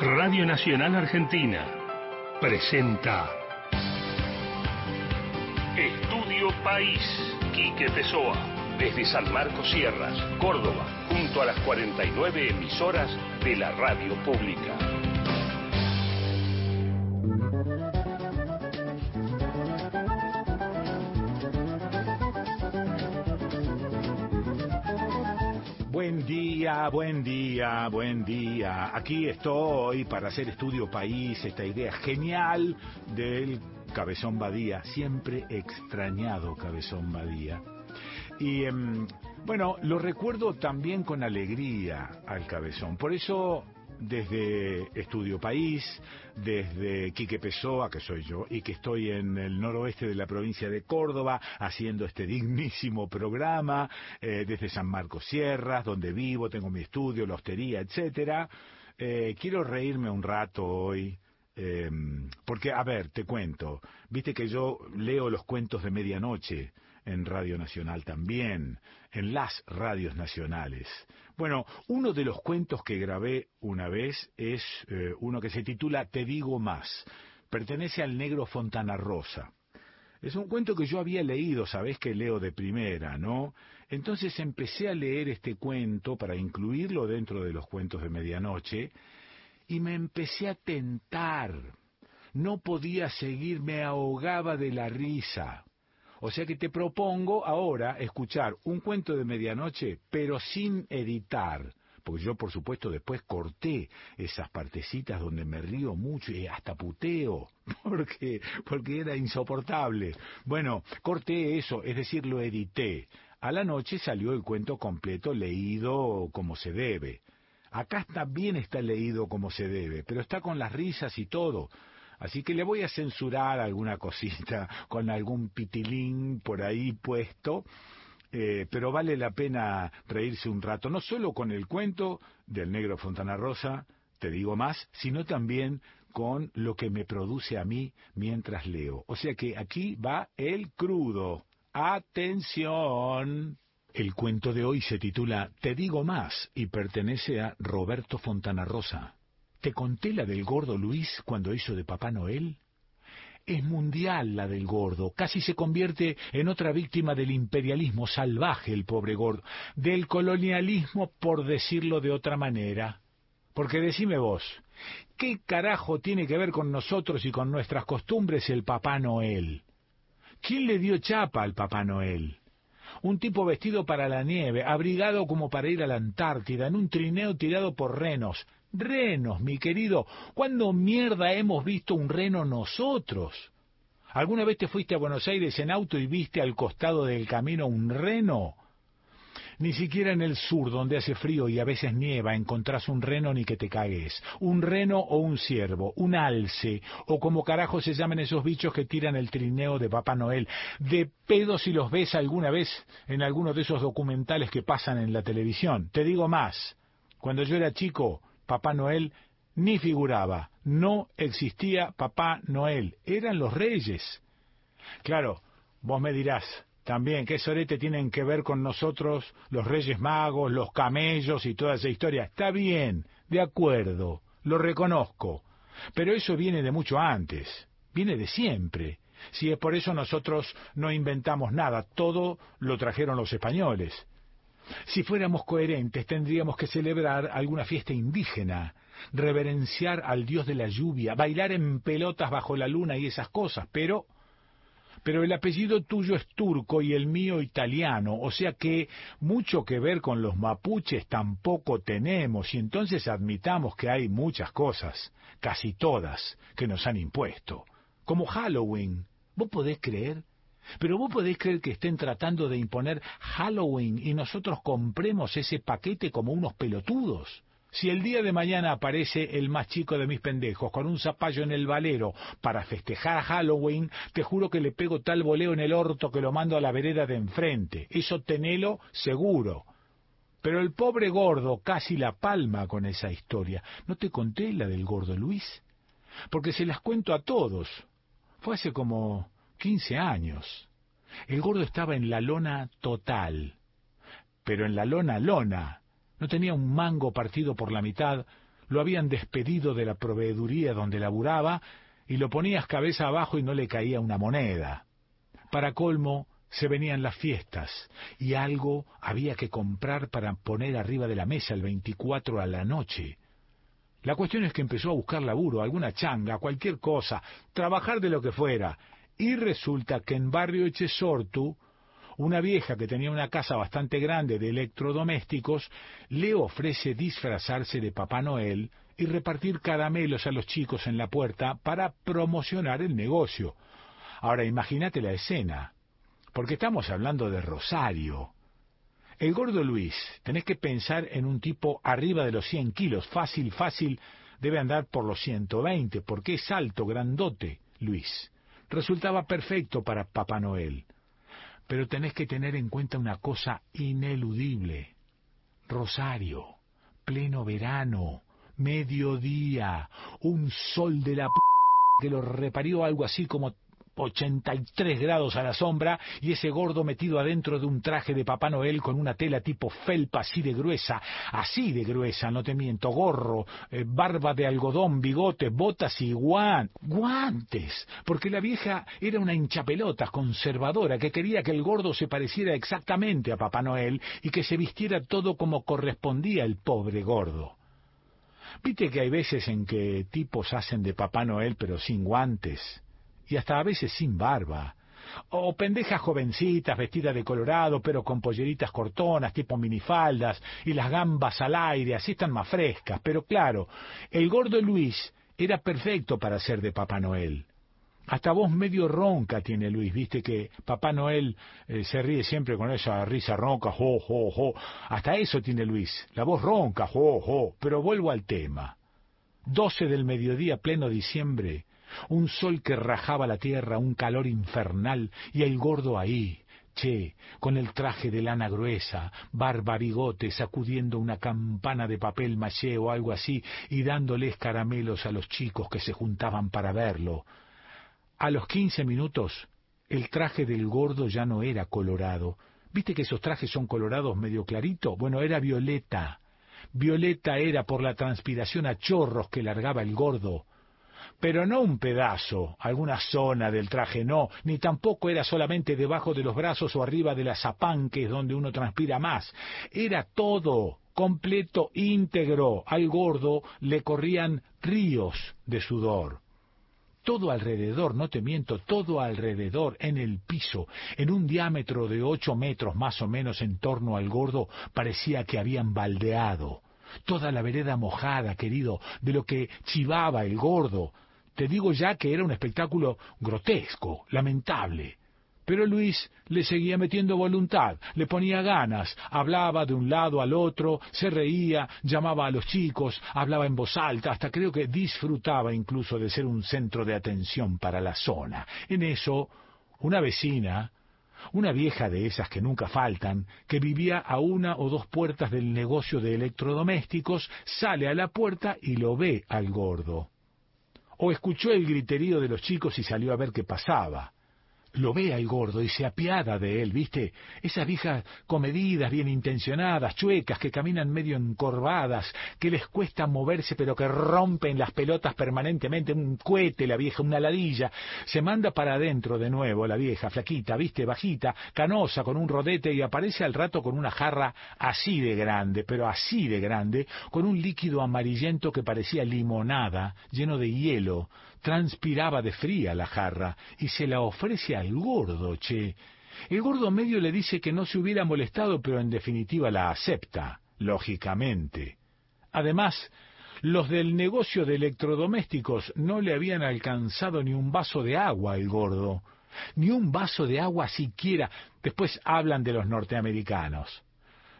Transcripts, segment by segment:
Radio Nacional Argentina presenta Estudio País, Quique Pessoa, desde San Marcos Sierras, Córdoba, junto a las 49 emisoras de la radio pública. Buen día, buen día, buen día. Aquí estoy para hacer Estudio País, esta idea genial del Cabezón Badía, siempre extrañado Cabezón Badía. Y em, bueno, lo recuerdo también con alegría al Cabezón. Por eso desde Estudio País, desde Quique Pessoa, que soy yo, y que estoy en el noroeste de la provincia de Córdoba haciendo este dignísimo programa, eh, desde San Marcos Sierras, donde vivo, tengo mi estudio, la hostería, etcétera. Eh, quiero reírme un rato hoy. Eh, porque, a ver, te cuento, viste que yo leo los cuentos de medianoche en Radio Nacional también, en las radios nacionales. Bueno, uno de los cuentos que grabé una vez es eh, uno que se titula Te digo más. Pertenece al negro Fontana Rosa. Es un cuento que yo había leído, sabés que leo de primera, ¿no? Entonces empecé a leer este cuento para incluirlo dentro de los cuentos de medianoche y me empecé a tentar. No podía seguir, me ahogaba de la risa. O sea que te propongo ahora escuchar un cuento de medianoche, pero sin editar. Porque yo, por supuesto, después corté esas partecitas donde me río mucho y hasta puteo, porque, porque era insoportable. Bueno, corté eso, es decir, lo edité. A la noche salió el cuento completo, leído como se debe. Acá también está leído como se debe, pero está con las risas y todo. Así que le voy a censurar alguna cosita con algún pitilín por ahí puesto. Eh, pero vale la pena reírse un rato, no solo con el cuento del negro Fontana Rosa, te digo más, sino también con lo que me produce a mí mientras leo. O sea que aquí va el crudo. Atención. El cuento de hoy se titula Te digo más y pertenece a Roberto Fontana Rosa. ¿Te conté la del gordo Luis cuando hizo de Papá Noel? Es mundial la del gordo, casi se convierte en otra víctima del imperialismo salvaje el pobre gordo, del colonialismo por decirlo de otra manera. Porque decime vos, ¿qué carajo tiene que ver con nosotros y con nuestras costumbres el Papá Noel? ¿Quién le dio chapa al Papá Noel? Un tipo vestido para la nieve, abrigado como para ir a la Antártida, en un trineo tirado por renos. Renos, mi querido. ¿Cuándo mierda hemos visto un reno nosotros? ¿Alguna vez te fuiste a Buenos Aires en auto y viste al costado del camino un reno? Ni siquiera en el sur, donde hace frío y a veces nieva, encontrás un reno ni que te cagues. Un reno o un ciervo, un alce, o como carajo se llaman esos bichos que tiran el trineo de Papá Noel. De pedo si los ves alguna vez en alguno de esos documentales que pasan en la televisión. Te digo más, cuando yo era chico, Papá Noel ni figuraba. No existía Papá Noel. Eran los reyes. Claro, vos me dirás, también, ¿qué sorete tienen que ver con nosotros los Reyes Magos, los camellos y toda esa historia? Está bien, de acuerdo, lo reconozco. Pero eso viene de mucho antes, viene de siempre. Si es por eso nosotros no inventamos nada, todo lo trajeron los españoles. Si fuéramos coherentes tendríamos que celebrar alguna fiesta indígena, reverenciar al dios de la lluvia, bailar en pelotas bajo la luna y esas cosas, pero pero el apellido tuyo es turco y el mío italiano, o sea que mucho que ver con los mapuches tampoco tenemos, y entonces admitamos que hay muchas cosas, casi todas, que nos han impuesto, como Halloween. ¿Vos podés creer? Pero vos podés creer que estén tratando de imponer Halloween y nosotros compremos ese paquete como unos pelotudos. Si el día de mañana aparece el más chico de mis pendejos con un zapallo en el valero para festejar Halloween, te juro que le pego tal voleo en el orto que lo mando a la vereda de enfrente. Eso tenelo seguro. Pero el pobre gordo casi la palma con esa historia. ¿No te conté la del gordo Luis? Porque se las cuento a todos. Fue hace como quince años. El gordo estaba en la lona total. Pero en la lona lona, no tenía un mango partido por la mitad, lo habían despedido de la proveeduría donde laburaba y lo ponías cabeza abajo y no le caía una moneda. Para colmo, se venían las fiestas y algo había que comprar para poner arriba de la mesa el 24 a la noche. La cuestión es que empezó a buscar laburo, alguna changa, cualquier cosa, trabajar de lo que fuera, y resulta que en barrio Echesortu, una vieja que tenía una casa bastante grande de electrodomésticos le ofrece disfrazarse de Papá Noel y repartir caramelos a los chicos en la puerta para promocionar el negocio. Ahora imagínate la escena, porque estamos hablando de Rosario. El gordo Luis, tenés que pensar en un tipo arriba de los 100 kilos, fácil, fácil, debe andar por los 120, porque es alto, grandote, Luis. Resultaba perfecto para Papá Noel. Pero tenés que tener en cuenta una cosa ineludible. Rosario, pleno verano, mediodía, un sol de la p que lo reparió algo así como 83 grados a la sombra y ese gordo metido adentro de un traje de Papá Noel con una tela tipo felpa así de gruesa, así de gruesa, no te miento, gorro, eh, barba de algodón, bigote, botas y guantes, porque la vieja era una hinchapelotas conservadora que quería que el gordo se pareciera exactamente a Papá Noel y que se vistiera todo como correspondía el pobre gordo. Viste que hay veces en que tipos hacen de Papá Noel pero sin guantes y hasta a veces sin barba. O pendejas jovencitas vestidas de colorado, pero con polleritas cortonas, tipo minifaldas, y las gambas al aire, así están más frescas. Pero claro, el gordo Luis era perfecto para ser de Papá Noel. Hasta voz medio ronca tiene Luis, viste que Papá Noel eh, se ríe siempre con esa risa ronca, jo, jo, jo. Hasta eso tiene Luis, la voz ronca, jo, jo. Pero vuelvo al tema. Doce del mediodía, pleno diciembre, un sol que rajaba la tierra, un calor infernal, y el gordo ahí, che, con el traje de lana gruesa, barba, bigote, sacudiendo una campana de papel maché o algo así, y dándoles caramelos a los chicos que se juntaban para verlo. A los quince minutos, el traje del gordo ya no era colorado. ¿Viste que esos trajes son colorados medio clarito? Bueno, era violeta. Violeta era por la transpiración a chorros que largaba el gordo pero no un pedazo, alguna zona del traje, no, ni tampoco era solamente debajo de los brazos o arriba de las apanques donde uno transpira más, era todo, completo, íntegro, al gordo le corrían ríos de sudor. Todo alrededor, no te miento, todo alrededor, en el piso, en un diámetro de ocho metros más o menos en torno al gordo, parecía que habían baldeado. Toda la vereda mojada, querido, de lo que chivaba el gordo, te digo ya que era un espectáculo grotesco, lamentable. Pero Luis le seguía metiendo voluntad, le ponía ganas, hablaba de un lado al otro, se reía, llamaba a los chicos, hablaba en voz alta, hasta creo que disfrutaba incluso de ser un centro de atención para la zona. En eso, una vecina, una vieja de esas que nunca faltan, que vivía a una o dos puertas del negocio de electrodomésticos, sale a la puerta y lo ve al gordo o escuchó el griterío de los chicos y salió a ver qué pasaba lo ve al gordo y se apiada de él, ¿viste? Esas viejas comedidas, bien intencionadas, chuecas, que caminan medio encorvadas, que les cuesta moverse pero que rompen las pelotas permanentemente, un cohete la vieja, una ladilla, se manda para adentro de nuevo la vieja, flaquita, ¿viste? Bajita, canosa, con un rodete y aparece al rato con una jarra así de grande, pero así de grande, con un líquido amarillento que parecía limonada, lleno de hielo, transpiraba de fría la jarra y se la ofrece al gordo, che. El gordo medio le dice que no se hubiera molestado, pero en definitiva la acepta, lógicamente. Además, los del negocio de electrodomésticos no le habían alcanzado ni un vaso de agua al gordo, ni un vaso de agua siquiera. Después hablan de los norteamericanos.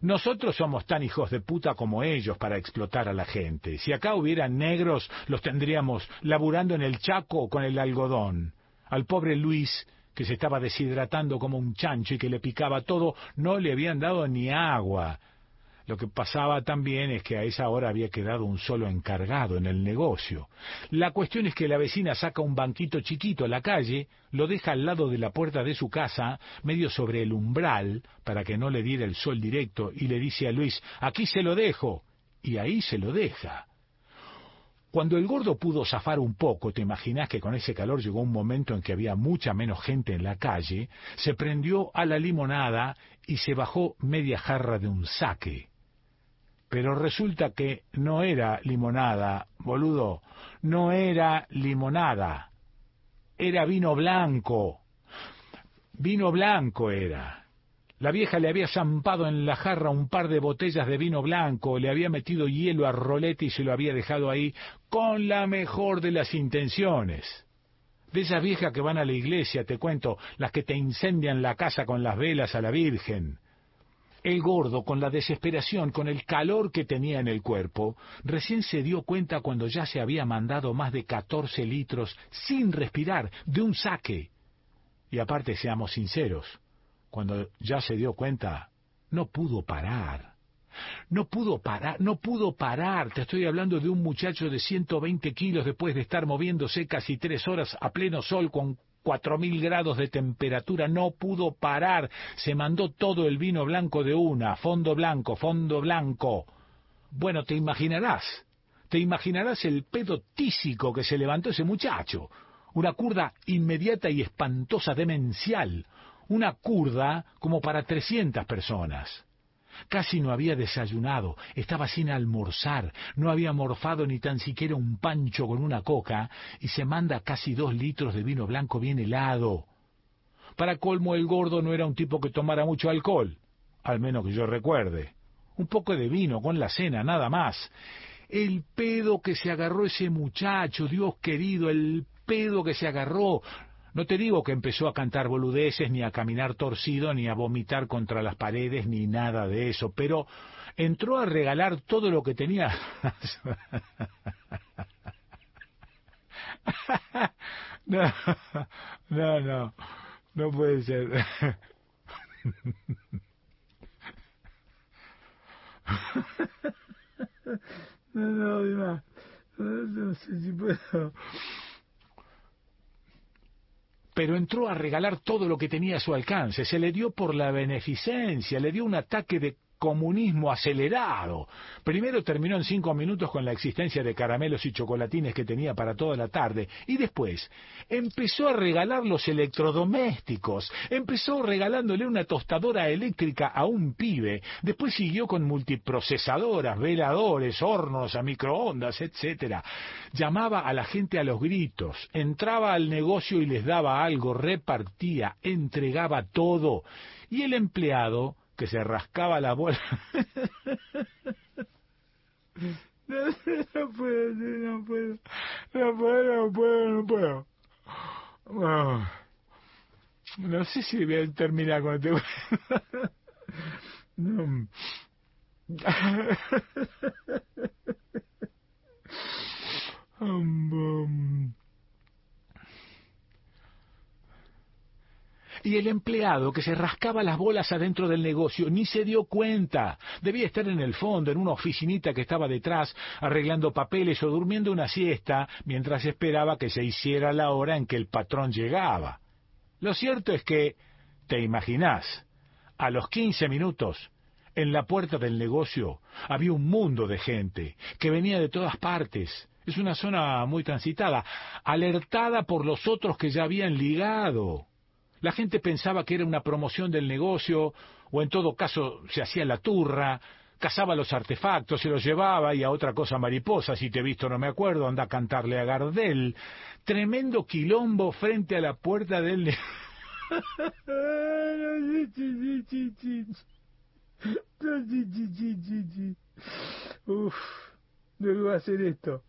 Nosotros somos tan hijos de puta como ellos para explotar a la gente. Si acá hubieran negros, los tendríamos laburando en el chaco con el algodón. Al pobre Luis, que se estaba deshidratando como un chancho y que le picaba todo, no le habían dado ni agua. Lo que pasaba también es que a esa hora había quedado un solo encargado en el negocio. La cuestión es que la vecina saca un banquito chiquito a la calle, lo deja al lado de la puerta de su casa, medio sobre el umbral, para que no le diera el sol directo, y le dice a Luis, aquí se lo dejo. Y ahí se lo deja. Cuando el gordo pudo zafar un poco, te imaginas que con ese calor llegó un momento en que había mucha menos gente en la calle, se prendió a la limonada y se bajó media jarra de un saque. Pero resulta que no era limonada, boludo, no era limonada, era vino blanco. Vino blanco era. La vieja le había zampado en la jarra un par de botellas de vino blanco, le había metido hielo a rolete y se lo había dejado ahí con la mejor de las intenciones. De esas viejas que van a la iglesia, te cuento, las que te incendian la casa con las velas a la Virgen. El gordo, con la desesperación, con el calor que tenía en el cuerpo, recién se dio cuenta cuando ya se había mandado más de catorce litros sin respirar, de un saque. Y aparte, seamos sinceros, cuando ya se dio cuenta, no pudo parar. No pudo parar, no pudo parar. Te estoy hablando de un muchacho de 120 kilos después de estar moviéndose casi tres horas a pleno sol con cuatro mil grados de temperatura. No pudo parar. Se mandó todo el vino blanco de una. Fondo blanco, fondo blanco. Bueno, te imaginarás. Te imaginarás el pedo tísico que se levantó ese muchacho. Una curda inmediata y espantosa demencial una curda como para trescientas personas. Casi no había desayunado, estaba sin almorzar, no había morfado ni tan siquiera un pancho con una coca y se manda casi dos litros de vino blanco bien helado. Para colmo el gordo no era un tipo que tomara mucho alcohol, al menos que yo recuerde. Un poco de vino con la cena, nada más. El pedo que se agarró ese muchacho, Dios querido, el pedo que se agarró. No te digo que empezó a cantar boludeces, ni a caminar torcido, ni a vomitar contra las paredes, ni nada de eso, pero entró a regalar todo lo que tenía. no, no, no, no puede ser. No, no, no, no sé si puedo pero entró a regalar todo lo que tenía a su alcance, se le dio por la beneficencia, le dio un ataque de comunismo acelerado. Primero terminó en cinco minutos con la existencia de caramelos y chocolatines que tenía para toda la tarde, y después empezó a regalar los electrodomésticos, empezó regalándole una tostadora eléctrica a un pibe, después siguió con multiprocesadoras, veladores, hornos a microondas, etcétera. Llamaba a la gente a los gritos, entraba al negocio y les daba algo, repartía, entregaba todo, y el empleado que se rascaba la bola. No, puedo, no puedo, no puedo, no puedo, no puedo. No sé si voy a terminar con este... No. Y el empleado que se rascaba las bolas adentro del negocio ni se dio cuenta. Debía estar en el fondo, en una oficinita que estaba detrás, arreglando papeles o durmiendo una siesta mientras esperaba que se hiciera la hora en que el patrón llegaba. Lo cierto es que, te imaginás, a los quince minutos, en la puerta del negocio había un mundo de gente que venía de todas partes. Es una zona muy transitada, alertada por los otros que ya habían ligado. La gente pensaba que era una promoción del negocio, o en todo caso se hacía la turra, cazaba los artefactos, se los llevaba y a otra cosa mariposa, si te he visto no me acuerdo, anda a cantarle a Gardel. Tremendo quilombo frente a la puerta del... Uf, no a hacer esto.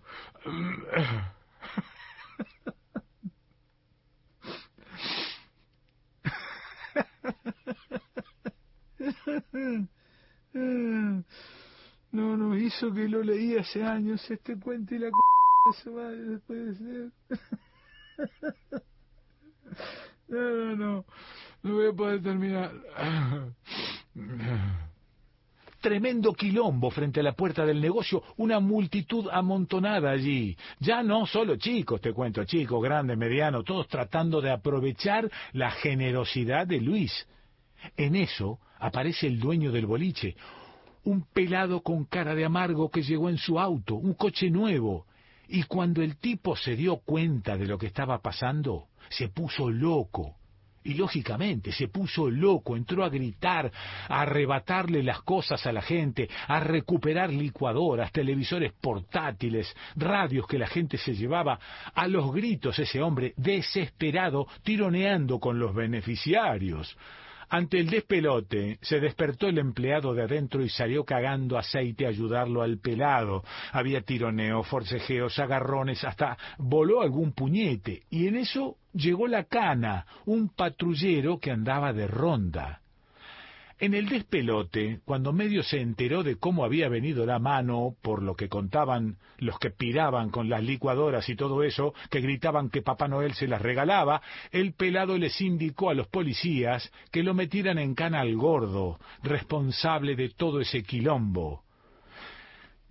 No, no, hizo que lo leí hace años este cuento y la c su madre después de ser. No, no, no, no voy a poder terminar. Tremendo quilombo frente a la puerta del negocio, una multitud amontonada allí. Ya no solo chicos, te cuento, chicos, grandes, medianos, todos tratando de aprovechar la generosidad de Luis. En eso aparece el dueño del boliche, un pelado con cara de amargo que llegó en su auto, un coche nuevo, Y cuando el tipo se dio cuenta de lo que estaba pasando, se puso loco. Y lógicamente se puso loco, entró a gritar, a arrebatarle las cosas a la gente, a recuperar licuadoras, televisores portátiles, radios que la gente se llevaba, a los gritos ese hombre desesperado, tironeando con los beneficiarios. Ante el despelote, se despertó el empleado de adentro y salió cagando aceite a ayudarlo al pelado. Había tironeo, forcejeos, agarrones, hasta voló algún puñete. Y en eso llegó la cana, un patrullero que andaba de ronda. En el despelote, cuando medio se enteró de cómo había venido la mano, por lo que contaban los que piraban con las licuadoras y todo eso, que gritaban que Papá Noel se las regalaba, el pelado les indicó a los policías que lo metieran en cana al gordo, responsable de todo ese quilombo.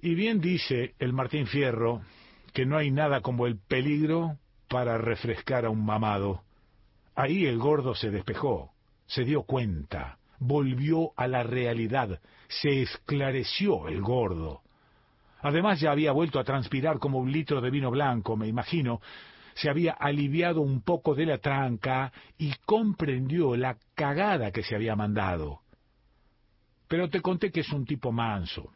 Y bien dice el Martín Fierro que no hay nada como el peligro para refrescar a un mamado. Ahí el gordo se despejó, se dio cuenta volvió a la realidad, se esclareció el gordo. Además ya había vuelto a transpirar como un litro de vino blanco, me imagino, se había aliviado un poco de la tranca y comprendió la cagada que se había mandado. Pero te conté que es un tipo manso,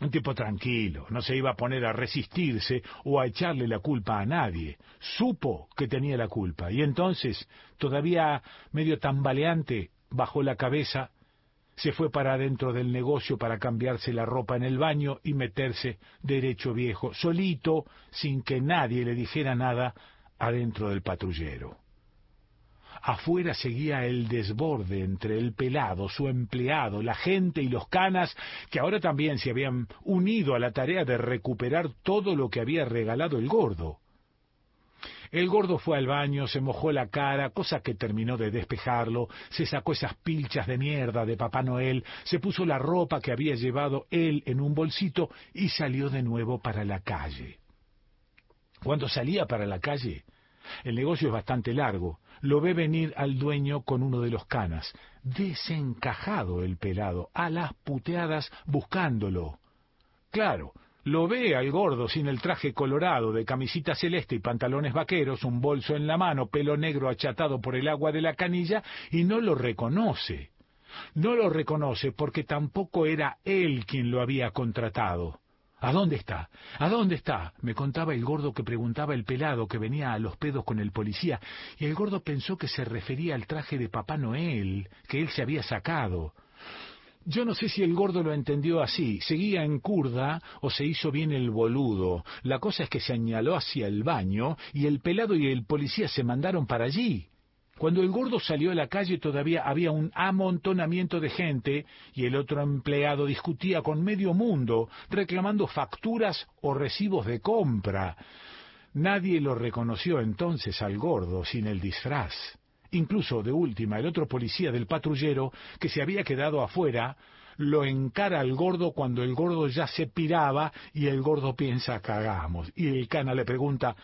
un tipo tranquilo, no se iba a poner a resistirse o a echarle la culpa a nadie. Supo que tenía la culpa y entonces, todavía medio tambaleante, bajó la cabeza, se fue para adentro del negocio para cambiarse la ropa en el baño y meterse derecho viejo, solito, sin que nadie le dijera nada, adentro del patrullero. Afuera seguía el desborde entre el pelado, su empleado, la gente y los canas, que ahora también se habían unido a la tarea de recuperar todo lo que había regalado el gordo. El gordo fue al baño, se mojó la cara, cosa que terminó de despejarlo, se sacó esas pilchas de mierda de Papá Noel, se puso la ropa que había llevado él en un bolsito y salió de nuevo para la calle. Cuando salía para la calle, el negocio es bastante largo, lo ve venir al dueño con uno de los canas, desencajado el pelado, a las puteadas buscándolo. Claro, lo ve al gordo sin el traje colorado, de camisita celeste y pantalones vaqueros, un bolso en la mano, pelo negro achatado por el agua de la canilla, y no lo reconoce. No lo reconoce porque tampoco era él quien lo había contratado. ¿A dónde está? ¿A dónde está? me contaba el gordo que preguntaba el pelado que venía a los pedos con el policía, y el gordo pensó que se refería al traje de Papá Noel que él se había sacado. Yo no sé si el gordo lo entendió así, seguía en curda o se hizo bien el boludo. La cosa es que se añaló hacia el baño y el pelado y el policía se mandaron para allí. Cuando el gordo salió a la calle todavía había un amontonamiento de gente y el otro empleado discutía con medio mundo, reclamando facturas o recibos de compra. Nadie lo reconoció entonces al gordo sin el disfraz. Incluso, de última, el otro policía del patrullero, que se había quedado afuera, lo encara al gordo cuando el gordo ya se piraba y el gordo piensa cagamos. Y el cana le pregunta,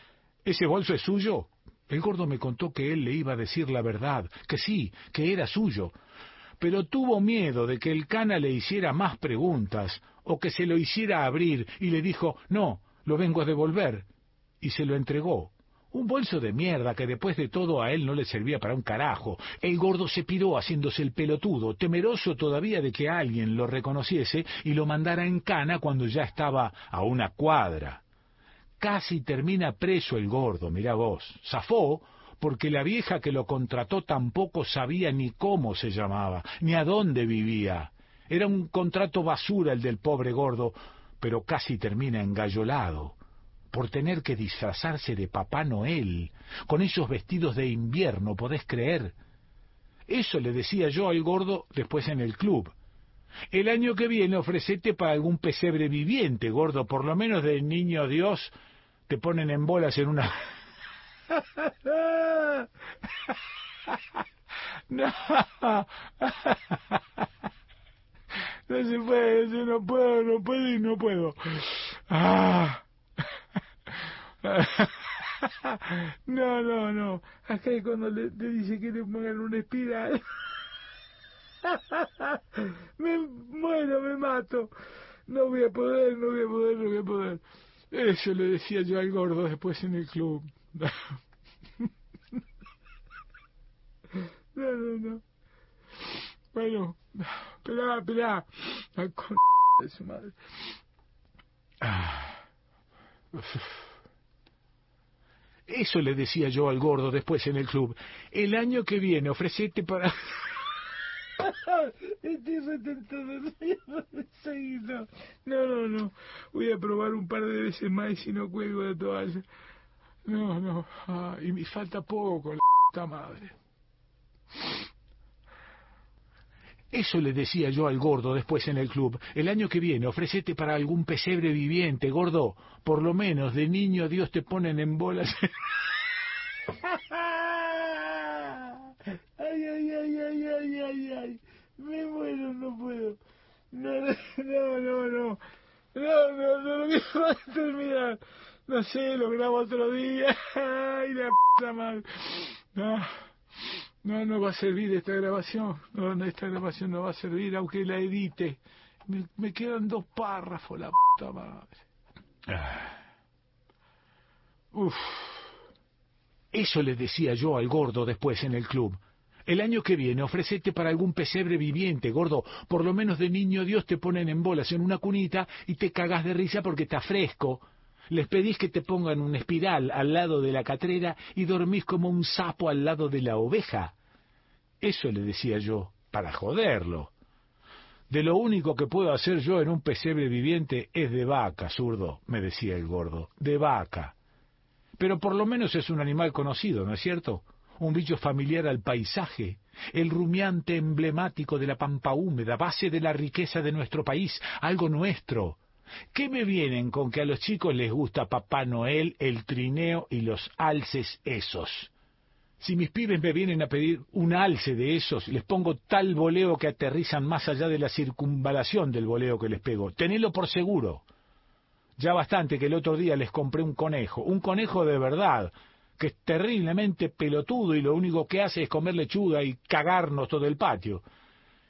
¿ese bolso es suyo? El gordo me contó que él le iba a decir la verdad, que sí, que era suyo, pero tuvo miedo de que el cana le hiciera más preguntas o que se lo hiciera abrir y le dijo, no, lo vengo a devolver, y se lo entregó. Un bolso de mierda que después de todo a él no le servía para un carajo. El gordo se piró haciéndose el pelotudo, temeroso todavía de que alguien lo reconociese y lo mandara en cana cuando ya estaba a una cuadra. Casi termina preso el gordo, mirá vos. Zafó porque la vieja que lo contrató tampoco sabía ni cómo se llamaba, ni a dónde vivía. Era un contrato basura el del pobre gordo, pero casi termina engallolado por tener que disfrazarse de Papá Noel, con esos vestidos de invierno, ¿podés creer? Eso le decía yo al gordo después en el club. El año que viene ofrecete para algún pesebre viviente, gordo, por lo menos del niño Dios te ponen en bolas en una... no. se puede, yo no puedo, no puedo y no puedo. Ah. no, no, no. Acá es cuando le, dice que le pongan una espiral. me muero, me mato. No voy a poder, no voy a poder, no voy a poder. Eso le decía yo al gordo después en el club. No, no, no. Bueno, esperá, esperá. Al con de su madre. Eso le decía yo al gordo después en el club. El año que viene ofrecete para... No, no, no. Voy a probar un par de veces más y si no cuelgo de toalla. No, no. Y me falta poco, la puta madre. Eso le decía yo al gordo después en el club. El año que viene ofrecete para algún pesebre viviente, gordo. Por lo menos de niño Dios te ponen en bolas. ay, ay, ay, ay, ay, ay, ay. Me muero, no puedo. No, no, no, no. No, no, no, no quiero terminar. No sé, lo grabo otro día. Ay, la p*** madre. No. No, no va a servir esta grabación. No, esta grabación no va a servir aunque la edite. Me, quedan dos párrafos, la puta madre. Ah. Uf. Eso le decía yo al gordo después en el club. El año que viene ofrecete para algún pesebre viviente, gordo. Por lo menos de niño Dios te ponen en bolas en una cunita y te cagas de risa porque está fresco. Les pedís que te pongan un espiral al lado de la catrera y dormís como un sapo al lado de la oveja. Eso le decía yo, para joderlo. De lo único que puedo hacer yo en un pesebre viviente es de vaca, zurdo, me decía el gordo, de vaca. Pero por lo menos es un animal conocido, ¿no es cierto? Un bicho familiar al paisaje, el rumiante emblemático de la pampa húmeda, base de la riqueza de nuestro país, algo nuestro, ¿Qué me vienen con que a los chicos les gusta Papá Noel, el trineo y los alces esos? Si mis pibes me vienen a pedir un alce de esos, les pongo tal voleo que aterrizan más allá de la circunvalación del voleo que les pego. Tenelo por seguro. Ya bastante que el otro día les compré un conejo, un conejo de verdad, que es terriblemente pelotudo y lo único que hace es comer lechuga y cagarnos todo el patio.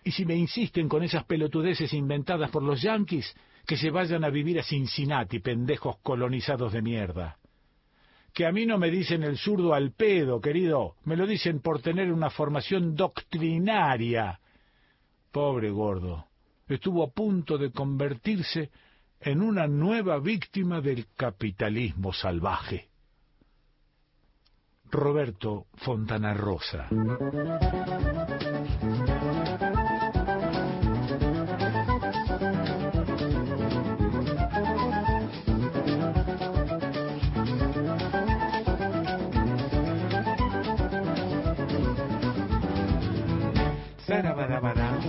Y si me insisten con esas pelotudeces inventadas por los yanquis, que se vayan a vivir a Cincinnati, pendejos colonizados de mierda. Que a mí no me dicen el zurdo al pedo, querido, me lo dicen por tener una formación doctrinaria. Pobre gordo, estuvo a punto de convertirse en una nueva víctima del capitalismo salvaje. Roberto Fontana Rosa. Saravadabada.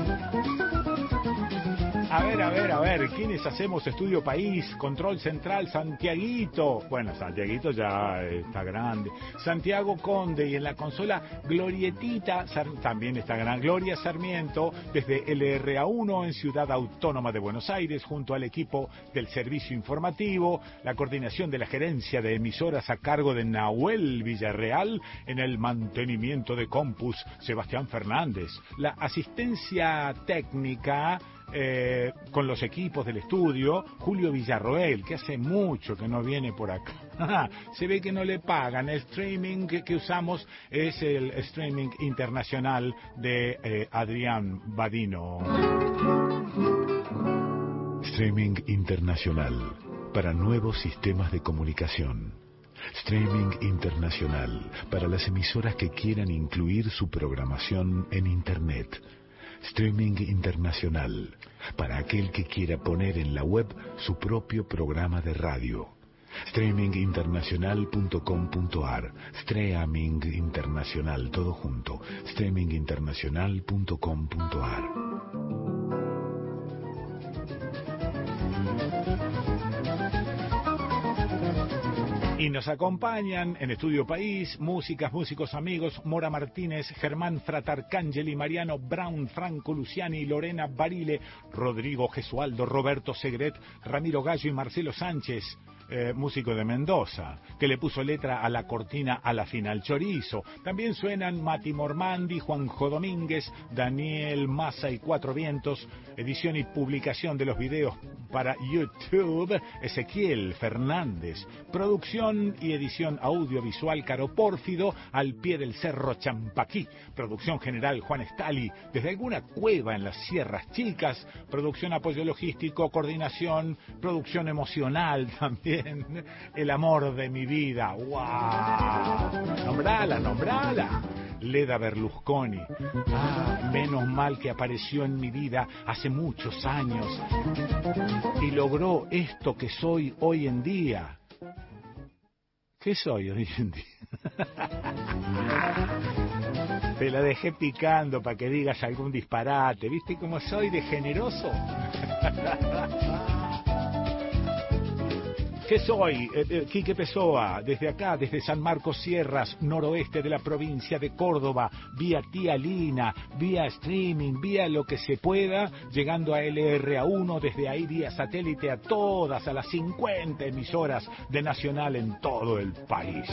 A ver, a ver, a ver, ¿quiénes hacemos Estudio País? Control Central, Santiaguito. Bueno, Santiaguito ya está grande. Santiago Conde y en la consola Glorietita también está grande. Gloria Sarmiento desde LRA1 en Ciudad Autónoma de Buenos Aires junto al equipo del servicio informativo, la coordinación de la gerencia de emisoras a cargo de Nahuel Villarreal en el mantenimiento de Compus, Sebastián Fernández, la asistencia técnica eh, con los equipos del estudio, Julio Villarroel, que hace mucho que no viene por acá. Se ve que no le pagan. El streaming que, usamos es el streaming internacional de eh, Adrián Badino. Streaming internacional para nuevos sistemas de comunicación. Streaming internacional para las emisoras que quieran incluir su programación en Internet Streaming Internacional, para aquel que quiera poner en la web su propio programa de radio. Streaminginternacional.com.ar Streaming Internacional, todo junto. Streaminginternacional.com.ar Y nos acompañan en Estudio País, músicas, músicos amigos, Mora Martínez, Germán Fratarcangeli, Mariano Brown, Franco Luciani, Lorena Barile, Rodrigo Gesualdo, Roberto Segret, Ramiro Gallo y Marcelo Sánchez. Eh, músico de Mendoza, que le puso letra a la cortina a la final. Chorizo. También suenan Mati Mormandi, Juanjo Domínguez, Daniel Massa y Cuatro Vientos, edición y publicación de los videos para YouTube, Ezequiel Fernández, producción y edición audiovisual Caro Pórfido, al pie del cerro Champaquí, producción general Juan Estali, desde alguna cueva en las Sierras Chicas, producción apoyo logístico, coordinación, producción emocional también, el amor de mi vida, ¡wow! Nombrala, nombrala. Leda Berlusconi. Ah, menos mal que apareció en mi vida hace muchos años y logró esto que soy hoy en día. ¿Qué soy hoy en día? Te la dejé picando para que digas algún disparate. ¿Viste cómo soy de generoso? ¿Qué soy? Eh, eh, Quique Pessoa, desde acá, desde San Marcos Sierras, noroeste de la provincia de Córdoba, vía Tía Lina, vía streaming, vía lo que se pueda, llegando a LRA1, desde ahí vía satélite a todas, a las 50 emisoras de Nacional en todo el país.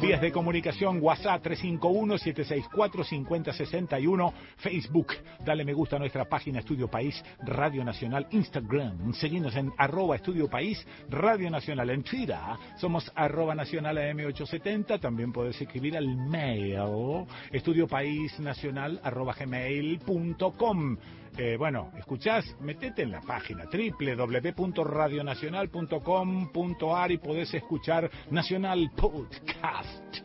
Vías de comunicación WhatsApp 351-764-5061, Facebook, dale me gusta a nuestra página Estudio País, Radio Nacional, Instagram, seguimos en arroba Estudio País, Radio Nacional, en Twitter, somos arroba nacional AM870, también puedes escribir al mail, Estudio País Nacional arroba gmail.com. Eh, bueno, escuchás, metete en la página www.radionacional.com.ar y podés escuchar Nacional Podcast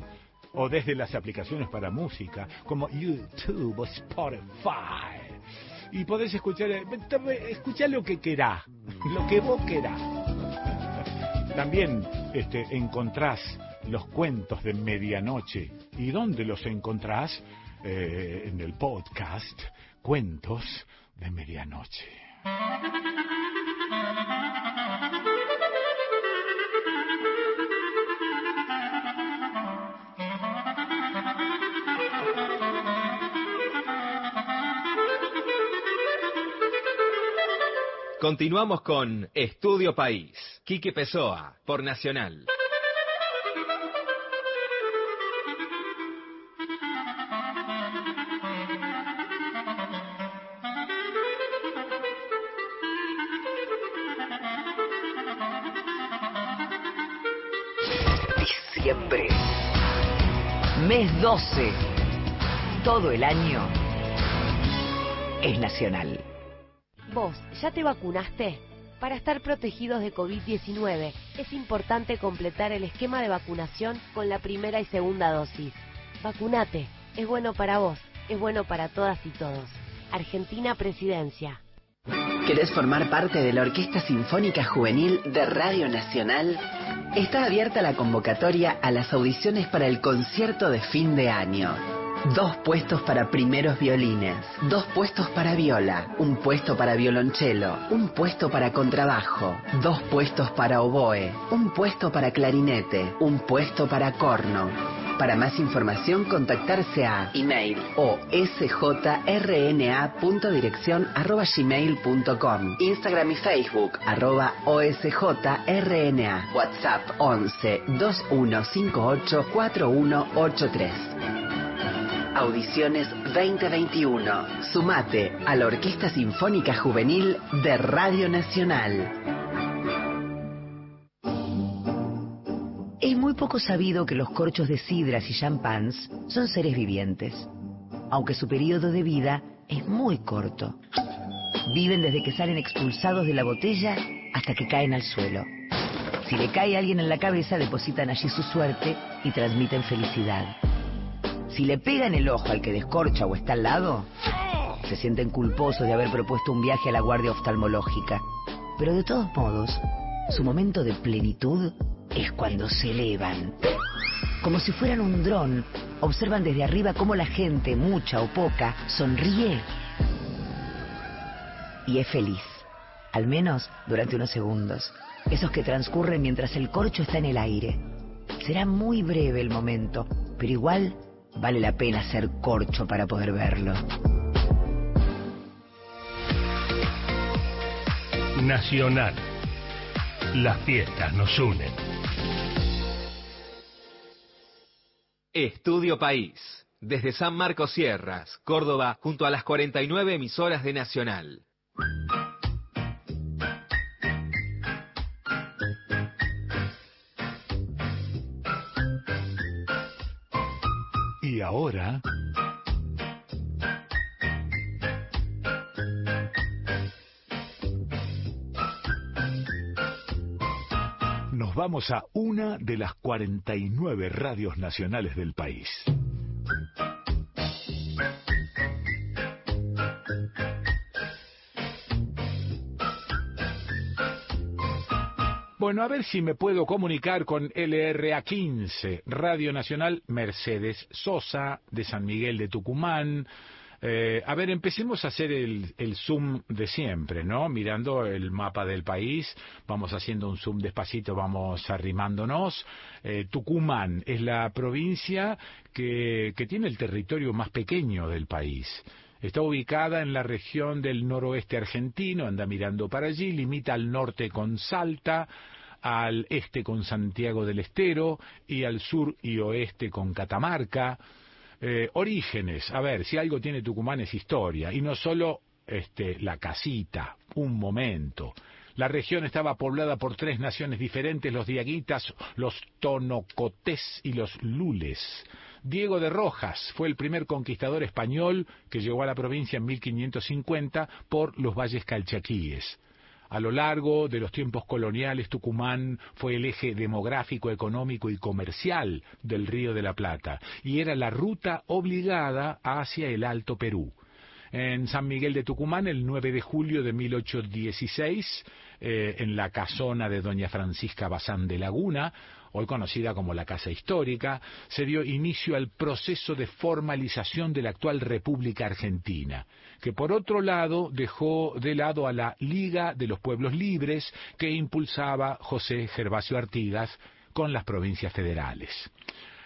o desde las aplicaciones para música como YouTube o Spotify. Y podés escuchar, eh, escuchar lo que querás, lo que vos querás. También este, encontrás los cuentos de medianoche. ¿Y dónde los encontrás? Eh, en el podcast Cuentos medianoche. Continuamos con Estudio País. Quique Pessoa, por Nacional. Diciembre. Mes 12. Todo el año es nacional. Vos, ¿ya te vacunaste? Para estar protegidos de COVID-19 es importante completar el esquema de vacunación con la primera y segunda dosis. Vacunate, es bueno para vos, es bueno para todas y todos. Argentina Presidencia. ¿Querés formar parte de la Orquesta Sinfónica Juvenil de Radio Nacional? Está abierta la convocatoria a las audiciones para el concierto de fin de año. Dos puestos para primeros violines, dos puestos para viola, un puesto para violonchelo, un puesto para contrabajo, dos puestos para oboe, un puesto para clarinete, un puesto para corno. Para más información contactarse a email o sjrna.dirección@gmail.com, Instagram y Facebook arroba osjrna, WhatsApp 11 2158 4183. Audiciones 2021. Sumate a la Orquesta Sinfónica Juvenil de Radio Nacional. Es muy poco sabido que los corchos de sidras y champans son seres vivientes, aunque su periodo de vida es muy corto. Viven desde que salen expulsados de la botella hasta que caen al suelo. Si le cae alguien en la cabeza, depositan allí su suerte y transmiten felicidad. Si le pegan el ojo al que descorcha o está al lado, se sienten culposos de haber propuesto un viaje a la guardia oftalmológica. Pero de todos modos, su momento de plenitud es cuando se elevan. Como si fueran un dron, observan desde arriba cómo la gente, mucha o poca, sonríe y es feliz. Al menos durante unos segundos. Esos que transcurren mientras el corcho está en el aire. Será muy breve el momento, pero igual Vale la pena ser corcho para poder verlo. Nacional. Las fiestas nos unen. Estudio País. Desde San Marcos Sierras, Córdoba, junto a las 49 emisoras de Nacional. Y ahora... Vamos a una de las 49 radios nacionales del país. Bueno, a ver si me puedo comunicar con LRA15, Radio Nacional Mercedes Sosa, de San Miguel de Tucumán. Eh, a ver, empecemos a hacer el, zoom de siempre, ¿no? Mirando el mapa del país, vamos haciendo un zoom despacito, vamos arrimándonos. Eh, Tucumán es la provincia que, que tiene el territorio más pequeño del país. Está ubicada en la región del noroeste argentino, anda mirando para allí, limita al norte con Salta, al este con Santiago del Estero y al sur y oeste con Catamarca. Eh, orígenes, a ver, si algo tiene Tucumán es historia, y no solo este, la casita, un momento. La región estaba poblada por tres naciones diferentes, los diaguitas, los tonocotés y los lules. Diego de Rojas fue el primer conquistador español que llegó a la provincia en 1550 por los valles calchaquíes. A lo largo de los tiempos coloniales, Tucumán fue el eje demográfico, económico y comercial del Río de la Plata y era la ruta obligada hacia el Alto Perú. En San Miguel de Tucumán, el 9 de julio de 1816, eh, en la casona de doña Francisca Bazán de Laguna, hoy conocida como la Casa Histórica, se dio inicio al proceso de formalización de la actual República Argentina, que por otro lado dejó de lado a la Liga de los Pueblos Libres que impulsaba José Gervasio Artigas con las provincias federales.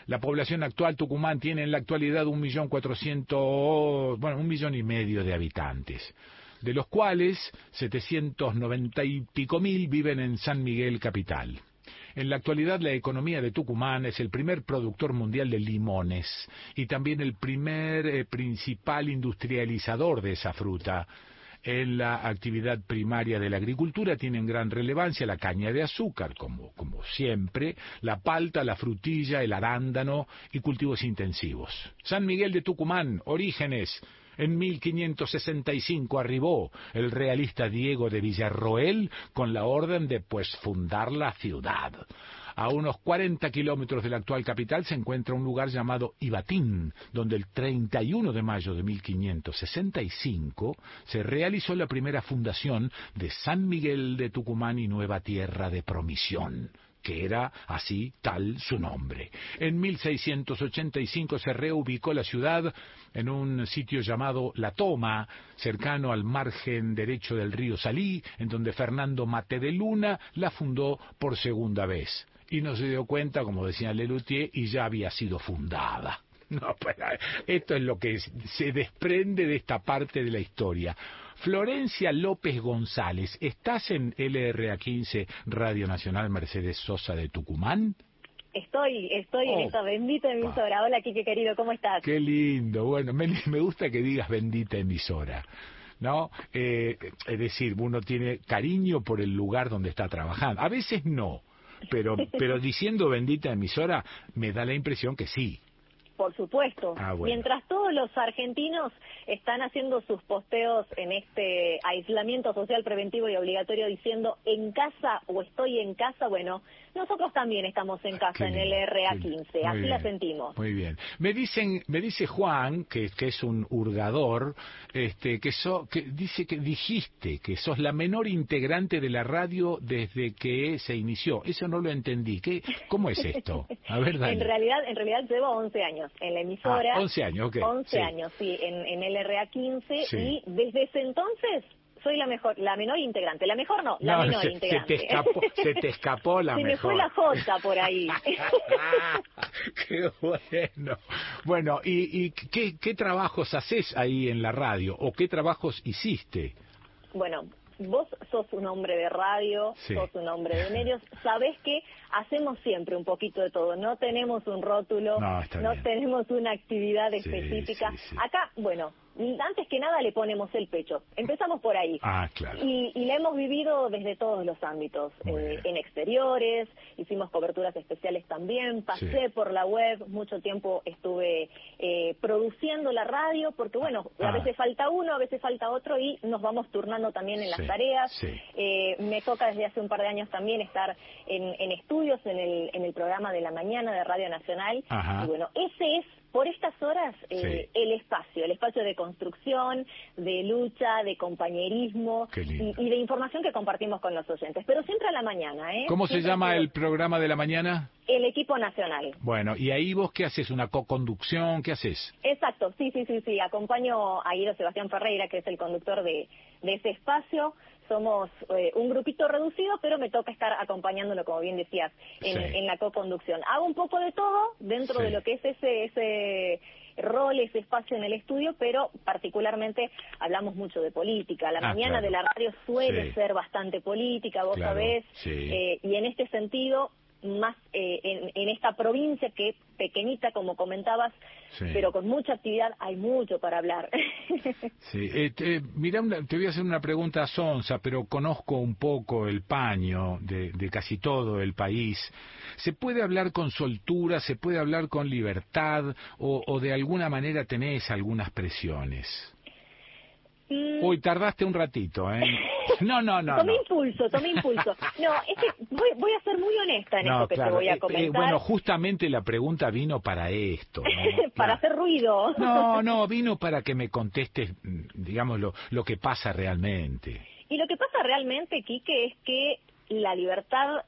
La población actual Tucumán tiene en la actualidad un millón cuatrocientos, bueno, un millón y medio de habitantes, de los cuales 790 y pico mil viven en San Miguel capital. En la actualidad la economía de Tucumán es el primer productor mundial de limones y también el primer eh, principal industrializador de esa fruta. En la actividad primaria de la agricultura tienen gran relevancia la caña de azúcar, como, como siempre, la palta, la frutilla, el arándano y cultivos intensivos. San Miguel de Tucumán, orígenes, en 1565 arribó el realista Diego de Villarroel con la orden de pues fundar la ciudad. A unos 40 kilómetros de la actual capital se encuentra un lugar llamado Ibatín, donde el 31 de mayo de 1565 se realizó la primera fundación de San Miguel de Tucumán y Nueva Tierra de Promisión que era así tal su nombre. En 1685 se reubicó la ciudad en un sitio llamado La Toma, cercano al margen derecho del río Salí, en donde Fernando Mate de Luna la fundó por segunda vez. Y no se dio cuenta, como decía Lelutier, y ya había sido fundada. No, pero esto es lo que se desprende de esta parte de la historia. Florencia López González, ¿estás en LRA15 Radio Nacional Mercedes Sosa de Tucumán? Estoy, estoy en esta bendita emisora. Hola, Kike querido, ¿cómo estás? Qué lindo. Bueno, me, me gusta que digas bendita emisora. ¿No? Eh, es decir, uno tiene cariño por el lugar donde está trabajando. A veces no, pero, pero diciendo bendita emisora me da la impresión que sí. Por supuesto. Ah, bueno. Mientras todos los argentinos están haciendo sus posteos en este aislamiento social preventivo y obligatorio diciendo en casa o estoy en casa, bueno, nosotros también estamos en casa en el RA15, qué lindo. así Muy la bien, sentimos. Muy bien. Me dicen, me dice Juan, que, que es un hurgador, este, que, so, que dice que dijiste que sos la menor integrante de la radio desde que se inició. Eso no lo entendí. ¿Qué, ¿Cómo es esto? A ver, dale. En realidad, en realidad llevo 11 años en la emisora. Ah, 11 años, ok. 11 Sí. años, sí, en, en el RA15 Sí. y desde ese entonces soy la mejor, la menor integrante. La mejor no, la No, menor se, se integrante. te escapó, se te escapó la Se me mejor. fue la jota por ahí. qué bueno. Bueno, ¿y, y qué, qué trabajos haces ahí en la radio? ¿O qué trabajos hiciste? Bueno, vos sos un hombre de radio, sos un hombre de medios, sabés que hacemos siempre un poquito de todo. No tenemos un rótulo, no, tenemos una actividad específica. Acá, bueno, antes que nada le ponemos el pecho. Empezamos por ahí. Ah, claro. Y, y la hemos vivido desde todos los ámbitos. Eh, en exteriores, hicimos coberturas especiales también, pasé por la web, mucho tiempo estuve eh, produciendo la radio, porque bueno, a ah. veces falta uno, a veces falta otro y nos vamos turnando también en las tareas. Eh, me toca desde hace un par de años también estar en, en estudios en el, en el programa de la mañana de Radio Nacional. Y bueno, ese es por estas horas eh, el espacio, el espacio de construcción, de lucha, de compañerismo y, de información que compartimos con los oyentes, pero siempre a la mañana. ¿eh? ¿Cómo se llama el programa de la mañana? El equipo nacional. Bueno, ¿y ahí vos qué haces? ¿Una co-conducción? ¿Qué haces? Exacto, sí, sí, sí, sí. Acompaño a Guido Sebastián Ferreira, que es el conductor de, de ese espacio somos eh, un grupito reducido, pero me toca estar acompañándolo, como bien decías, en, la co-conducción. Hago un poco de todo dentro de lo que es ese, ese rol, ese espacio en el estudio, pero particularmente hablamos mucho de política. La ah, mañana de la radio suele ser bastante política, vos sabés, eh, y en este sentido más eh, en, esta provincia que pequeñita, como comentabas, pero con mucha actividad, hay mucho para hablar. sí, eh, te, mira, te voy a hacer una pregunta Sonsa, pero conozco un poco el paño de, de casi todo el país. ¿Se puede hablar con soltura, se puede hablar con libertad o, o de alguna manera tenés algunas presiones? Uy, tardaste un ratito, ¿eh? No, no, no. Tomé impulso, tomé impulso. No, es que voy, a ser muy honesta en esto que te voy a eh, eh, comentar. bueno, justamente la pregunta vino para esto. para hacer ruido. No, no, vino para que me contestes, digamos, lo, lo que pasa realmente. Y lo que pasa realmente, Quique, es que la libertad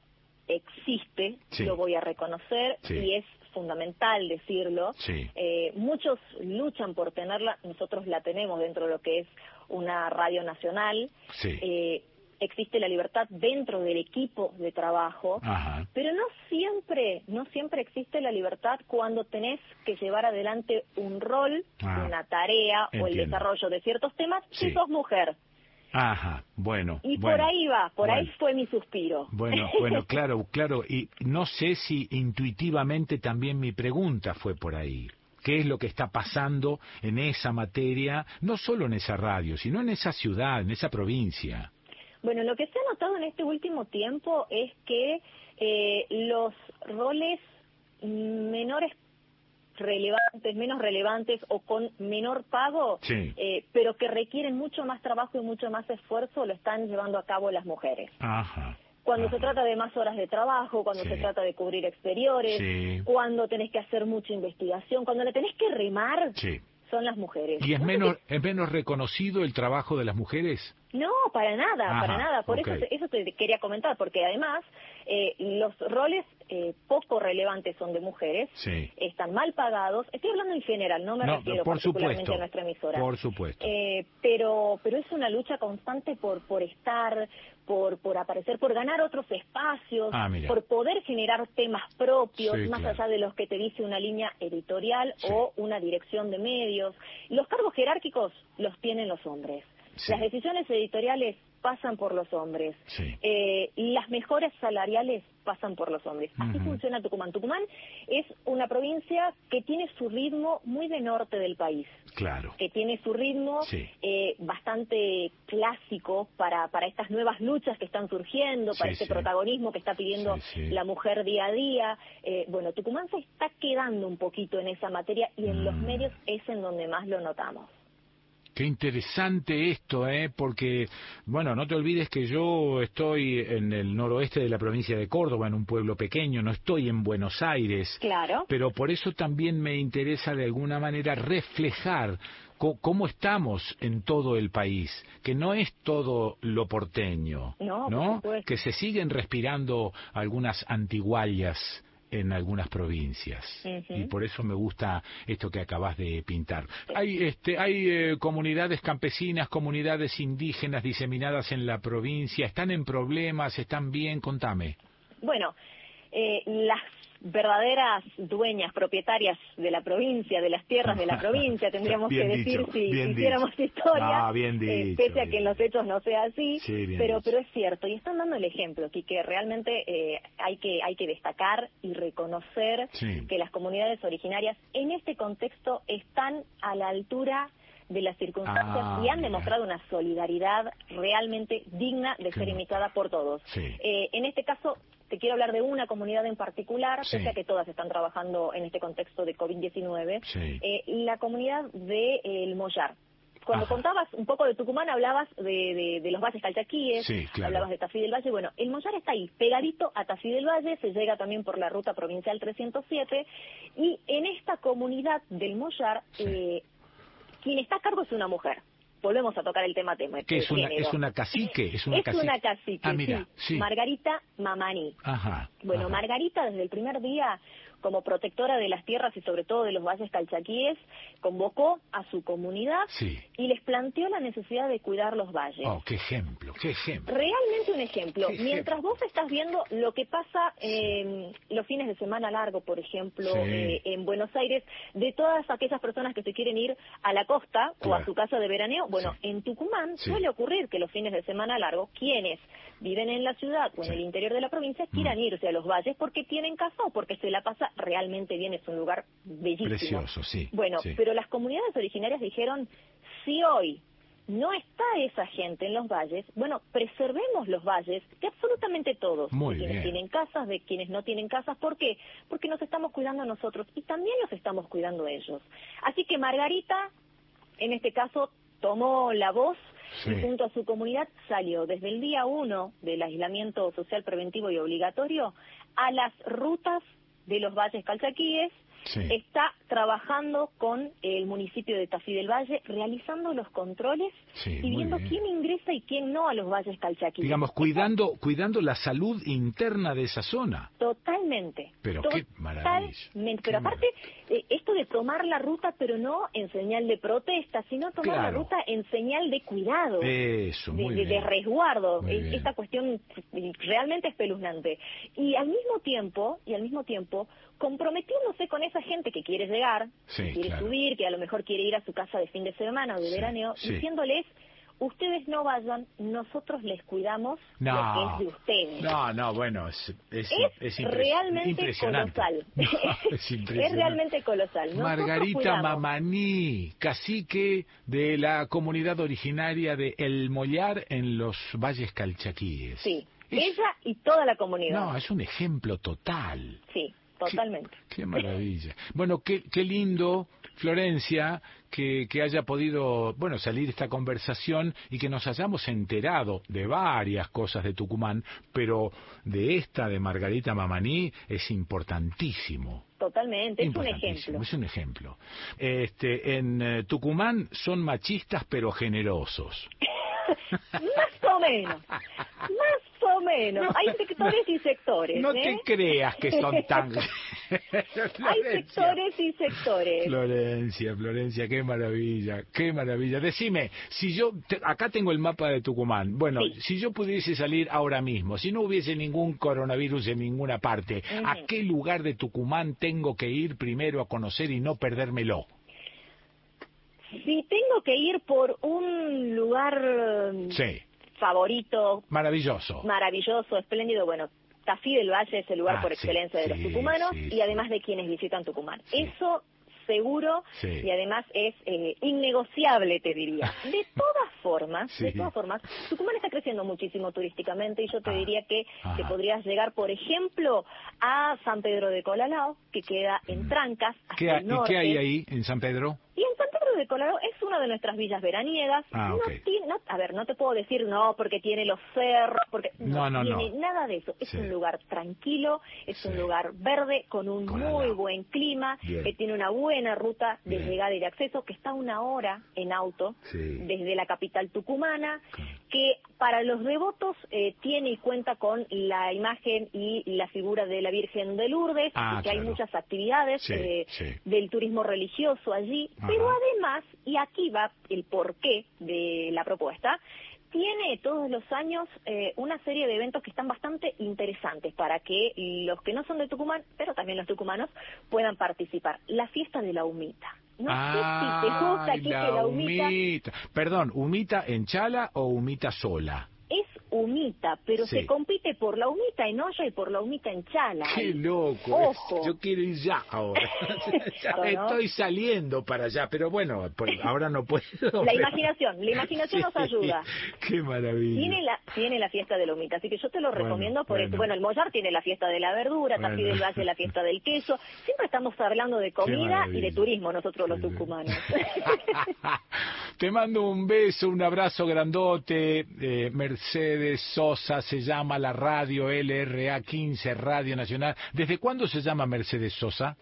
existe, lo voy a reconocer, y es fundamental decirlo. Eh, muchos luchan por tenerla, nosotros la tenemos dentro de lo que es una radio nacional. Eh, existe la libertad dentro del equipo de trabajo, pero no siempre, no siempre existe la libertad cuando tenés que llevar adelante un rol, ah. una tarea o el desarrollo de ciertos temas si sos mujer. Ajá, bueno. Y por ahí va, por ahí fue mi suspiro. Bueno, bueno, claro, claro. Y no sé si intuitivamente también mi pregunta fue por ahí. ¿Qué es lo que está pasando en esa materia, no solo en esa radio, sino en esa ciudad, en esa provincia? Bueno, lo que se ha notado en este último tiempo es que eh, los roles menores relevantes, menos relevantes o con menor pago, eh, pero que requieren mucho más trabajo y mucho más esfuerzo, lo están llevando a cabo las mujeres. Cuando se trata de más horas de trabajo, cuando se trata de cubrir exteriores, cuando tenés que hacer mucha investigación, cuando le tenés que remar, son las mujeres. ¿Y es menos, es menos reconocido el trabajo de las mujeres? No, para nada, para nada. Por eso, eso te quería comentar, porque además eh, los roles eh, poco relevantes son de mujeres, están mal pagados. Estoy hablando en general, no me refiero particularmente a nuestra emisora. Por supuesto. Eh, pero, pero es una lucha constante por, por estar, por, por aparecer, por ganar otros espacios, ah, por poder generar temas propios, más allá de los que te dice una línea editorial o una dirección de medios. Los cargos jerárquicos los tienen los hombres. Las decisiones editoriales pasan por los hombres. Eh, las mejoras salariales pasan por los hombres. Así funciona Tucumán. Tucumán es una provincia que tiene su ritmo muy de norte del país. Claro. Que tiene su ritmo eh, bastante clásico para, para estas nuevas luchas que están surgiendo, para este protagonismo que está pidiendo la mujer día a día. Eh, bueno, Tucumán se está quedando un poquito en esa materia y en los mm. medios es en donde más lo notamos. Qué interesante esto, ¿eh? Porque, bueno, no te olvides que yo estoy en el noroeste de la provincia de Córdoba, en un pueblo pequeño, no estoy en Buenos Aires. Claro. Pero por eso también me interesa de alguna manera reflejar cómo estamos en todo el país, que no es todo lo porteño, ¿no? Que se siguen respirando algunas antiguallas en algunas provincias. Y por eso me gusta esto que acabas de pintar. Hay este hay eh, comunidades campesinas, comunidades indígenas diseminadas en la provincia, están en problemas, están bien, contame. Bueno, eh, las verdaderas dueñas, propietarias de la provincia, de las tierras de la provincia, tendríamos que decir si hiciéramos historia, eh, pese a que en los hechos no sea así, pero pero es cierto, y están dando el ejemplo, que realmente eh, hay que hay que destacar y reconocer que las comunidades originarias en este contexto están a la altura de las circunstancias ah, y han demostrado una solidaridad realmente digna de ser imitada por todos. Eh, en este caso, te quiero hablar de una comunidad en particular, pese a que todas están trabajando en este contexto de COVID-19, eh, la comunidad de El Mollar. Cuando contabas un poco de Tucumán, hablabas de, los valles calchaquíes, hablabas de Tafí del Valle. Bueno, el Mollar está ahí, pegadito a Tafí del Valle, se llega también por la ruta provincial 307, y en esta comunidad del Mollar eh, quien está a cargo es una mujer. Volvemos a tocar el tema tema. ¿Qué es una, es una cacique? Es una cacique. Ah, mira, sí. Margarita Mamani. Ajá. Bueno, Margarita desde el primer día como protectora de las tierras y sobre todo de los valles calchaquíes, convocó a su comunidad y les planteó la necesidad de cuidar los valles. Oh, qué ejemplo, qué ejemplo. Realmente un ejemplo. Mientras vos estás viendo lo que pasa en los fines de semana largo, por ejemplo, eh, en Buenos Aires, de todas aquellas personas que se quieren ir a la costa o a su casa de veraneo, bueno, en Tucumán suele ocurrir que los fines de semana largo, quienes viven en la ciudad o en el interior de la provincia quieran mm. irse a los valles porque tienen casa o porque se la pasa realmente bien, es un lugar bellísimo. Precioso, sí. Bueno, pero las comunidades originarias dijeron, si hoy no está esa gente en los valles, bueno, preservemos los valles, que absolutamente todos, de quienes tienen casas, de quienes no tienen casas, ¿por qué? Porque nos estamos cuidando a nosotros y también los estamos cuidando a ellos. Así que Margarita, en este caso, tomó la voz y junto a su comunidad salió desde el día uno del aislamiento social preventivo y obligatorio a las rutas de los valles calchaquíes está trabajando con el municipio de Tafí del Valle, realizando los controles y viendo quién ingresa y quién no a los valles calchaquíes. Digamos, cuidando, cuidando la salud interna de esa zona. Totalmente. Pero qué maravilla. pero aparte, eh, esto de tomar la ruta, pero no en señal de protesta, sino tomar la ruta en señal de cuidado. Eso, de, resguardo. esta cuestión realmente espeluznante. Y al mismo tiempo, y al mismo tiempo, comprometiéndose con esa gente que quiere llegar, que quiere subir, que a lo mejor quiere ir a su casa de fin de semana o de veraneo, diciéndoles ustedes no vayan, nosotros les cuidamos lo que es de ustedes. No, no, bueno, es, es, es, realmente colosal. es, realmente colosal. Margarita Mamaní, cacique de la comunidad originaria de El Mollar en los Valles Calchaquíes. Sí, ella y toda la comunidad. No, es un ejemplo total. Sí. Totalmente. Qué, maravilla. Bueno, qué, qué lindo, Florencia, que, que, haya podido, bueno, salir esta conversación y que nos hayamos enterado de varias cosas de Tucumán, pero de esta de Margarita Mamaní es importantísimo. Totalmente, es un ejemplo. Es un ejemplo. Este, en eh, Tucumán son machistas pero generosos. Más o menos. Más o menos. Hay sectores y sectores. No te ¿eh? creas que son tan... Hay sectores y sectores. Florencia, Florencia, qué maravilla, qué maravilla. Decime, si yo, acá tengo el mapa de Tucumán. Bueno, si yo pudiese salir ahora mismo, si no hubiese ningún coronavirus en ninguna parte, ¿a qué lugar de Tucumán tengo que ir primero a conocer y no perdérmelo? Si tengo que ir por un lugar sí favorito. Maravilloso. Maravilloso, espléndido. Bueno, Tafí del Valle es el lugar ah, por excelencia de los tucumanos y además de quienes visitan Tucumán. Eso seguro y además es eh, innegociable, te diría. De todas formas, de todas formas, Tucumán está creciendo muchísimo turísticamente y yo te ah, diría que te podrías llegar, por ejemplo, a San Pedro de Colalao, que queda en mm. Trancas. ¿Qué, ¿Y qué hay ahí en San Pedro? Y en San Pedro de Colorado es una de nuestras villas veraniegas. Ah, no a ver, no te puedo decir no porque tiene los cerros, porque no, tiene nada de eso. Es un lugar tranquilo, es un lugar verde con un muy buen clima, que tiene una buena ruta de llegada y de acceso, que está una hora en auto desde la capital tucumana, que para los devotos eh, tiene y cuenta con la imagen y la figura de la Virgen de Lourdes, ah, y que hay muchas actividades eh, del turismo religioso allí, pero además, y aquí va el porqué de la propuesta, tiene todos los años eh, una serie de eventos que están bastante interesantes para que los que no son de Tucumán, pero también los tucumanos, puedan participar. La fiesta de la humita. No sé si te gusta aquí la, la humita. Perdón, ¿humita en chala o humita sola? Humita, pero se compite por la humita en olla y por la humita en chala. ¡Qué loco! Yo quiero ir ya ahora. Estoy saliendo para allá, pero bueno, ahora no puedo. La imaginación, la imaginación nos ayuda. ¡Qué maravilla! Tiene la, tiene la fiesta de la humita, así que yo te lo recomiendo por bueno. Bueno, el Mollar tiene la fiesta de la verdura, bueno. del Valle la fiesta del queso. Siempre estamos hablando de comida y de turismo nosotros los tucumanos. te mando un beso, un abrazo grandote, eh, Mercedes de Sosa se llama la radio LRA 15 Radio Nacional. ¿Desde cuándo se llama Mercedes Sosa?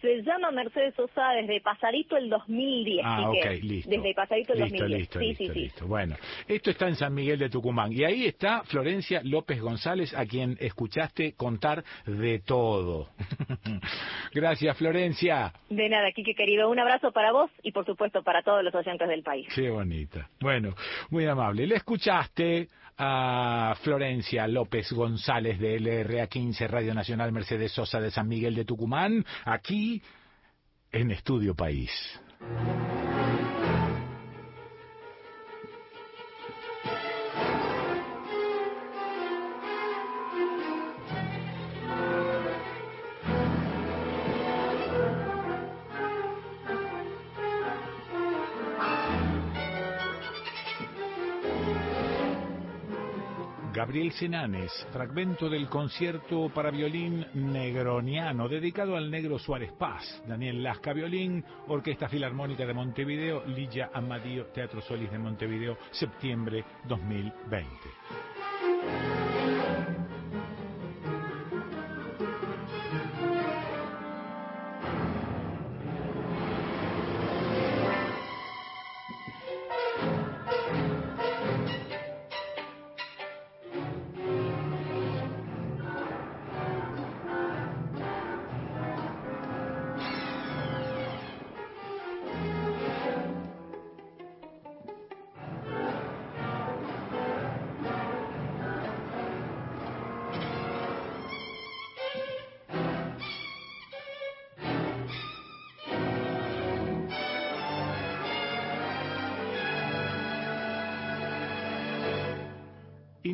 Se llama Mercedes Sosa desde Pasadito el 2010. Ah, ok, listo. Desde Pasadito el listo, 2010. Listo, sí, listo, sí, listo. Bueno, esto está en San Miguel de Tucumán. Y ahí está Florencia López González, a quien escuchaste contar de todo. Gracias, Florencia. De nada, Kike querido. Un abrazo para vos y, por supuesto, para todos los oyentes del país. Qué bonita. Bueno, muy amable. Le escuchaste a Florencia López González de LRA 15 Radio Nacional Mercedes Sosa de San Miguel de Tucumán, aquí en Estudio País. Gabriel Senanes, fragmento del concierto para violín negroniano, dedicado al negro Suárez Paz. Daniel Lasca, violín, Orquesta Filarmónica de Montevideo, Lilla Amadío, Teatro Solís de Montevideo, septiembre 2020.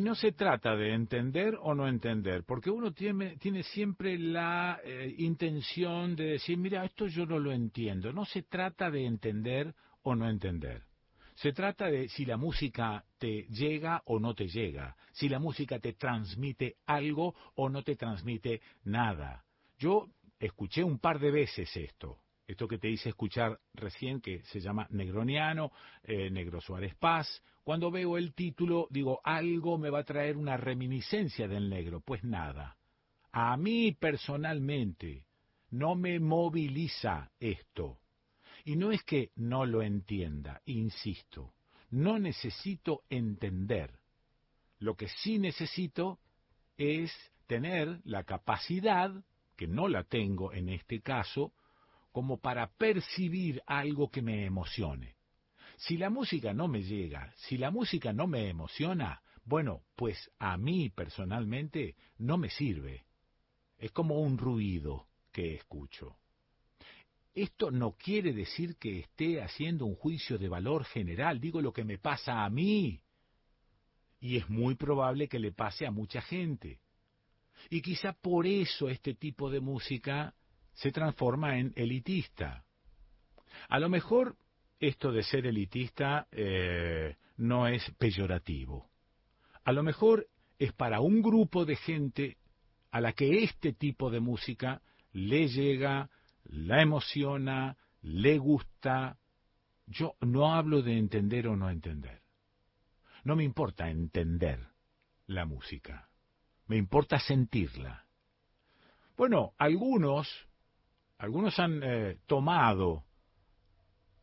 No se trata de entender o no entender, porque uno tiene, siempre la eh, intención de decir, mira, esto yo no lo entiendo. No se trata de entender o no entender. Se trata de si la música te llega o no te llega, si la música te transmite algo o no te transmite nada. Yo escuché un par de veces esto, esto que te hice escuchar recién, que se llama Negroniano, eh, Negro Suárez Paz. Cuando veo el título, digo, algo me va a traer una reminiscencia del negro. Pues nada. A mí personalmente no me moviliza esto. Y no es que no lo entienda, insisto, no necesito entender. Lo que sí necesito es tener la capacidad, que no la tengo en este caso, como para percibir algo que me emocione. Si la música no me llega, si la música no me emociona, bueno, pues a mí personalmente no me sirve. Es como un ruido que escucho. Esto no quiere decir que esté haciendo un juicio de valor general, digo lo que me pasa a mí. Y es muy probable que le pase a mucha gente. Y quizá por eso este tipo de música se transforma en elitista. A lo mejor esto de ser elitista eh, no es peyorativo. A lo mejor es para un grupo de gente a la que este tipo de música le llega, la emociona, le gusta. Yo no hablo de entender o no entender. No me importa entender la música. Me importa sentirla. Bueno, algunos algunos han eh, tomado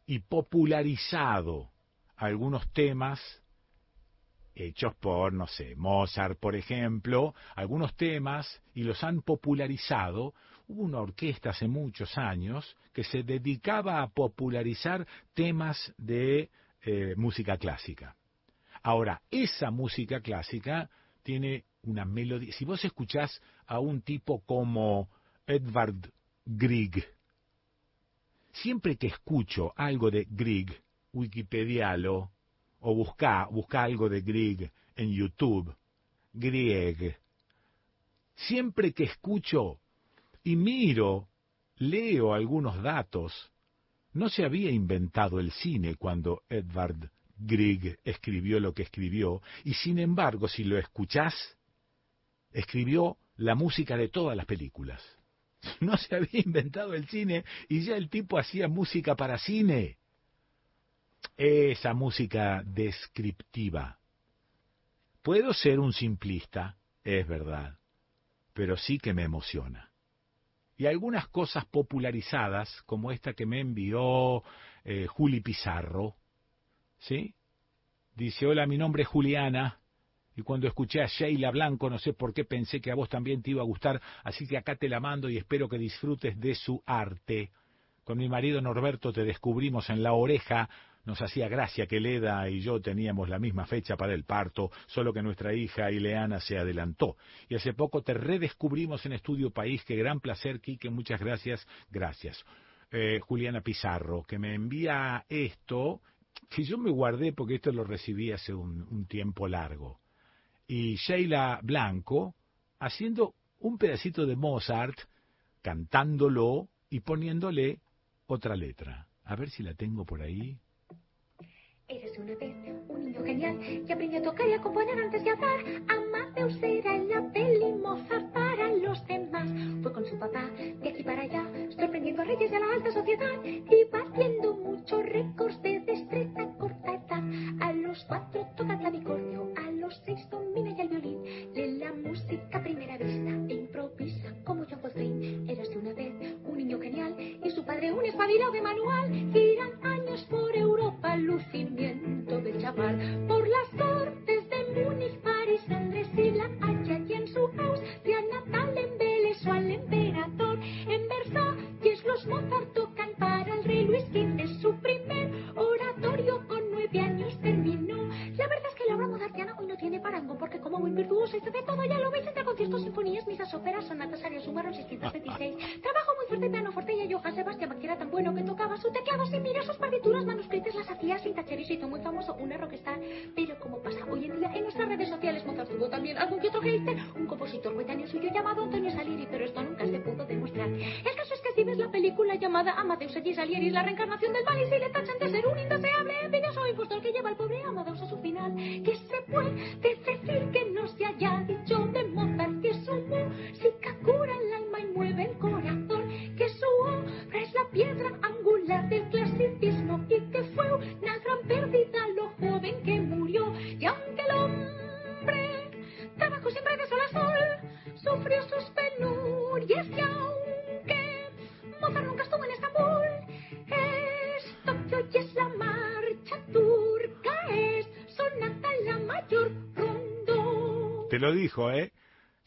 y popularizado algunos temas hechos por, no sé, Mozart, por ejemplo, algunos temas y los han popularizado. Hubo una orquesta hace muchos años que se dedicaba a popularizar temas de eh, música clásica. Ahora, esa música clásica tiene una melodía. Si vos escuchás a un tipo como Edvard Grieg, siempre que escucho algo de Grieg, Wikipedialo, o busca, busca algo de Grieg en YouTube, Grieg, siempre que escucho y miro, leo algunos datos, no se había inventado el cine cuando Edvard Grieg escribió lo que escribió, y sin embargo, si lo escuchás, escribió la música de todas las películas. No se había inventado el cine y ya el tipo hacía música para cine. Esa música descriptiva. Puedo ser un simplista, es verdad, pero sí que me emociona. Y algunas cosas popularizadas, como esta que me envió eh, Juli Pizarro, ¿sí? Dice, hola, mi nombre es Juliana, y cuando escuché a Sheila Blanco, no sé por qué pensé que a vos también te iba a gustar, así que acá te la mando y espero que disfrutes de su arte. Con mi marido Norberto te descubrimos en la oreja, nos hacía gracia que Leda y yo teníamos la misma fecha para el parto, solo que nuestra hija Ileana se adelantó. Y hace poco te redescubrimos en Estudio País, qué gran placer, Quique, muchas gracias, gracias. Eh, Juliana Pizarro, que me envía esto, que yo me guardé porque esto lo recibí hace un, tiempo largo. Y Sheila Blanco haciendo un pedacito de Mozart, cantándolo y poniéndole otra letra. A ver si la tengo por ahí. Eres una vez un niño genial que aprendió a tocar y a componer antes de hablar. Amadeus era la peli Mozart para los demás. Fue con su papá de aquí para allá, sorprendiendo a reyes de la alta sociedad y batiendo muchos récords de destreza corta edad. A los cuatro toca clavicordio, ya el violín. Lee la música a primera vista e improvisa como John Coltrane. Eres una vez un niño genial y su padre un espabilado de manual. Giran años por Europa, lucimiento de chaval. 626. Trabajo muy fuerte, piano fuerte y Johann Sebastián Bach era tan bueno que tocaba su teclado sin mirar sus partituras manuscritas, las hacía sin tachar y hizo muy famoso, una rockstar. Pero como pasa hoy en día en nuestras redes sociales, Mozart tuvo también algún que otro hater, un compositor coetáneo suyo llamado Antonio Salieri, pero esto nunca se pudo demostrar. El caso es que si ves la película llamada Amadeus y Salieri, la reencarnación del mal y si le tachan de ser un indeseable, envidioso impostor que lleva al pobre Amadeus a su final, que se puede decir que no se haya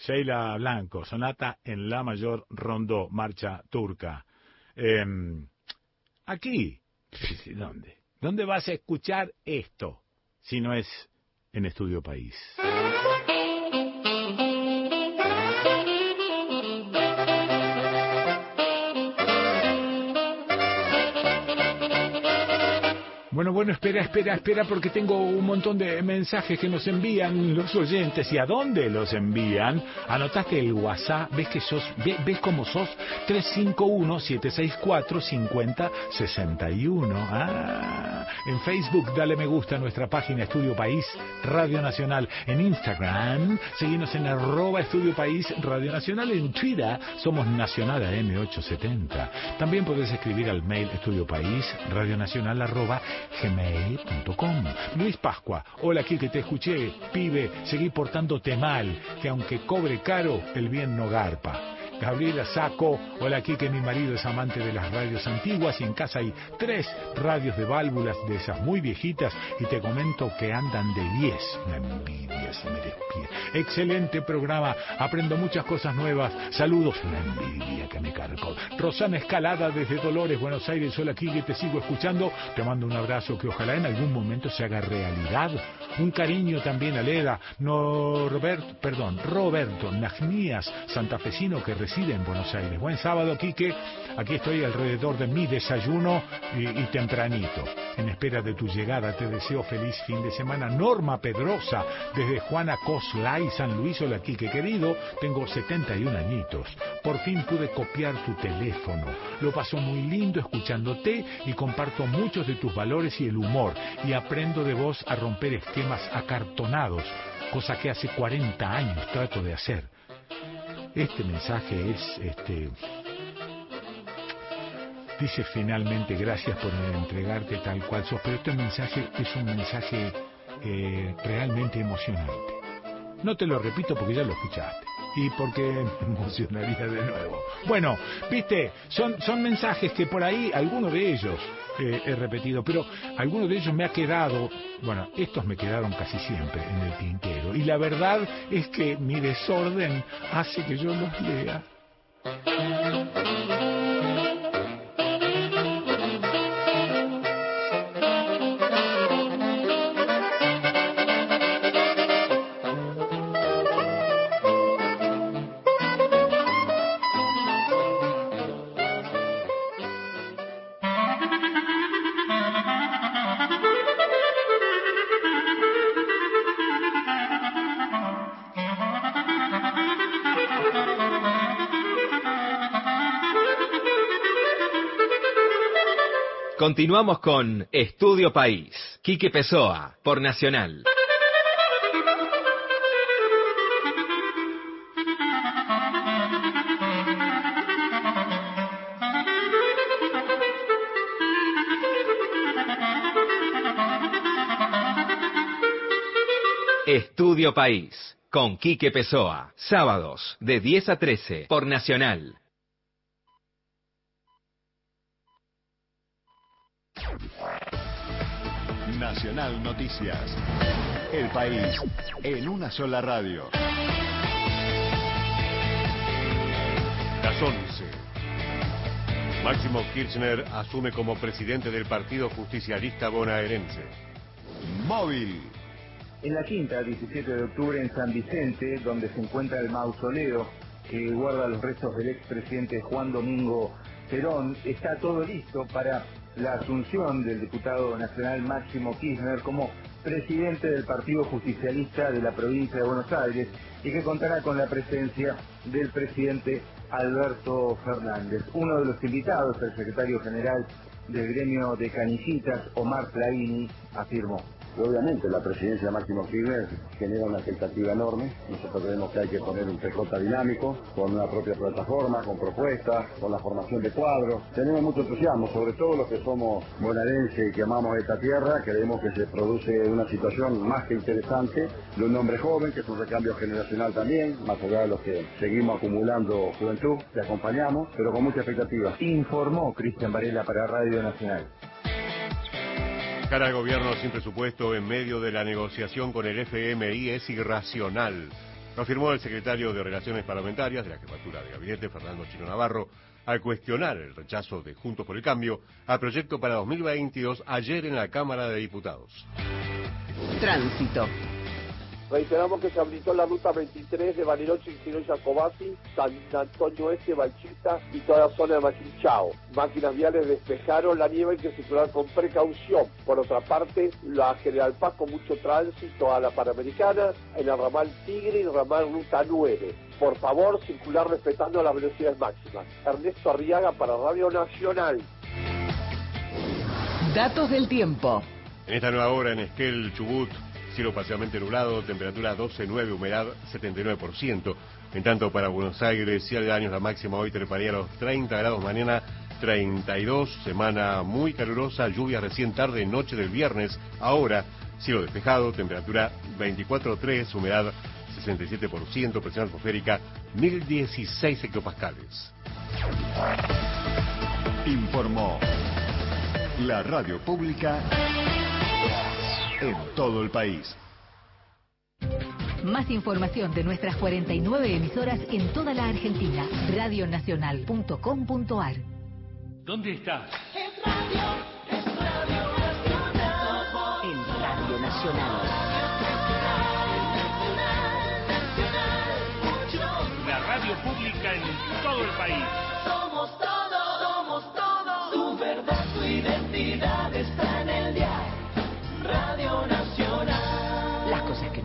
Sheila Blanco, sonata en la mayor rondó, marcha turca. Eh, aquí, ¿dónde? ¿Dónde vas a escuchar esto si no es en Estudio País? Bueno, bueno, espera, espera, espera, porque tengo un montón de mensajes que nos envían los oyentes. ¿Y a dónde los envían? Anotaste el WhatsApp, ves que sos, ves, ves cómo sos, 351-764-5061. Ah, en Facebook dale me gusta a nuestra página Estudio País Radio Nacional. En Instagram, seguimos en arroba Estudio País Radio Nacional. En Twitter somos Nacional AM870. También podés escribir al mail Estudio País Radio Nacional arroba gmail.com. Luis Pascua, hola aquí que te escuché, pibe, seguí portándote mal, que aunque cobre caro, el bien no garpa. Gabriela Saco, hola Quique, mi marido es amante de las radios antiguas y en casa hay tres radios de válvulas de esas muy viejitas y te comento que andan de 10. Una envidia se me despide. Excelente programa, aprendo muchas cosas nuevas. Saludos, una envidia que me cargo. Rosana Escalada desde Dolores, Buenos Aires, hola Quique, te sigo escuchando. Te mando un abrazo que ojalá en algún momento se haga realidad. Un cariño también a Leda, no Roberto, perdón, Roberto Nagnías, santafesino que en Buenos Aires. Buen sábado, Quique. Aquí estoy alrededor de mi desayuno y, y tempranito. En espera de tu llegada, te deseo feliz fin de semana. Norma Pedrosa, desde Juana Coslay, San Luis, hola Quique querido. Tengo 71 añitos. Por fin pude copiar tu teléfono. Lo paso muy lindo escuchándote y comparto muchos de tus valores y el humor. Y aprendo de vos a romper esquemas acartonados, cosa que hace 40 años trato de hacer. Este mensaje es, este, dice finalmente gracias por entregarte tal cual sos, pero este mensaje es un mensaje eh, realmente emocionante. No te lo repito porque ya lo escuchaste y porque me emocionaría de nuevo. Bueno, viste, son, son mensajes que por ahí, algunos de ellos eh, he repetido, pero algunos de ellos me ha quedado, bueno, estos me quedaron casi siempre en el tintero. Y la verdad es que mi desorden hace que yo los lea. Continuamos con Estudio País. Quique Pessoa, por Nacional. Estudio País, con Quique Pessoa. Sábados, de 10 a 13, por Nacional. Nacional Noticias. El país en una sola radio. Las 11. Máximo Kirchner asume como presidente del Partido Justicialista Bonaerense. Móvil. En la quinta, 17 de octubre, en San Vicente, donde se encuentra el mausoleo que guarda los restos del expresidente Juan Domingo Perón, está todo listo para la asunción del diputado nacional Máximo Kirchner como presidente del Partido Justicialista de la provincia de Buenos Aires y que contará con la presencia del presidente Alberto Fernández. Uno de los invitados, el secretario general del gremio de canillitas, Omar Plaini, afirmó. Obviamente la presidencia de Máximo Kirchner genera una expectativa enorme. Nosotros creemos que hay que poner un PJ dinámico, con una propia plataforma, con propuestas, con la formación de cuadros. Tenemos mucho entusiasmo, sobre todo los que somos bonaerenses y que amamos esta tierra. Creemos que se produce una situación más que interesante de un hombre joven, que es un recambio generacional también, más allá de los que seguimos acumulando juventud, te acompañamos, pero con mucha expectativa. Informó Cristian Varela para Radio Nacional. Cara al gobierno sin presupuesto en medio de la negociación con el FMI es irracional. Lo afirmó el secretario de Relaciones Parlamentarias de la Jefatura de Gabinete, Fernando Chino Navarro, al cuestionar el rechazo de Juntos por el Cambio al proyecto para 2022 ayer en la Cámara de Diputados. Tránsito. Reiteramos que se habilitó la ruta 23 de Bariloche, y Jacobasi, San Antonio Este, Balchita y toda la zona de Machinchao. Máquinas viales despejaron la nieve hay que circular con precaución. Por otra parte, la General Paz con mucho tránsito a la Panamericana, en el ramal Tigre y el ramal Ruta 9. Por favor, circular respetando las velocidades máximas. Ernesto Arriaga para Radio Nacional. Datos del tiempo. En esta nueva hora en Esquel, Chubut, cielo parcialmente nublado, temperatura 12.9, humedad 79%. En tanto, para Buenos Aires y aledaños, la máxima hoy treparía a los 30 grados, mañana 32, semana muy calurosa, lluvia recién tarde, noche del viernes. Ahora, cielo despejado, temperatura 24.3, humedad 67%, presión atmosférica 1016 hectopascales. Informó la radio pública en todo el país. Más información de nuestras 49 emisoras en toda la Argentina. Radionacional.com.ar ¿Dónde estás? En Radio Nacional. La radio pública en todo el país. Somos todos, somos todos. Tu verdad, tu identidad está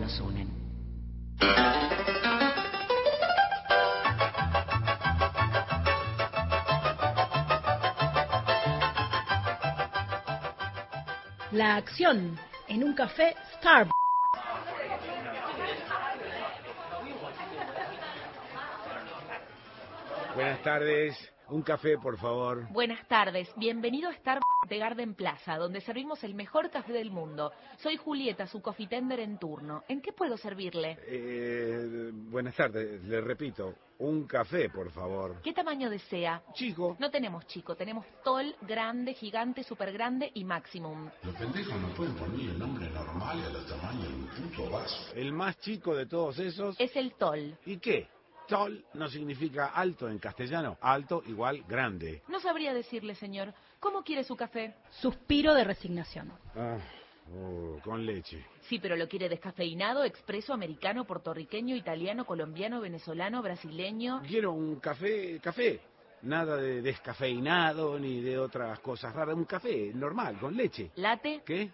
nos unen. La acción en un café Starbucks. Buenas tardes. Un café, por favor. Buenas tardes, bienvenido a Starbucks de Garden Plaza, donde servimos el mejor café del mundo. Soy Julieta, su coffee tender en turno. ¿En qué puedo servirle? Eh, buenas tardes. Le repito, un café, por favor. ¿Qué tamaño desea? Chico. No tenemos chico, tenemos tall, grande, gigante, super grande y maximum. Los pendejos no pueden poner el nombre normal a los tamaños de un puto vaso. El más chico de todos esos. Es el tall. ¿Y qué? Tall no significa alto en castellano. Alto igual grande. No sabría decirle, señor. ¿Cómo quiere su café? Suspiro de resignación. Ah, oh, con leche. Sí, pero lo quiere descafeinado, expreso, americano, puertorriqueño, italiano, colombiano, venezolano, brasileño. Quiero un café, café. Nada de descafeinado ni de otras cosas raras. Un café normal, con leche. ¿Late? ¿Qué?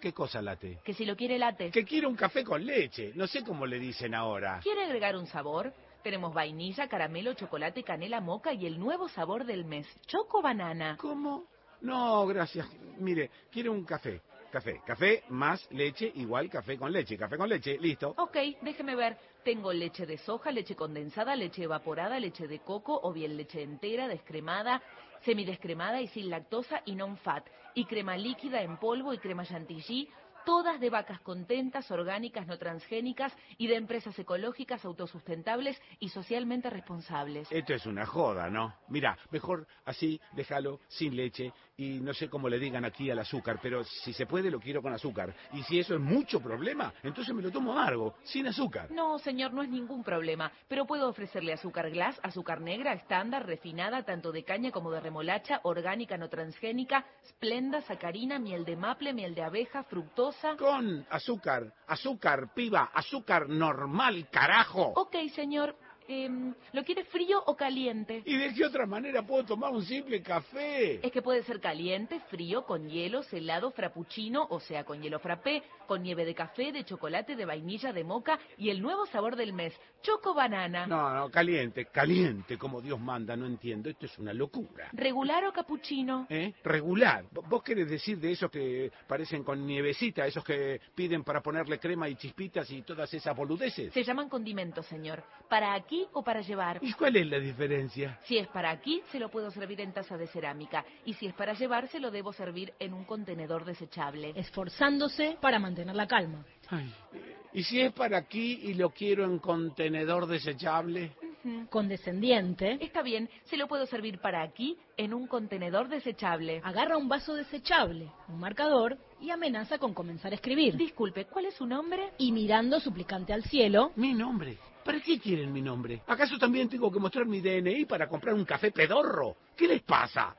¿Qué cosa late? Que si lo quiere late. Que quiero un café con leche. No sé cómo le dicen ahora. ¿Quiere agregar un sabor? Tenemos vainilla, caramelo, chocolate, canela, moca y el nuevo sabor del mes, choco banana. ¿Cómo? No, gracias. Mire, quiero un café. Café. Café más leche igual café con leche. Café con leche, listo. Ok, déjeme ver. Tengo leche de soja, leche condensada, leche evaporada, leche de coco o bien leche entera, descremada, semidescremada y sin lactosa y non-fat. Y crema líquida en polvo y crema chantilly todas de vacas contentas, orgánicas, no transgénicas y de empresas ecológicas, autosustentables y socialmente responsables. Esto es una joda, ¿no? Mira, mejor así, déjalo sin leche y no sé cómo le digan aquí al azúcar, pero si se puede lo quiero con azúcar. Y si eso es mucho problema, entonces me lo tomo amargo, sin azúcar. No, señor, no es ningún problema, pero puedo ofrecerle azúcar glass, azúcar negra, estándar, refinada, tanto de caña como de remolacha, orgánica, no transgénica, splenda, sacarina, miel de maple, miel de abeja, fructosa, con azúcar, azúcar, piba, azúcar normal, carajo. Ok, señor. Eh, ¿Lo quiere frío o caliente? ¿Y de qué otra manera puedo tomar un simple café? Es que puede ser caliente, frío, con hielo, helado, frappuccino, o sea, con hielo frappé, con nieve de café, de chocolate, de vainilla, de moca y el nuevo sabor del mes, choco banana. No, no, caliente, caliente, como Dios manda, no entiendo, esto es una locura. ¿Regular o capuchino? ¿Eh? Regular. ¿Vos querés decir de esos que parecen con nievecita, esos que piden para ponerle crema y chispitas y todas esas boludeces? Se llaman condimentos, señor. Para aquí o para llevar. ¿Y cuál es la diferencia? Si es para aquí, se lo puedo servir en taza de cerámica. Y si es para llevar, se lo debo servir en un contenedor desechable. Esforzándose para mantener la calma. Ay. ¿Y si es para aquí y lo quiero en contenedor desechable? Condescendiente. Está bien, se lo puedo servir para aquí en un contenedor desechable. Agarra un vaso desechable, un marcador y amenaza con comenzar a escribir. Disculpe, ¿cuál es su nombre? Y mirando suplicante al cielo. Mi nombre. ¿Para qué quieren mi nombre? ¿Acaso también tengo que mostrar mi DNI para comprar un café pedorro? ¿Qué les pasa?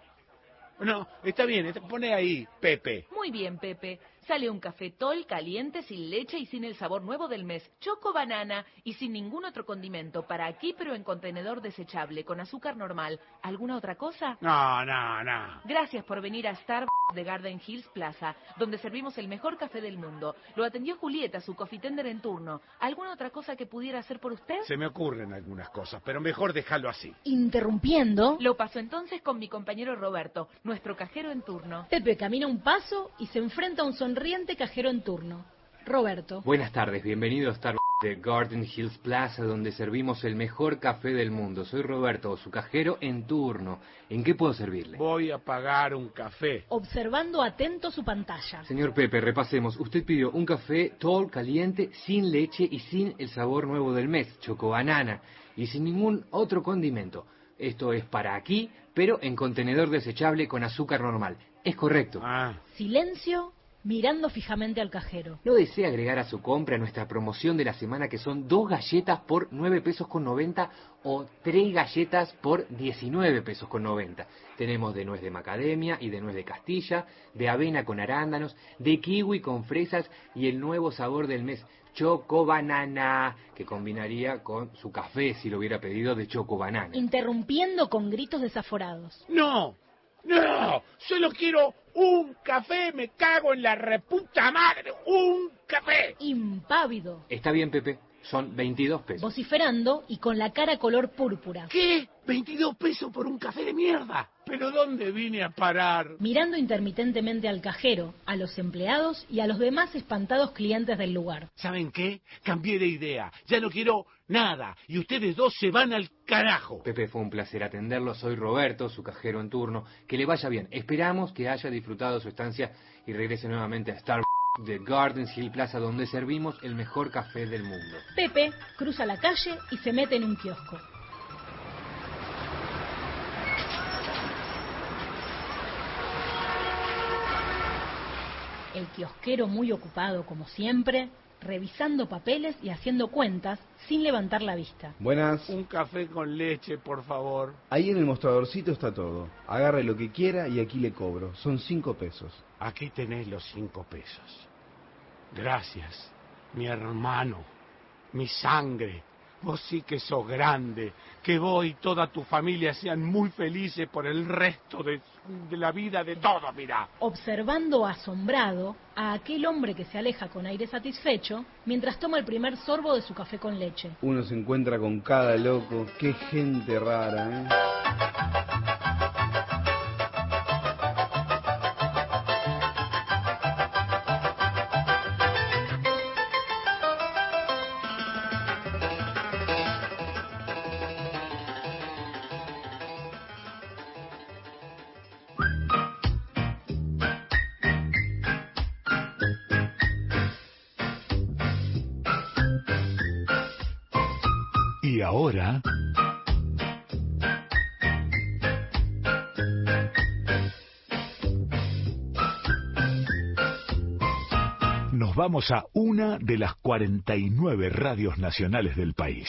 No, está bien, pone ahí, Pepe. Muy bien, Pepe. Sale un café tol caliente, sin leche y sin el sabor nuevo del mes, choco banana y sin ningún otro condimento. Para aquí, pero en contenedor desechable, con azúcar normal. ¿Alguna otra cosa? No, no, no. Gracias por venir a Starbucks de Garden Hills Plaza, donde servimos el mejor café del mundo. Lo atendió Julieta, su coffee tender en turno. ¿Alguna otra cosa que pudiera hacer por usted? Se me ocurren algunas cosas, pero mejor dejarlo así. Interrumpiendo. Lo paso entonces con mi compañero Roberto, nuestro cajero en turno. Pepe camina un paso y se enfrenta a un sonriente cajero en turno. Roberto. Buenas tardes, bienvenido a Starbucks de Garden Hills Plaza, donde servimos el mejor café del mundo. Soy Roberto, su cajero en turno. ¿En qué puedo servirle? Voy a pagar un café. Observando atento su pantalla. Señor Pepe, repasemos. Usted pidió un café tall, caliente, sin leche y sin el sabor nuevo del mes, chocobanana, y sin ningún otro condimento. Esto es para aquí, pero en contenedor desechable con azúcar normal. Es correcto. Ah. Silencio, mirando fijamente al cajero. ¿No desea agregar a su compra nuestra promoción de la semana que son dos galletas por 9 pesos con 90 o tres galletas por 19 pesos con 90? Tenemos de nuez de macadamia y de nuez de castilla, de avena con arándanos, de kiwi con fresas y el nuevo sabor del mes, choco banana, que combinaría con su café si lo hubiera pedido de choco banana. Interrumpiendo con gritos desaforados. ¡No! ¡No! Solo quiero un café, me cago en la reputa madre. ¡Un café! Impávido. Está bien, Pepe. Son 22 pesos. Vociferando y con la cara color púrpura. ¿Qué? ¿22 pesos por un café de mierda? ¿Pero dónde vine a parar? Mirando intermitentemente al cajero, a los empleados y a los demás espantados clientes del lugar. ¿Saben qué? Cambié de idea. Ya no quiero nada. Y ustedes dos se van al carajo. Pepe, fue un placer atenderlo. Soy Roberto, su cajero en turno. Que le vaya bien. Esperamos que haya disfrutado su estancia y regrese nuevamente a Star de Gardens Hill Plaza, donde servimos el mejor café del mundo. Pepe cruza la calle y se mete en un kiosco. El kiosquero muy ocupado como siempre, revisando papeles y haciendo cuentas sin levantar la vista. Buenas. Un café con leche, por favor. Ahí en el mostradorcito está todo. Agarre lo que quiera y aquí le cobro. Son cinco pesos. Aquí tenés los cinco pesos. Gracias, mi hermano, mi sangre. Vos sí que sos grande. Que vos y toda tu familia sean muy felices por el resto de, de la vida de todos, mirá. Observando asombrado a aquel hombre que se aleja con aire satisfecho mientras toma el primer sorbo de su café con leche. Uno se encuentra con cada loco. Qué gente rara, ¿eh? Ahora... Nos vamos a una de las 49 radios nacionales del país.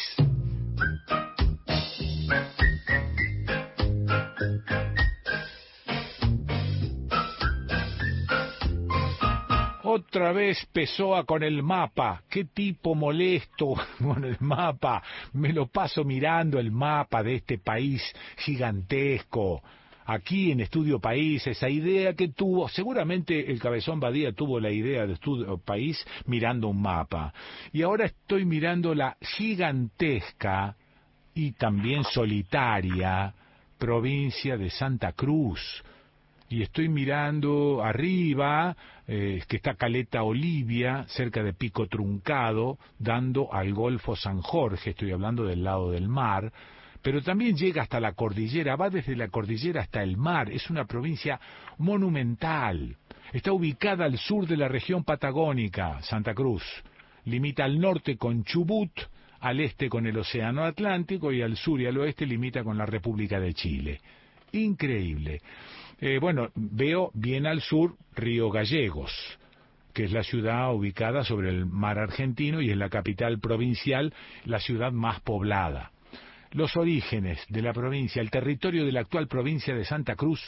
Otra vez Pessoa con el mapa. Qué tipo molesto con el mapa. Me lo paso mirando el mapa de este país gigantesco. Aquí en Estudio País, esa idea que tuvo, seguramente el Cabezón Badía tuvo la idea de Estudio País mirando un mapa. Y ahora estoy mirando la gigantesca y también solitaria provincia de Santa Cruz y estoy mirando arriba, eh, que está Caleta Olivia, cerca de Pico Truncado, dando al Golfo San Jorge, estoy hablando del lado del mar, pero también llega hasta la cordillera, va desde la cordillera hasta el mar, es una provincia monumental. Está ubicada al sur de la región patagónica, Santa Cruz. Limita al norte con Chubut, al este con el Océano Atlántico y al sur y al oeste limita con la República de Chile. Increíble. Eh, bueno, veo bien al sur Río Gallegos, que es la ciudad ubicada sobre el mar argentino y es la capital provincial, la ciudad más poblada. Los orígenes de la provincia, el territorio de la actual provincia de Santa Cruz,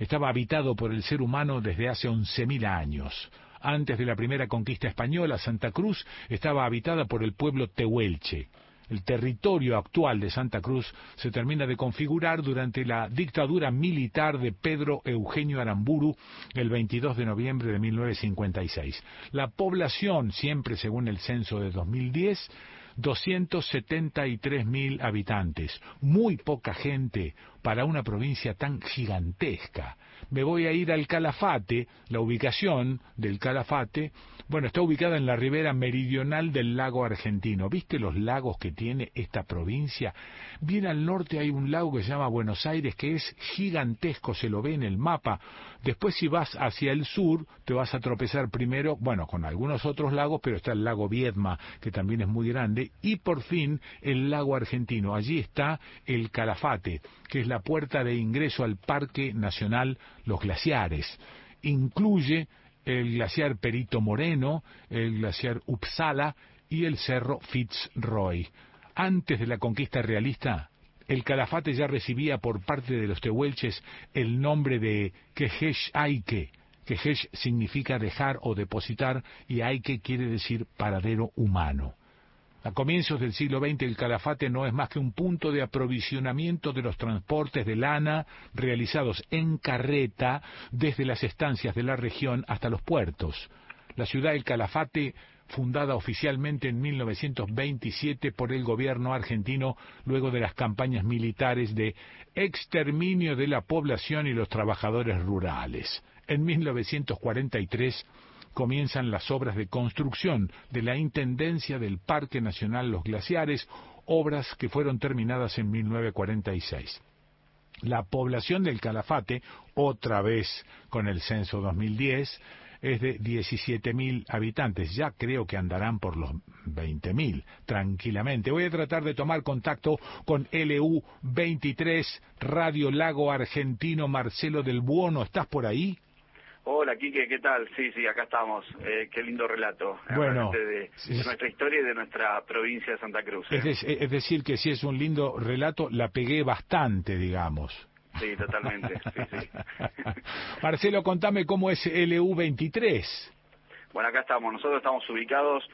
estaba habitado por el ser humano desde hace 11.000 años. Antes de la primera conquista española, Santa Cruz estaba habitada por el pueblo tehuelche. El territorio actual de Santa Cruz se termina de configurar durante la dictadura militar de Pedro Eugenio Aramburu el 22 de noviembre de 1956. La población, siempre según el censo de 2010, 273.000 habitantes. Muy poca gente, para una provincia tan gigantesca. Me voy a ir al Calafate, la ubicación del Calafate, bueno, está ubicada en la ribera meridional del lago argentino. ¿Viste los lagos que tiene esta provincia? Bien al norte hay un lago que se llama Buenos Aires, que es gigantesco, se lo ve en el mapa. Después si vas hacia el sur, te vas a tropezar primero, bueno, con algunos otros lagos, pero está el lago Viedma, que también es muy grande, y por fin el lago argentino. Allí está el Calafate, que es la puerta de ingreso al Parque Nacional Los Glaciares. Incluye el glaciar Perito Moreno, el glaciar Uppsala y el cerro Fitzroy. Antes de la conquista realista, el calafate ya recibía por parte de los tehuelches el nombre de Quejesh Aike. Quejesh significa dejar o depositar y Aike quiere decir paradero humano. A comienzos del siglo XX el Calafate no es más que un punto de aprovisionamiento de los transportes de lana realizados en carreta desde las estancias de la región hasta los puertos. La ciudad del Calafate, fundada oficialmente en 1927 por el gobierno argentino luego de las campañas militares de exterminio de la población y los trabajadores rurales. En 1943 comienzan las obras de construcción de la Intendencia del Parque Nacional Los Glaciares, obras que fueron terminadas en 1946. La población del Calafate, otra vez con el censo 2010, es de 17.000 habitantes. Ya creo que andarán por los 20.000 tranquilamente. Voy a tratar de tomar contacto con LU23, Radio Lago Argentino, Marcelo del Buono. ¿Estás por ahí? Hola, Quique, ¿qué tal? Sí, sí, acá estamos. Eh, qué lindo relato. eh, Bueno, de, de nuestra historia y de nuestra provincia de Santa Cruz. ¿eh? Es, de- es decir, que si es un lindo relato, la pegué bastante, digamos. Sí, totalmente. Sí, sí. Marcelo, contame cómo es LU23. Bueno, acá estamos. Nosotros estamos ubicados.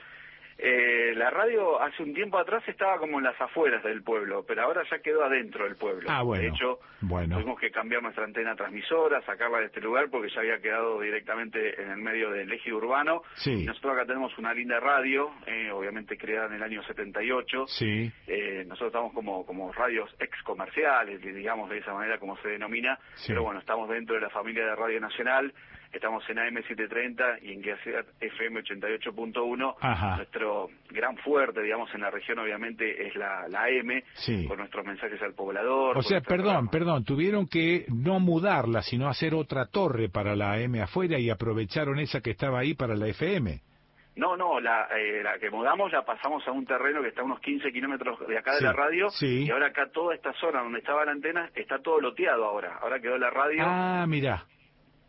Eh, la radio hace un tiempo atrás estaba como en las afueras del pueblo, pero ahora ya quedó adentro del pueblo. Ah, bueno. De hecho, Bueno. tuvimos que cambiar nuestra antena transmisora, sacarla de este lugar porque ya había quedado directamente en el medio del eje urbano. Sí. Y nosotros acá tenemos una linda radio, eh, obviamente creada en el año 78. Sí. Eh, nosotros estamos como, como radios ex comerciales, digamos de esa manera como se denomina, Sí. pero bueno, estamos dentro de la familia de Radio Nacional, estamos en AM730 y en GACEAT FM 88.1. Ajá. Nuestro gran fuerte, digamos, en la región obviamente es la, la AM, Sí. con nuestros mensajes al poblador. O sea, perdón, perdón, tuvieron que no mudarla, sino hacer otra torre para la M afuera y aprovecharon esa que estaba ahí para la FM. No, no, la, eh, la que mudamos la pasamos a un terreno que está a unos 15 kilómetros de acá Sí, de la radio sí. y ahora acá toda esta zona donde estaba la antena está todo loteado ahora. Ahora quedó la radio Ah, mira,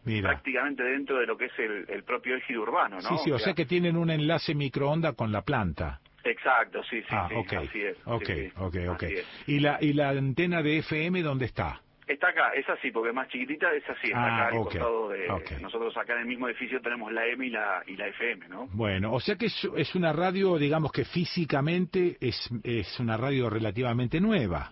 mira. prácticamente dentro de lo que es el, el propio eje urbano, ¿no? Sí, sí, o sea que tienen un enlace microonda con la planta. Exacto, sí, sí, Ah, sí, así es. ok, sí, ok, ok. ¿Y la, ¿Y la antena de FM dónde está? Está acá, es así, porque es más chiquitita, es así, está Ah, acá al ok, costado de... Nosotros acá en el mismo edificio tenemos la M y la, y la FM, ¿no? Bueno, o sea que es, es una radio, digamos que físicamente es, es una radio relativamente nueva.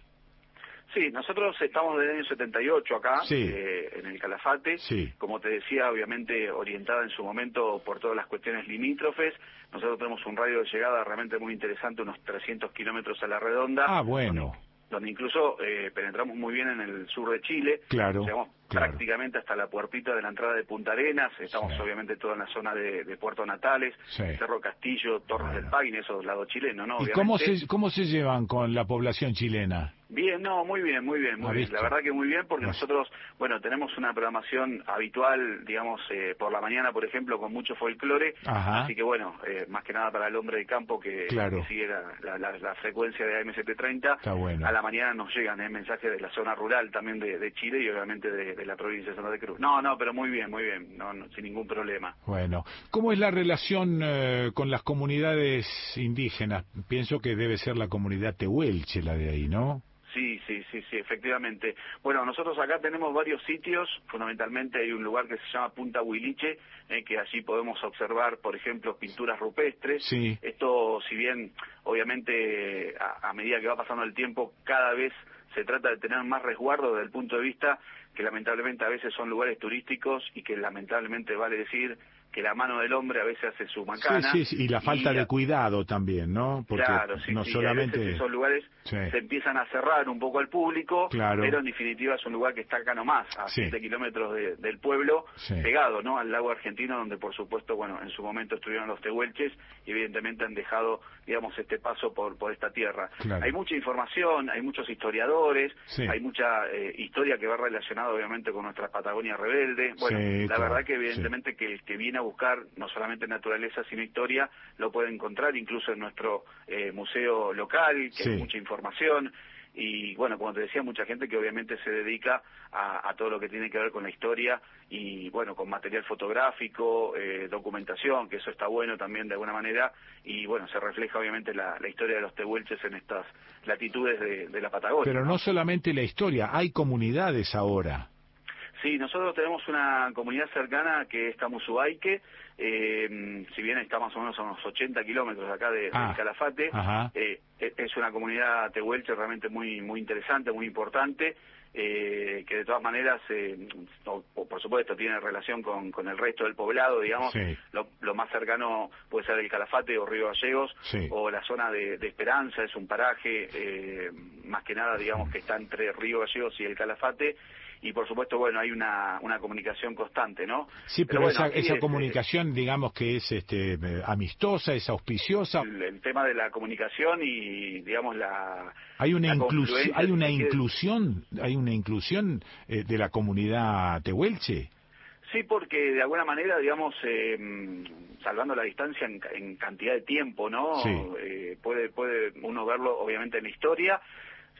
Sí, nosotros estamos desde el año 78 acá, Sí. eh, en el Calafate. Sí. Como te decía, obviamente orientada en su momento por todas las cuestiones limítrofes. Nosotros tenemos un radio de llegada realmente muy interesante, unos 300 kilómetros a la redonda. Ah, bueno, donde incluso eh, penetramos muy bien en el sur de Chile. Claro, Llegamos claro. prácticamente hasta la puertita de la entrada de Punta Arenas. Estamos Sí. obviamente toda en la zona de, de Puerto Natales. Cerro Castillo, Torres del Paine, esos lados chilenos, ¿no? ¿y cómo se, cómo se llevan con la población chilena? Bien, no, muy bien, muy bien, muy ¿Ha bien. La verdad que muy bien porque nosotros, bueno, tenemos una programación habitual, digamos, eh, por la mañana, por ejemplo, con mucho folclore. Ajá. Así que bueno, eh, más que nada para el hombre de campo que, Claro. que sigue la, la- la- la frecuencia de AM730. Está bueno. A la mañana nos llegan eh, mensajes de la zona rural también de, de Chile y obviamente de, de la provincia de Santa Cruz. No, no, pero muy bien, muy bien, no, no, sin ningún problema. Bueno, ¿cómo es la relación eh, con las comunidades indígenas? Pienso que debe ser la comunidad tehuelche la de ahí, ¿no? Sí, sí, sí, sí, efectivamente. Bueno, nosotros acá tenemos varios sitios, fundamentalmente hay un lugar que se llama Punta Huiliche, eh, que allí podemos observar, por ejemplo, pinturas rupestres. Sí. Esto, si bien, obviamente, a, a medida que va pasando el tiempo, cada vez se trata de tener más resguardo desde el punto de vista que lamentablemente a veces son lugares turísticos y que lamentablemente vale decir que la mano del hombre a veces hace su macana. Sí, sí, y la falta de cuidado también, ¿no? Porque claro, sí, no sí, solamente... esos lugares Sí. se empiezan a cerrar un poco al público, Claro. pero en definitiva es un lugar que está acá nomás, a Sí. 7 kilómetros de- del pueblo, pegado ¿no? al lago argentino, donde por supuesto, bueno, en su momento estuvieron los tehuelches y evidentemente han dejado, digamos, este paso por, por esta tierra. Claro. Hay mucha información, hay muchos historiadores, hay mucha eh, historia que va relacionada obviamente con nuestra Patagonia rebelde. Bueno, la claro, verdad que evidentemente que el que viene a buscar no solamente naturaleza sino historia lo puede encontrar incluso en nuestro eh, museo local, que hay mucha información y bueno, como te decía, mucha gente que obviamente se dedica a, a todo lo que tiene que ver con la historia y bueno, con material fotográfico, eh, documentación, que eso está bueno también de alguna manera y bueno, se refleja obviamente la, la historia de los tehuelches en estas latitudes de, de la Patagonia. Pero no solamente la historia, hay comunidades ahora. Sí, nosotros tenemos una comunidad cercana que es Tamuzuaike, eh, si bien está más o menos a unos 80 kilómetros de acá de, Ah, del Calafate, eh, e- es una comunidad tehuelche realmente muy muy interesante, muy importante, eh, que de todas maneras, eh, o- o por supuesto, tiene relación con, con el resto del poblado, digamos, Sí. lo, lo más cercano puede ser el Calafate o Río Gallegos, Sí. o la zona de, de Esperanza, es un paraje, eh, más que nada, digamos, que está entre Río Gallegos y el Calafate, y por supuesto, bueno, hay una, una comunicación constante, ¿no? Sí, pero, bueno, esa, esa es, comunicación, digamos que es este, amistosa, es auspiciosa. el, el tema de la comunicación y, digamos, la... Hay una, la inclus- confluencia, hay una inclusión, hay una inclusión eh, de la comunidad tehuelche. Sí, porque de alguna manera, digamos, eh, salvando la distancia en cantidad de tiempo, ¿no? Sí. Eh, puede, puede uno verlo, obviamente, en la historia,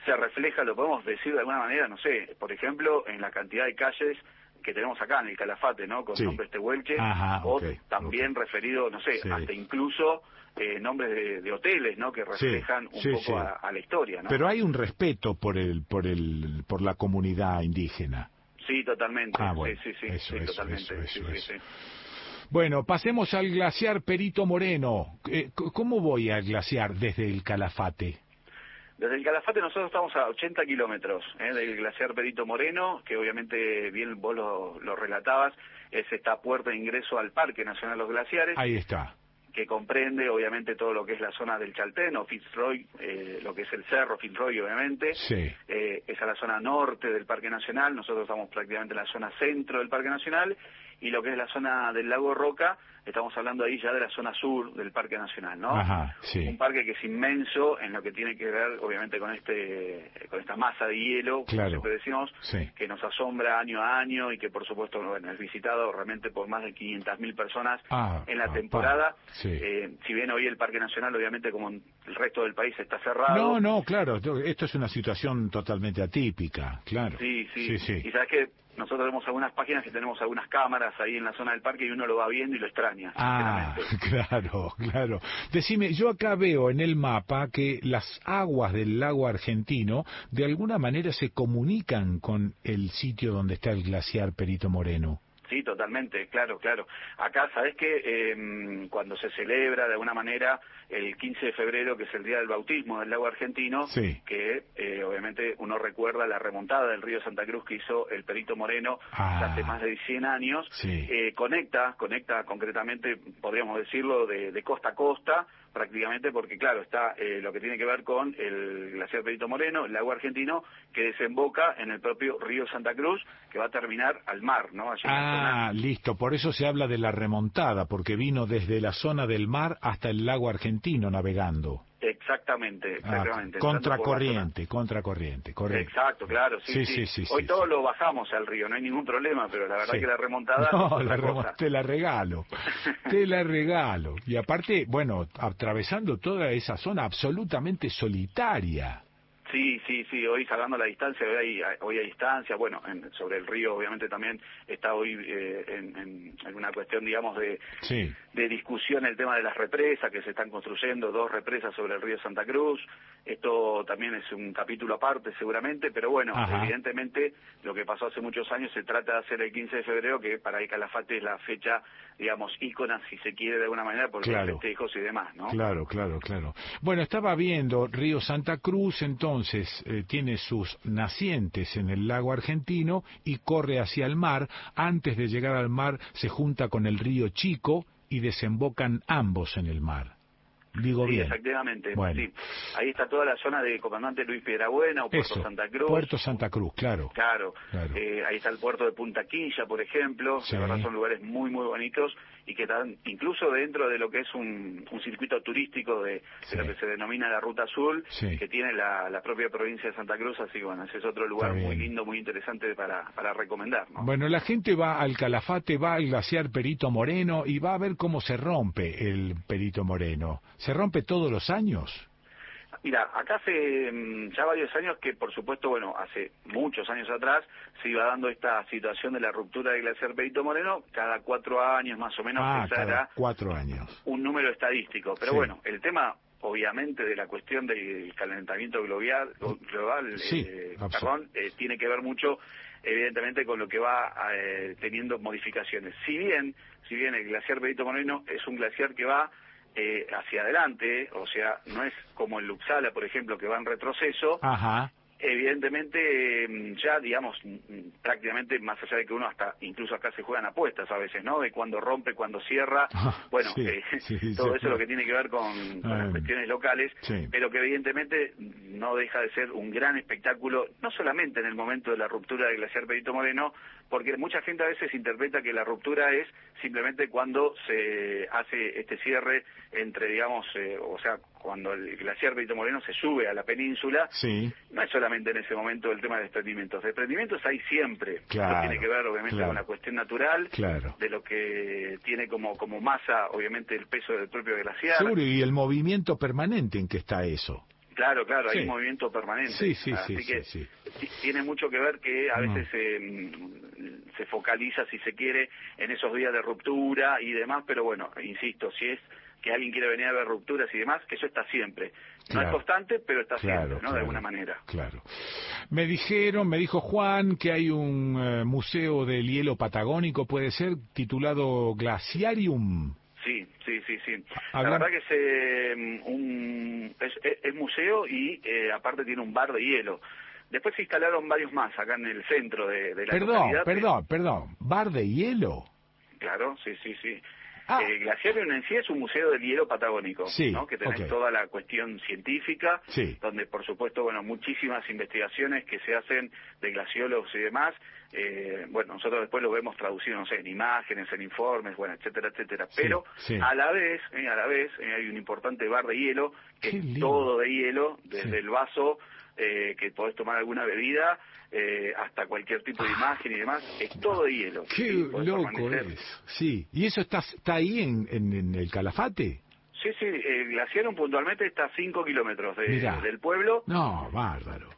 se refleja, lo podemos decir de alguna manera, no sé, por ejemplo, en la cantidad de calles que tenemos acá en el Calafate, ¿no? Con Sí. nombres tehuelche, Ajá, o también referido, no sé, Sí. hasta incluso eh, nombres de, de hoteles, ¿no? Que Sí, reflejan un poco. A, a la historia, ¿no? Pero hay un respeto por el, por el, por la comunidad indígena. Sí, totalmente. Ah, bueno, sí, sí, eso, sí, eso, totalmente. eso, sí, eso, sí, eso. sí. Bueno, pasemos al glaciar Perito Moreno. Eh, ¿Cómo voy al glaciar desde el Calafate? Desde el Calafate nosotros estamos a 80 kilómetros ¿eh? del glaciar Perito Moreno, que obviamente bien vos lo, lo relatabas, es esta puerta de ingreso al Parque Nacional Los Glaciares, Ahí está. que comprende obviamente todo lo que es la zona del Chaltén o Fitzroy, eh, lo que es el cerro Fitzroy obviamente, Sí. eh, es a la zona norte del Parque Nacional, nosotros estamos prácticamente en la zona centro del Parque Nacional, y lo que es la zona del lago Roca, estamos hablando ahí ya de la zona sur del Parque Nacional, ¿no? Ajá, sí. Un parque que es inmenso en lo que tiene que ver, obviamente, con este, con esta masa de hielo, como siempre decimos, Sí. que nos asombra año a año y que, por supuesto, bueno, es visitado realmente por más de 500.000 personas Ah, en la papá. temporada. Sí. Eh, si bien hoy el Parque Nacional, obviamente, como el resto del país, está cerrado. No, no, claro, esto es una situación totalmente atípica, claro. Sí, sí. Sí. Y sabes que nosotros tenemos algunas páginas que tenemos algunas cámaras ahí en la zona del parque y uno lo va viendo y lo extraña. Ah, claro, claro. Decime, yo acá veo en el mapa que las aguas del lago argentino de alguna manera se comunican con el sitio donde está el glaciar Perito Moreno. Sí, totalmente, claro, claro. Acá, ¿sabes que Cuando se celebra de alguna manera el 15 de febrero, que es el Día del Bautismo del lago argentino, Sí. que eh, obviamente uno recuerda la remontada del río Santa Cruz que hizo el Perito Moreno Ah. hace más de 100 años, Sí. eh, conecta, conecta concretamente, podríamos decirlo, de, de costa a costa, prácticamente porque, claro, está eh, lo que tiene que ver con el glaciar Perito Moreno, el lago argentino, que desemboca en el propio río Santa Cruz, que va a terminar al mar, ¿no? Allí Ah, listo, por eso se habla de la remontada, porque vino desde la zona del mar hasta el lago argentino navegando. Exactamente, Ah, exactamente. contracorriente, contracorriente, correcto. Exacto, claro, sí, Sí, sí. sí, Hoy sí, todos lo bajamos al río, no hay ningún problema, pero la verdad que la remontada No, la remo- cosa. te la regalo, te la regalo. Y aparte, bueno, atravesando toda esa zona absolutamente solitaria. Sí, sí, sí, hoy salvando la distancia, hoy hay, hoy hay distancia, bueno, en- sobre el río obviamente también está hoy eh, en, en- en una cuestión, digamos, de, Sí. de discusión el tema de las represas que se están construyendo, dos represas sobre el río Santa Cruz. Esto también es un capítulo aparte seguramente, pero bueno, Ajá. evidentemente lo que pasó hace muchos años se trata de hacer el 15 de febrero, que para el Calafate es la fecha, digamos, ícona, si se quiere de alguna manera, porque Claro. hay festejos y demás, ¿no? Claro, claro, claro. Bueno, estaba viendo Río Santa Cruz, entonces entonces eh, tiene sus nacientes en el lago argentino y corre hacia el mar. Antes de llegar al mar se junta con el río Chico y desembocan ambos en el mar. Digo Sí, bien. efectivamente. Bueno. sí. Ahí está toda la zona de Comandante Luis Piedrabuena o Puerto Eso, Santa Cruz. Puerto Santa Cruz, claro. Claro, Claro. Eh, ahí está el puerto de Punta Quilla, por ejemplo, Sí. la verdad son lugares muy, muy bonitos y que están incluso dentro de lo que es un, un circuito turístico de, de lo que se denomina la Ruta Azul, Sí. que tiene la, la propia provincia de Santa Cruz, así que bueno, ese es otro lugar muy lindo, muy interesante para, para recomendar. ¿no? Bueno, la gente va al Calafate, va al glaciar Perito Moreno y va a ver cómo se rompe el Perito Moreno. ¿Se rompe todos los años? Mira, acá hace mm, ya varios años que, por supuesto, bueno, hace muchos años atrás se iba dando esta situación de la ruptura del glaciar Perito Moreno, cada cuatro años más o menos, ah, cada era cuatro años. un número estadístico. Pero Sí. bueno, el tema, obviamente, de la cuestión del calentamiento global, global Sí, eh, perdón, eh, tiene que ver mucho, evidentemente, con lo que va eh, teniendo modificaciones. Si bien, si bien el glaciar Perito Moreno es un glaciar que va eh, hacia adelante, o sea, no es como el Luxala, por ejemplo, que va en retroceso, Ajá. evidentemente eh, ya digamos mm, prácticamente más allá de que uno hasta incluso acá se juegan apuestas a veces no de cuando rompe cuando cierra bueno sí, eh, sí, todo sí. eso es lo que tiene que ver con, con las Ah, cuestiones locales pero que evidentemente no deja de ser un gran espectáculo no solamente en el momento de la ruptura del glaciar Perito Moreno porque mucha gente a veces interpreta que la ruptura es simplemente cuando se hace este cierre entre digamos eh, o sea cuando el glaciar Perito Moreno se sube a la península Sí. no es solamente en ese momento el tema de desprendimientos. Desprendimientos hay siempre. Claro, tiene que ver, obviamente, claro. con la cuestión natural, Claro. de lo que tiene como, como masa, obviamente, el peso del propio glaciar. Seguro, y el movimiento permanente en que está eso. Claro, claro, hay Sí. movimiento permanente. Sí, sí, Así sí, que sí, ti- tiene mucho que ver que a No. veces eh, mm, se focaliza, si se quiere, en esos días de ruptura y demás, pero bueno, insisto, si es que alguien quiere venir a ver rupturas y demás, que eso está siempre. No es constante, pero está Claro, siempre, ¿no? claro. De alguna manera. Claro. Me dijeron, me dijo Juan, que hay un eh, museo del hielo patagónico, puede ser, titulado Glaciarium. Sí, sí, sí, sí. La verdad que es, eh, un, es, es- es museo y eh, aparte tiene un bar de hielo. Después se instalaron varios más acá en el centro de, de la Perdón, localidad. perdón, perdón. ¿Bar de hielo? Claro, sí, sí, sí. Eh, Glaciarium en sí es un museo del hielo patagónico, Ah. Sí, ¿no? que tenés toda la cuestión científica, Sí. donde por supuesto, bueno, muchísimas investigaciones que se hacen de glaciólogos y demás, eh, bueno, nosotros después lo vemos traducido, no sé, en imágenes, en informes, bueno, etcétera, etcétera, pero a la vez, eh, a la vez, eh, hay un importante bar de hielo, que Qué es lindo. todo de hielo, desde el vaso, eh, que podés tomar alguna bebida, eh, hasta cualquier tipo de imagen y demás, es todo de hielo. Qué Sí, loco es. Sí. ¿Y eso está, está ahí en, en, en el Calafate? Sí, sí, el Glaciaron puntualmente está a 5 kilómetros de- del pueblo. No, bárbaro.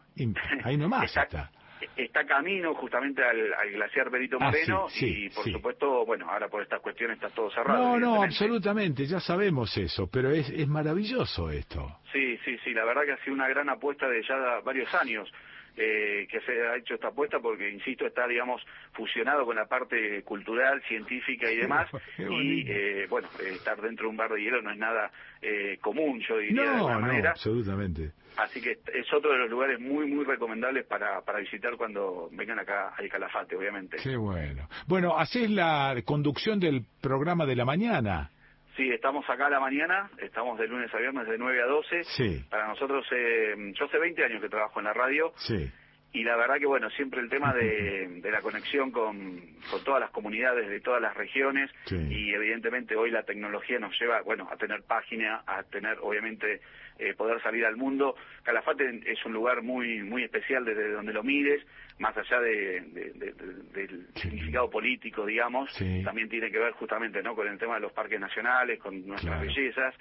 Ahí nomás Está- está. Está camino justamente al, al glaciar Perito Ah, sí, Moreno sí, y por sí. supuesto, bueno, ahora por estas cuestiones está todo cerrado. No, no, absolutamente, ya sabemos eso, pero es, es maravilloso esto. Sí, sí, sí, la verdad que ha sido una gran apuesta de ya varios años eh, que se ha hecho esta apuesta porque, insisto, está, digamos, fusionado con la parte cultural, científica y demás. Y, eh, bueno, estar dentro de un bar de hielo no es nada eh, común, yo diría, de alguna No, no, manera. absolutamente. Así que es otro de los lugares muy, muy recomendables para, para visitar cuando vengan acá al Calafate, obviamente. Qué bueno. Bueno, haces la conducción del programa de la mañana. Sí, estamos acá a la mañana, estamos de lunes a viernes de 9 a 12. Sí. Para nosotros, eh, yo hace 20 años que trabajo en la radio Sí. y la verdad que, bueno, siempre el tema de, de la conexión con, con todas las comunidades de todas las regiones Sí. y evidentemente hoy la tecnología nos lleva, bueno, a tener página, a tener, obviamente, eh, poder salir al mundo. Calafate es un lugar muy muy especial desde donde lo mires, más allá de, de- de- de- del significado político, digamos, Sí. también tiene que ver justamente no con el tema de los parques nacionales, con nuestras Claro, bellezas.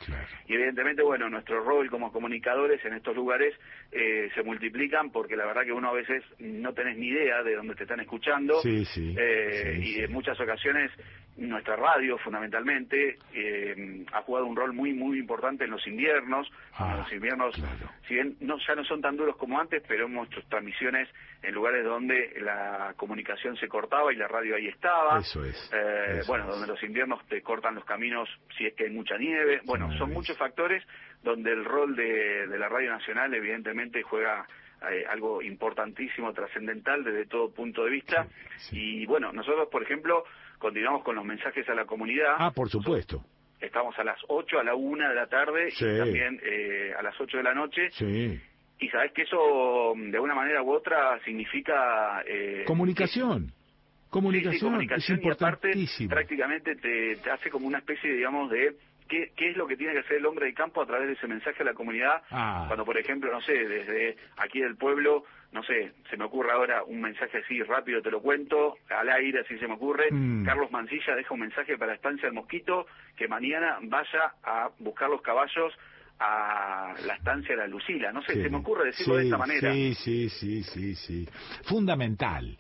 Y evidentemente, bueno, nuestro rol como comunicadores en estos lugares eh, se multiplican porque la verdad que uno a veces no tenés ni idea de dónde te están escuchando. Sí, sí, Eh, sí, y en muchas ocasiones nuestra radio, fundamentalmente, eh, ha jugado un rol muy, muy importante en los inviernos. Ah, los inviernos, si bien no, ya no son tan duros como antes, pero hemos hecho transmisiones en lugares donde la comunicación se cortaba y la radio ahí estaba. Eso es. Eh, eso bueno, es. donde los inviernos te cortan los caminos si es que hay mucha nieve. Bueno, son muchos factores donde el rol de, de la Radio Nacional evidentemente juega eh, algo importantísimo, trascendental desde todo punto de vista. Y bueno, nosotros, por ejemplo, continuamos con los mensajes a la comunidad. Ah, por supuesto. Estamos a las 8, a la 1 de la tarde Sí. y también eh, a las 8 de la noche. Sí. Y sabes que eso, de una manera u otra, significa... Eh, Comunicación. Comunicación, Sí, sí, comunicación es y aparte importantísimo. prácticamente te, te hace como una especie, digamos, de qué, qué es lo que tiene que hacer el hombre de campo a través de ese mensaje a la comunidad. Ah. Cuando, por ejemplo, no sé, desde aquí del pueblo, no sé, se me ocurre ahora un mensaje así rápido, te lo cuento, al aire, así se me ocurre. Mm. Carlos Mancilla deja un mensaje para Estancia del Mosquito que mañana vaya a buscar los caballos a la estancia de la Lucila. No sé, Sí. se me ocurre decirlo de esta manera. Sí, sí, sí, sí, sí. Fundamental.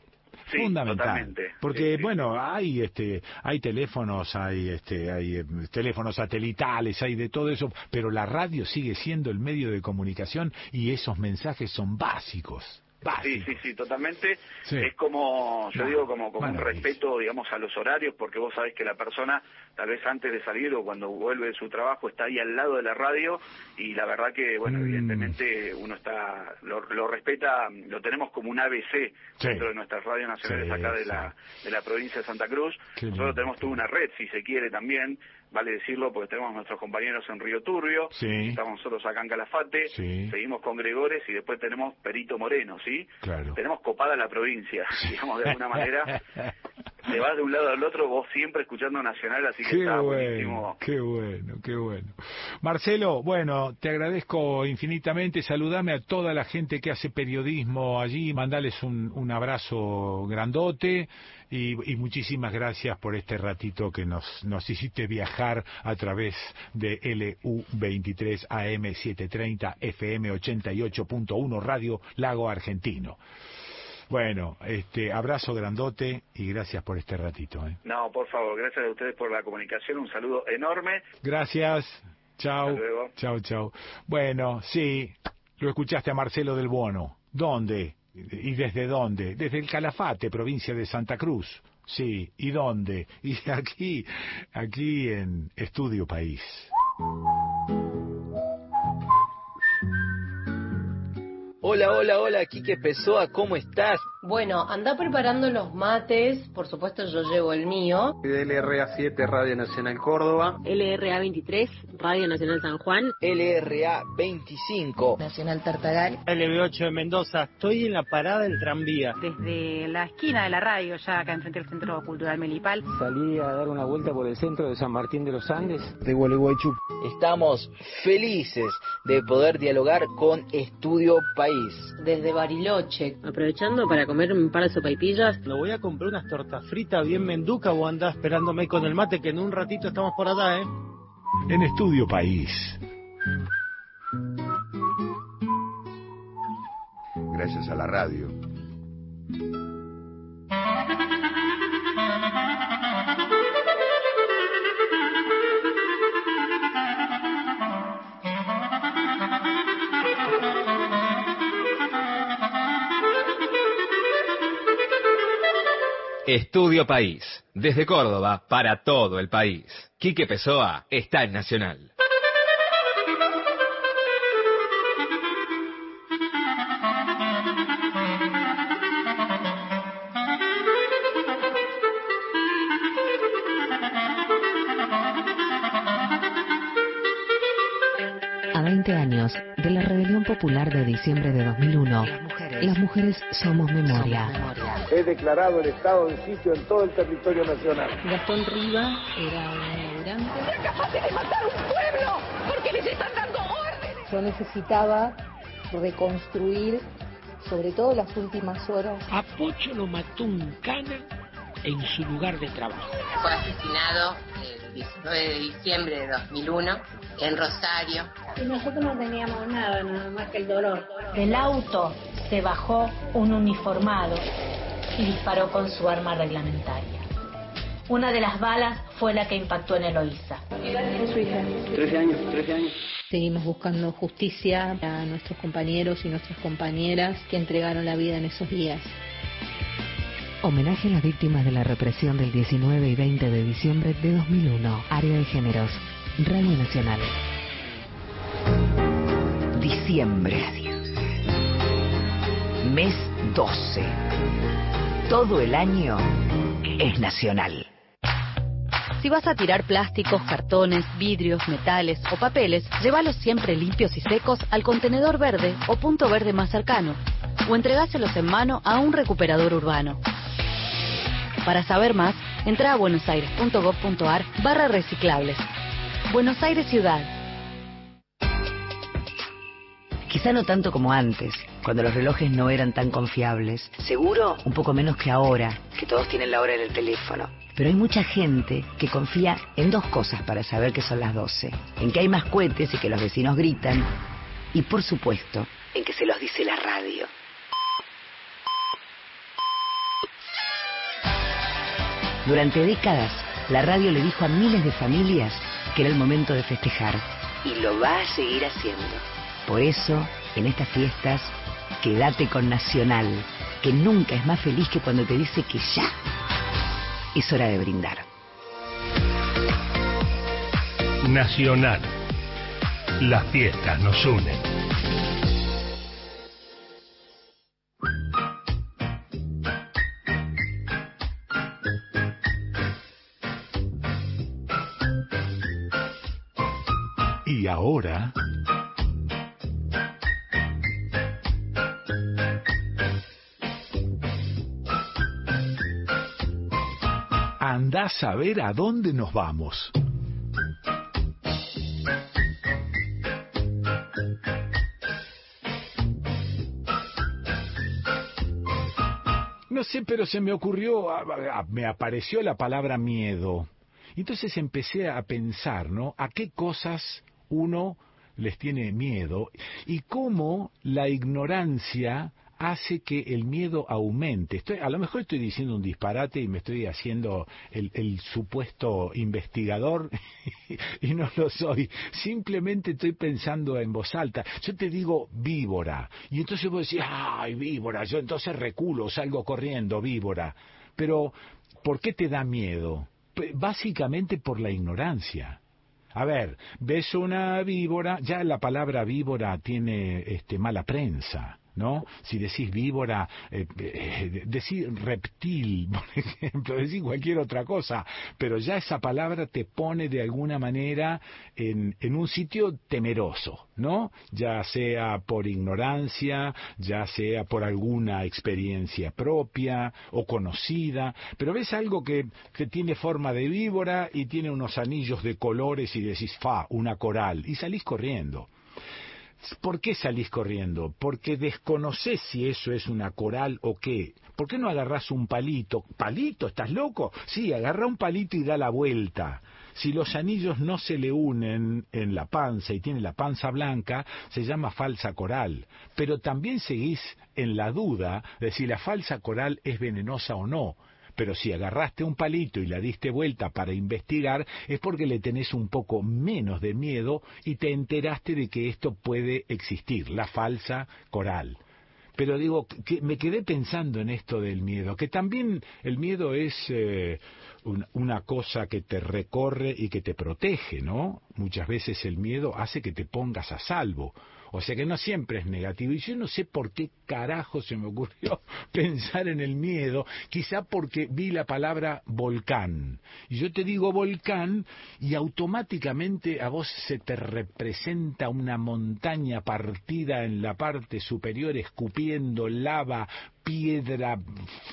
Sí, fundamental. totalmente. porque bueno hay este hay teléfonos hay este hay eh, teléfonos satelitales hay de todo eso pero la radio sigue siendo el medio de comunicación y esos mensajes son básicos Sí, sí, sí, totalmente. Sí. Es como, yo digo, como, como un respeto, digamos, a los horarios, porque vos sabés que la persona, tal vez antes de salir o cuando vuelve de su trabajo, está ahí al lado de la radio y la verdad que, bueno, Mm. evidentemente uno está, lo, lo respeta, lo tenemos como un ABC Sí. dentro de nuestras radios nacionales Sí, acá de la, de la provincia de Santa Cruz. Nosotros tenemos toda una red, si se quiere también, vale decirlo, porque tenemos nuestros compañeros en Río Turbio, Sí. estamos nosotros acá en Calafate, Sí. seguimos con Gregores y después tenemos Perito Moreno, ¿sí? Claro. Tenemos copada la provincia, digamos, de alguna manera. Te vas de un lado al otro, vos siempre escuchando Nacional, así que Qué está bueno, buenísimo. qué bueno, qué bueno. Marcelo, bueno, te agradezco infinitamente. Saludame a toda la gente que hace periodismo allí. Mandales un, un abrazo grandote y, y muchísimas gracias por este ratito que nos, nos hiciste viajar a través de LU23 AM 730 FM 88.1 Radio Lago Argentino. Bueno, este abrazo grandote y gracias por este ratito. ¿eh? No, por favor, gracias a ustedes por la comunicación, un saludo enorme. Gracias. Chao. Chao, chao. Bueno, sí, lo escuchaste a Marcelo del Bono. ¿Dónde? ¿Y desde dónde? Desde el Calafate, provincia de Santa Cruz. Sí, ¿y dónde? Y aquí, aquí en Estudio País. Hola, hola, hola, Quique Pessoa, ¿cómo estás? Bueno, anda preparando los mates, por supuesto yo llevo el mío. LRA 7 Radio Nacional Córdoba. LRA 23, Radio Nacional San Juan. LRA 25. Nacional Tartagal. LB8 de Mendoza. Estoy en la parada del tranvía. Desde la esquina de la radio, ya acá enfrente del Centro Cultural Melipal. Salí a dar una vuelta por el centro de San Martín de los Andes. De Gualeguaychú. Estamos felices de poder dialogar con Estudio País. Desde Bariloche. Aprovechando para comer un par de sopaipillas. Me voy a comprar unas tortas fritas bien menduca o andás esperándome con el mate que en un ratito estamos por allá, ¿eh? En Estudio País. Gracias a la radio. Estudio País, desde Córdoba para todo el país. Quique Pessoa está en Nacional. A 20 años de la rebelión popular de diciembre de 2001, las mujeres, somos memoria. He declarado el estado de sitio en todo el territorio nacional. Gastón Riva era un laburante. capaces de matar un pueblo porque les están dando órdenes. Yo necesitaba reconstruir, sobre todo las últimas horas. A Pocho lo mató un cana en su lugar de trabajo. Fue asesinado el 19 de diciembre de 2001 en Rosario. Y nosotros no teníamos nada, nada más que el dolor. Del auto se bajó un uniformado y disparó con su arma reglamentaria. Una de las balas fue la que impactó en Eloísa. su hija? 13 años, 13 años. Seguimos buscando justicia a nuestros compañeros y nuestras compañeras que entregaron la vida en esos días. Homenaje a las víctimas de la represión del 19 y 20 de diciembre de 2001. Área de Géneros. Radio Nacional. Diciembre. Mes 12. Todo el año es nacional. Si vas a tirar plásticos, cartones, vidrios, metales o papeles, llévalos siempre limpios y secos al contenedor verde o punto verde más cercano, o entregáselos en mano a un recuperador urbano. Para saber más, entra a buenosaires.gov.ar barra reciclables. Buenos Aires Ciudad. Quizá no tanto como antes, cuando los relojes no eran tan confiables. Seguro un poco menos que ahora, que todos tienen la hora en el teléfono. Pero hay mucha gente que confía en dos cosas para saber que son las 12. En que hay más cohetes y que los vecinos gritan. Y por supuesto, en que se los dice la radio. Durante décadas, la radio le dijo a miles de familias que era el momento de festejar. Y lo va a seguir haciendo. Por eso, en estas fiestas, quédate con Nacional, que nunca es más feliz que cuando te dice que ya es hora de brindar. Nacional. Las fiestas nos unen. Ahora... Andá a saber a dónde nos vamos. No sé, pero se me ocurrió, me apareció la palabra miedo. Entonces empecé a pensar, ¿no? ¿A qué cosas uno les tiene miedo y cómo la ignorancia hace que el miedo aumente. Estoy, a lo mejor estoy diciendo un disparate y me estoy haciendo el, el supuesto investigador y no lo soy. Simplemente estoy pensando en voz alta. Yo te digo víbora y entonces vos decís, ay, víbora, yo entonces reculo, salgo corriendo, víbora. Pero, ¿por qué te da miedo? Básicamente por la ignorancia. A ver, ves una víbora, ya la palabra víbora tiene este, mala prensa, ¿no? Si decís víbora, eh, eh, decís reptil, por ejemplo, decís cualquier otra cosa, pero ya esa palabra te pone de alguna manera en, en un sitio temeroso, ¿no? Ya sea por ignorancia, ya sea por alguna experiencia propia o conocida, pero ves algo que, que tiene forma de víbora y tiene unos anillos de colores y decís, fa, una coral, y salís corriendo. ¿Por qué salís corriendo? Porque desconocés si eso es una coral o qué. ¿Por qué no agarrás un palito? ¿Palito? ¿Estás loco? Sí, agarra un palito y da la vuelta. Si los anillos no se le unen en la panza y tiene la panza blanca, se llama falsa coral. Pero también seguís en la duda de si la falsa coral es venenosa o no. Pero si agarraste un palito y la diste vuelta para investigar, es porque le tenés un poco menos de miedo y te enteraste de que esto puede existir, la falsa coral. Pero digo, que me quedé pensando en esto del miedo, que también el miedo es eh, un- una cosa que te recorre y que te protege, ¿no? Muchas veces el miedo hace que te pongas a salvo. O sea que no siempre es negativo. Y yo no sé por qué carajo se me ocurrió pensar en el miedo. Quizá porque vi la palabra volcán. Y yo te digo volcán y automáticamente a vos se te representa una montaña partida en la parte superior escupiendo lava, piedra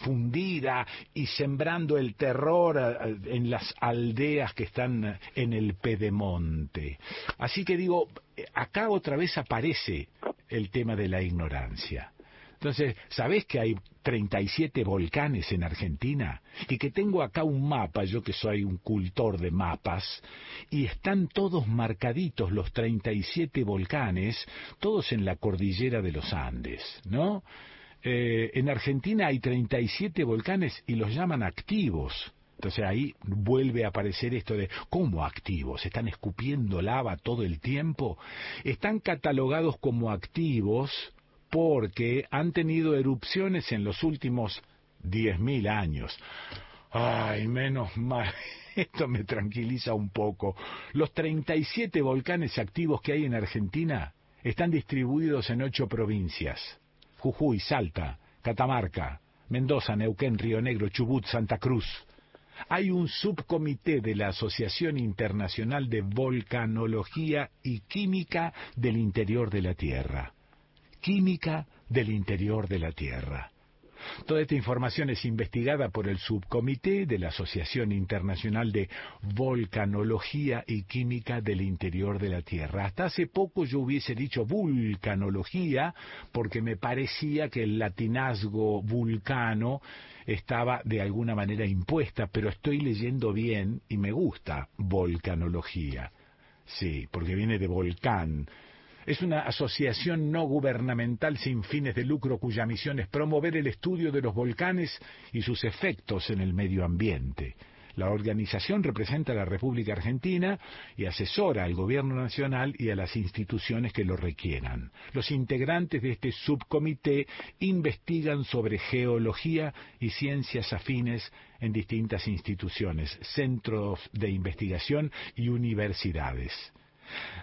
fundida y sembrando el terror en las aldeas que están en el pedemonte. Así que digo, acá otra vez aparece el tema de la ignorancia. Entonces, ¿sabés que hay 37 volcanes en Argentina? Y que tengo acá un mapa, yo que soy un cultor de mapas, y están todos marcaditos los 37 volcanes, todos en la cordillera de los Andes, ¿no? Eh, en Argentina hay 37 volcanes y los llaman activos. Entonces ahí vuelve a aparecer esto de ¿cómo activos? ¿Están escupiendo lava todo el tiempo? Están catalogados como activos porque han tenido erupciones en los últimos 10.000 años. Ay, menos mal. Esto me tranquiliza un poco. Los 37 volcanes activos que hay en Argentina Están distribuidos en ocho provincias. Jujuy, Salta, Catamarca, Mendoza, Neuquén, Río Negro, Chubut, Santa Cruz. Hay un subcomité de la Asociación Internacional de Volcanología y Química del Interior de la Tierra. Química del Interior de la Tierra. Toda esta información es investigada por el subcomité de la Asociación Internacional de Volcanología y Química del Interior de la Tierra. Hasta hace poco yo hubiese dicho vulcanología porque me parecía que el latinazgo vulcano estaba de alguna manera impuesta, pero estoy leyendo bien y me gusta volcanología. Sí, porque viene de volcán. Es una asociación no gubernamental sin fines de lucro cuya misión es promover el estudio de los volcanes y sus efectos en el medio ambiente. La organización representa a la República Argentina y asesora al Gobierno Nacional y a las instituciones que lo requieran. Los integrantes de este subcomité investigan sobre geología y ciencias afines en distintas instituciones, centros de investigación y universidades.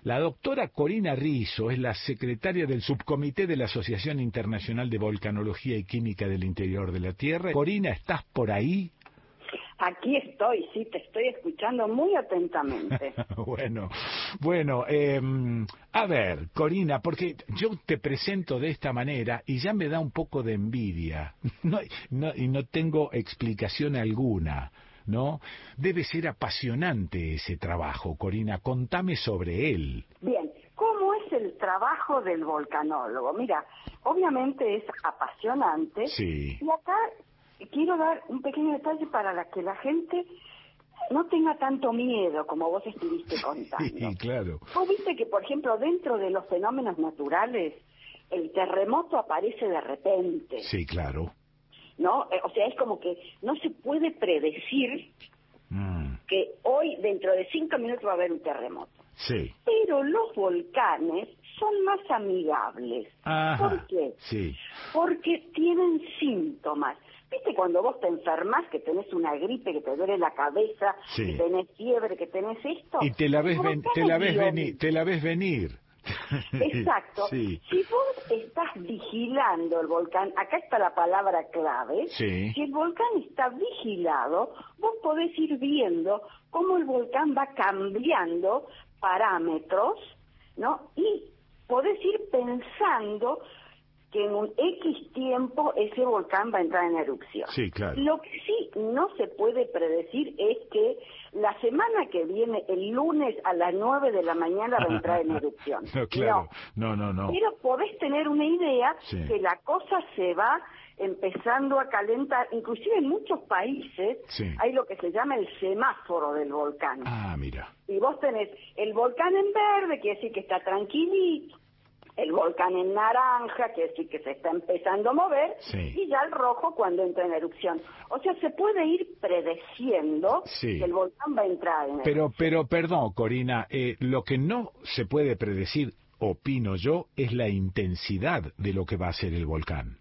La doctora Corina Rizzo es la secretaria del subcomité de la Asociación Internacional de Volcanología y Química del Interior de la Tierra. Corina, ¿estás por ahí? Aquí estoy, sí, te estoy escuchando muy atentamente. bueno, bueno, eh, a ver, Corina, porque yo te presento de esta manera y ya me da un poco de envidia, no, no, y no tengo explicación alguna. ¿No? Debe ser apasionante ese trabajo, Corina. Contame sobre él. Bien, ¿cómo es el trabajo del volcanólogo? Mira, obviamente es apasionante. Sí. Y acá quiero dar un pequeño detalle para la que la gente no tenga tanto miedo como vos estuviste contando. Sí, claro. Vos viste que, por ejemplo, dentro de los fenómenos naturales, el terremoto aparece de repente. Sí, claro. ¿No? Eh, O sea, es como que no se puede predecir Mm, que hoy, dentro de cinco minutos, va a haber un terremoto. sí. Pero los volcanes son más amigables. Ajá. ¿Por qué? Sí. Porque tienen síntomas. ¿Viste cuando vos te enfermas, que tenés una gripe, que te duele la cabeza, Sí. que tenés fiebre, que tenés esto? Y te la ves, ven- te volcanes la ves digo, venir, te la ves venir. Exacto. Sí. Si vos estás vigilando el volcán, acá está la palabra clave. Sí. Si el volcán está vigilado, vos podés ir viendo cómo el volcán va cambiando parámetros, ¿no? Y podés ir pensando que en un X tiempo ese volcán va a entrar en erupción. Sí, claro. Lo que sí no se puede predecir es que la semana que viene, el lunes a las 9 de la mañana, va a entrar en erupción. No, claro. No, no, no. Pero podés tener una idea Sí. que la cosa se va empezando a calentar. Inclusive en muchos países Sí. hay lo que se llama el semáforo del volcán. Ah, mira. Y vos tenés el volcán en verde, quiere decir que está tranquilito, el volcán en naranja, quiere decir que se está empezando a mover, Sí. y ya el rojo cuando entra en erupción. O sea, se puede ir predeciendo Sí. que el volcán va a entrar en Pero, pero, perdón, Corina, eh, lo que no se puede predecir, opino yo, es la intensidad de lo que va a ser el volcán.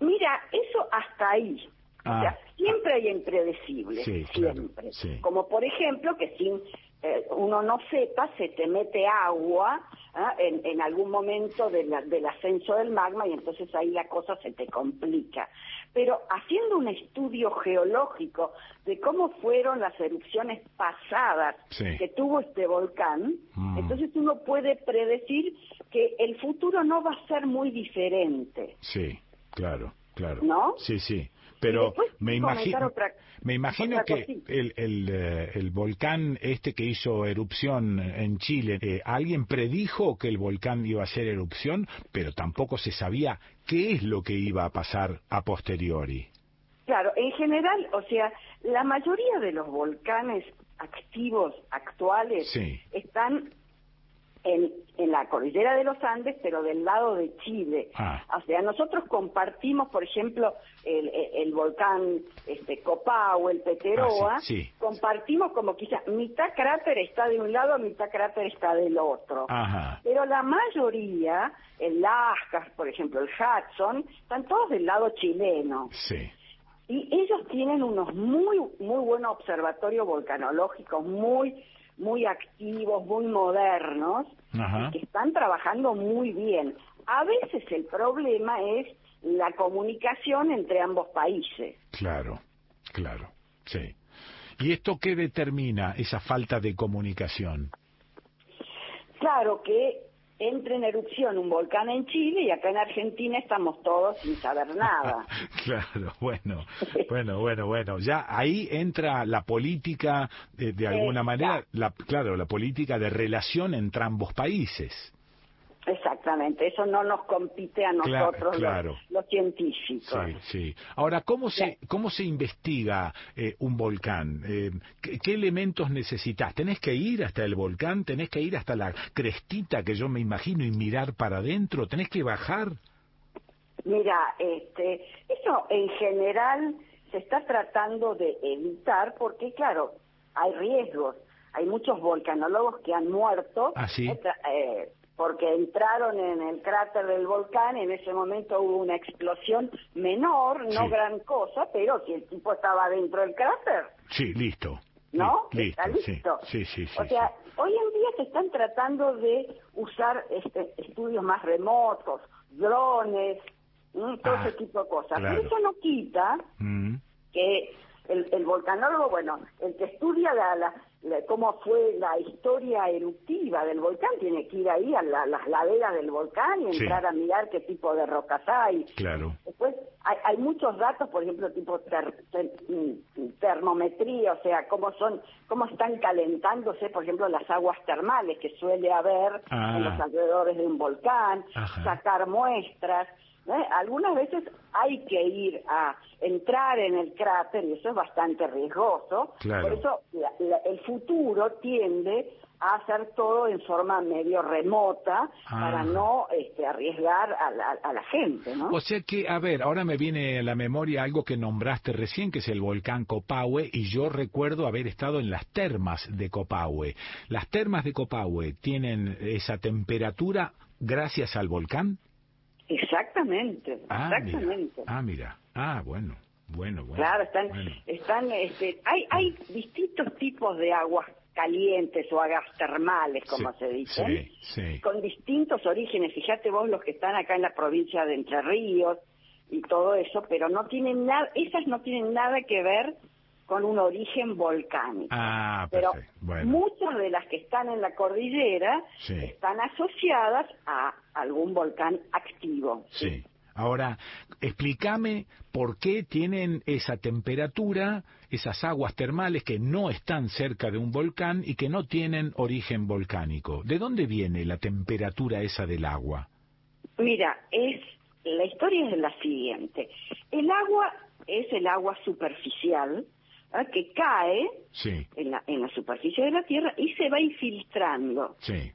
Mira, eso hasta ahí. Ah. O sea, siempre hay impredecibles, Sí, claro, siempre. sí. Como por ejemplo que sin eh, uno no sepa, se te mete agua ¿ah? en, en algún momento de la- del ascenso del magma y entonces ahí la cosa se te complica. Pero haciendo un estudio geológico de cómo fueron las erupciones pasadas Sí. que tuvo este volcán, Mm. entonces uno puede predecir que el futuro no va a ser muy diferente. Sí, claro, claro. ¿No? Sí, sí. Pero me imagino, otra- me imagino otra que el, el, eh, el volcán este que hizo erupción en Chile, eh, alguien predijo que el volcán iba a hacer erupción, pero tampoco se sabía qué es lo que iba a pasar a posteriori. Claro, en general, o sea, la mayoría de los volcanes activos actuales Sí. están en, en la cordillera de los Andes, pero del lado de Chile. Ah. O sea, nosotros compartimos, por ejemplo, el, el- volcán este, el Peteroa, Ah, sí, sí. compartimos como quizá mitad cráter está de un lado, mitad cráter está del otro. Ajá. Pero la mayoría, el Lascas, por ejemplo, el Hudson, están todos del lado chileno. Sí. Y ellos tienen unos muy, muy buenos observatorios volcanológicos, muy, muy activos, muy modernos, Ajá. que están trabajando muy bien. A veces el problema es la comunicación entre ambos países. Claro, claro, sí. ¿Y esto qué determina esa falta de comunicación? Claro que entra en erupción un volcán en Chile y acá en Argentina estamos todos sin saber nada. Claro, bueno, bueno, bueno, bueno. Ya ahí entra la política, eh, de alguna manera, la, claro, la política de relación entre ambos países. Exactamente, eso no nos compite a nosotros claro. los, los científicos. Sí, sí. Ahora, ¿cómo se, cómo se investiga eh, un volcán? Eh, ¿qué, qué elementos necesitas? ¿Tenés que ir hasta el volcán? ¿Tenés que ir hasta la crestita que yo me imagino y mirar para adentro? ¿Tenés que bajar? Mira, este, eso en general se está tratando de evitar porque, claro, hay riesgos. Hay muchos volcanólogos que han muerto ¿Ah, sí? eh, porque entraron en el cráter del volcán, en ese momento hubo una explosión menor, no Sí. gran cosa, pero si el tipo estaba dentro del cráter, Sí, listo. ¿no? Está listo. Sí, sí, sí. o sea, hoy en día se están tratando de usar este, estudios más remotos, drones, todo Ah, ese tipo de cosas. claro. Pero eso no quita Mm, que el, el volcanólogo, bueno, el que estudia la- la- cómo fue la historia eruptiva del volcán, tiene que ir ahí a la- las laderas del volcán y Sí. entrar a mirar qué tipo de rocas hay. claro. Después hay, hay muchos datos, por ejemplo, tipo ter- ter- mm, termometría, o sea, cómo son, cómo están calentándose, por ejemplo, las aguas termales que suele haber Ah. en los alrededores de un volcán, Ajá. sacar muestras. ¿Eh? Algunas veces hay que ir a entrar en el cráter y eso es bastante riesgoso. Claro. Por eso la- la- el futuro tiende a hacer todo en forma medio remota para Ah. no este, arriesgar a la, a la gente, ¿no? O sea que, a ver, ahora me viene a la memoria algo que nombraste recién, que es el volcán Copahue, y yo recuerdo haber estado en las termas de Copahue. ¿Las termas de Copahue tienen esa temperatura gracias al volcán? Exactamente, Ah, exactamente. mira. Ah, mira. Ah, bueno, bueno, bueno. Claro, están, bueno. están, este, hay, hay distintos tipos de aguas calientes o aguas termales, como Sí, se Sí, sí. con distintos orígenes. Fíjate vos los que están acá en la provincia de Entre Ríos y todo eso, pero no tienen nada, esas no tienen nada que ver con un origen volcánico. Ah, pero. Bueno, muchas de las que están en la cordillera sí, están asociadas a algún volcán activo. sí. Ahora, explícame por qué tienen esa temperatura, esas aguas termales que no están cerca de un volcán y que no tienen origen volcánico. ¿De dónde viene la temperatura esa del agua? Mira, es la historia es la siguiente. El agua es el agua superficial ¿ah? que cae Sí, en la, en la superficie de la Tierra y se va infiltrando. sí.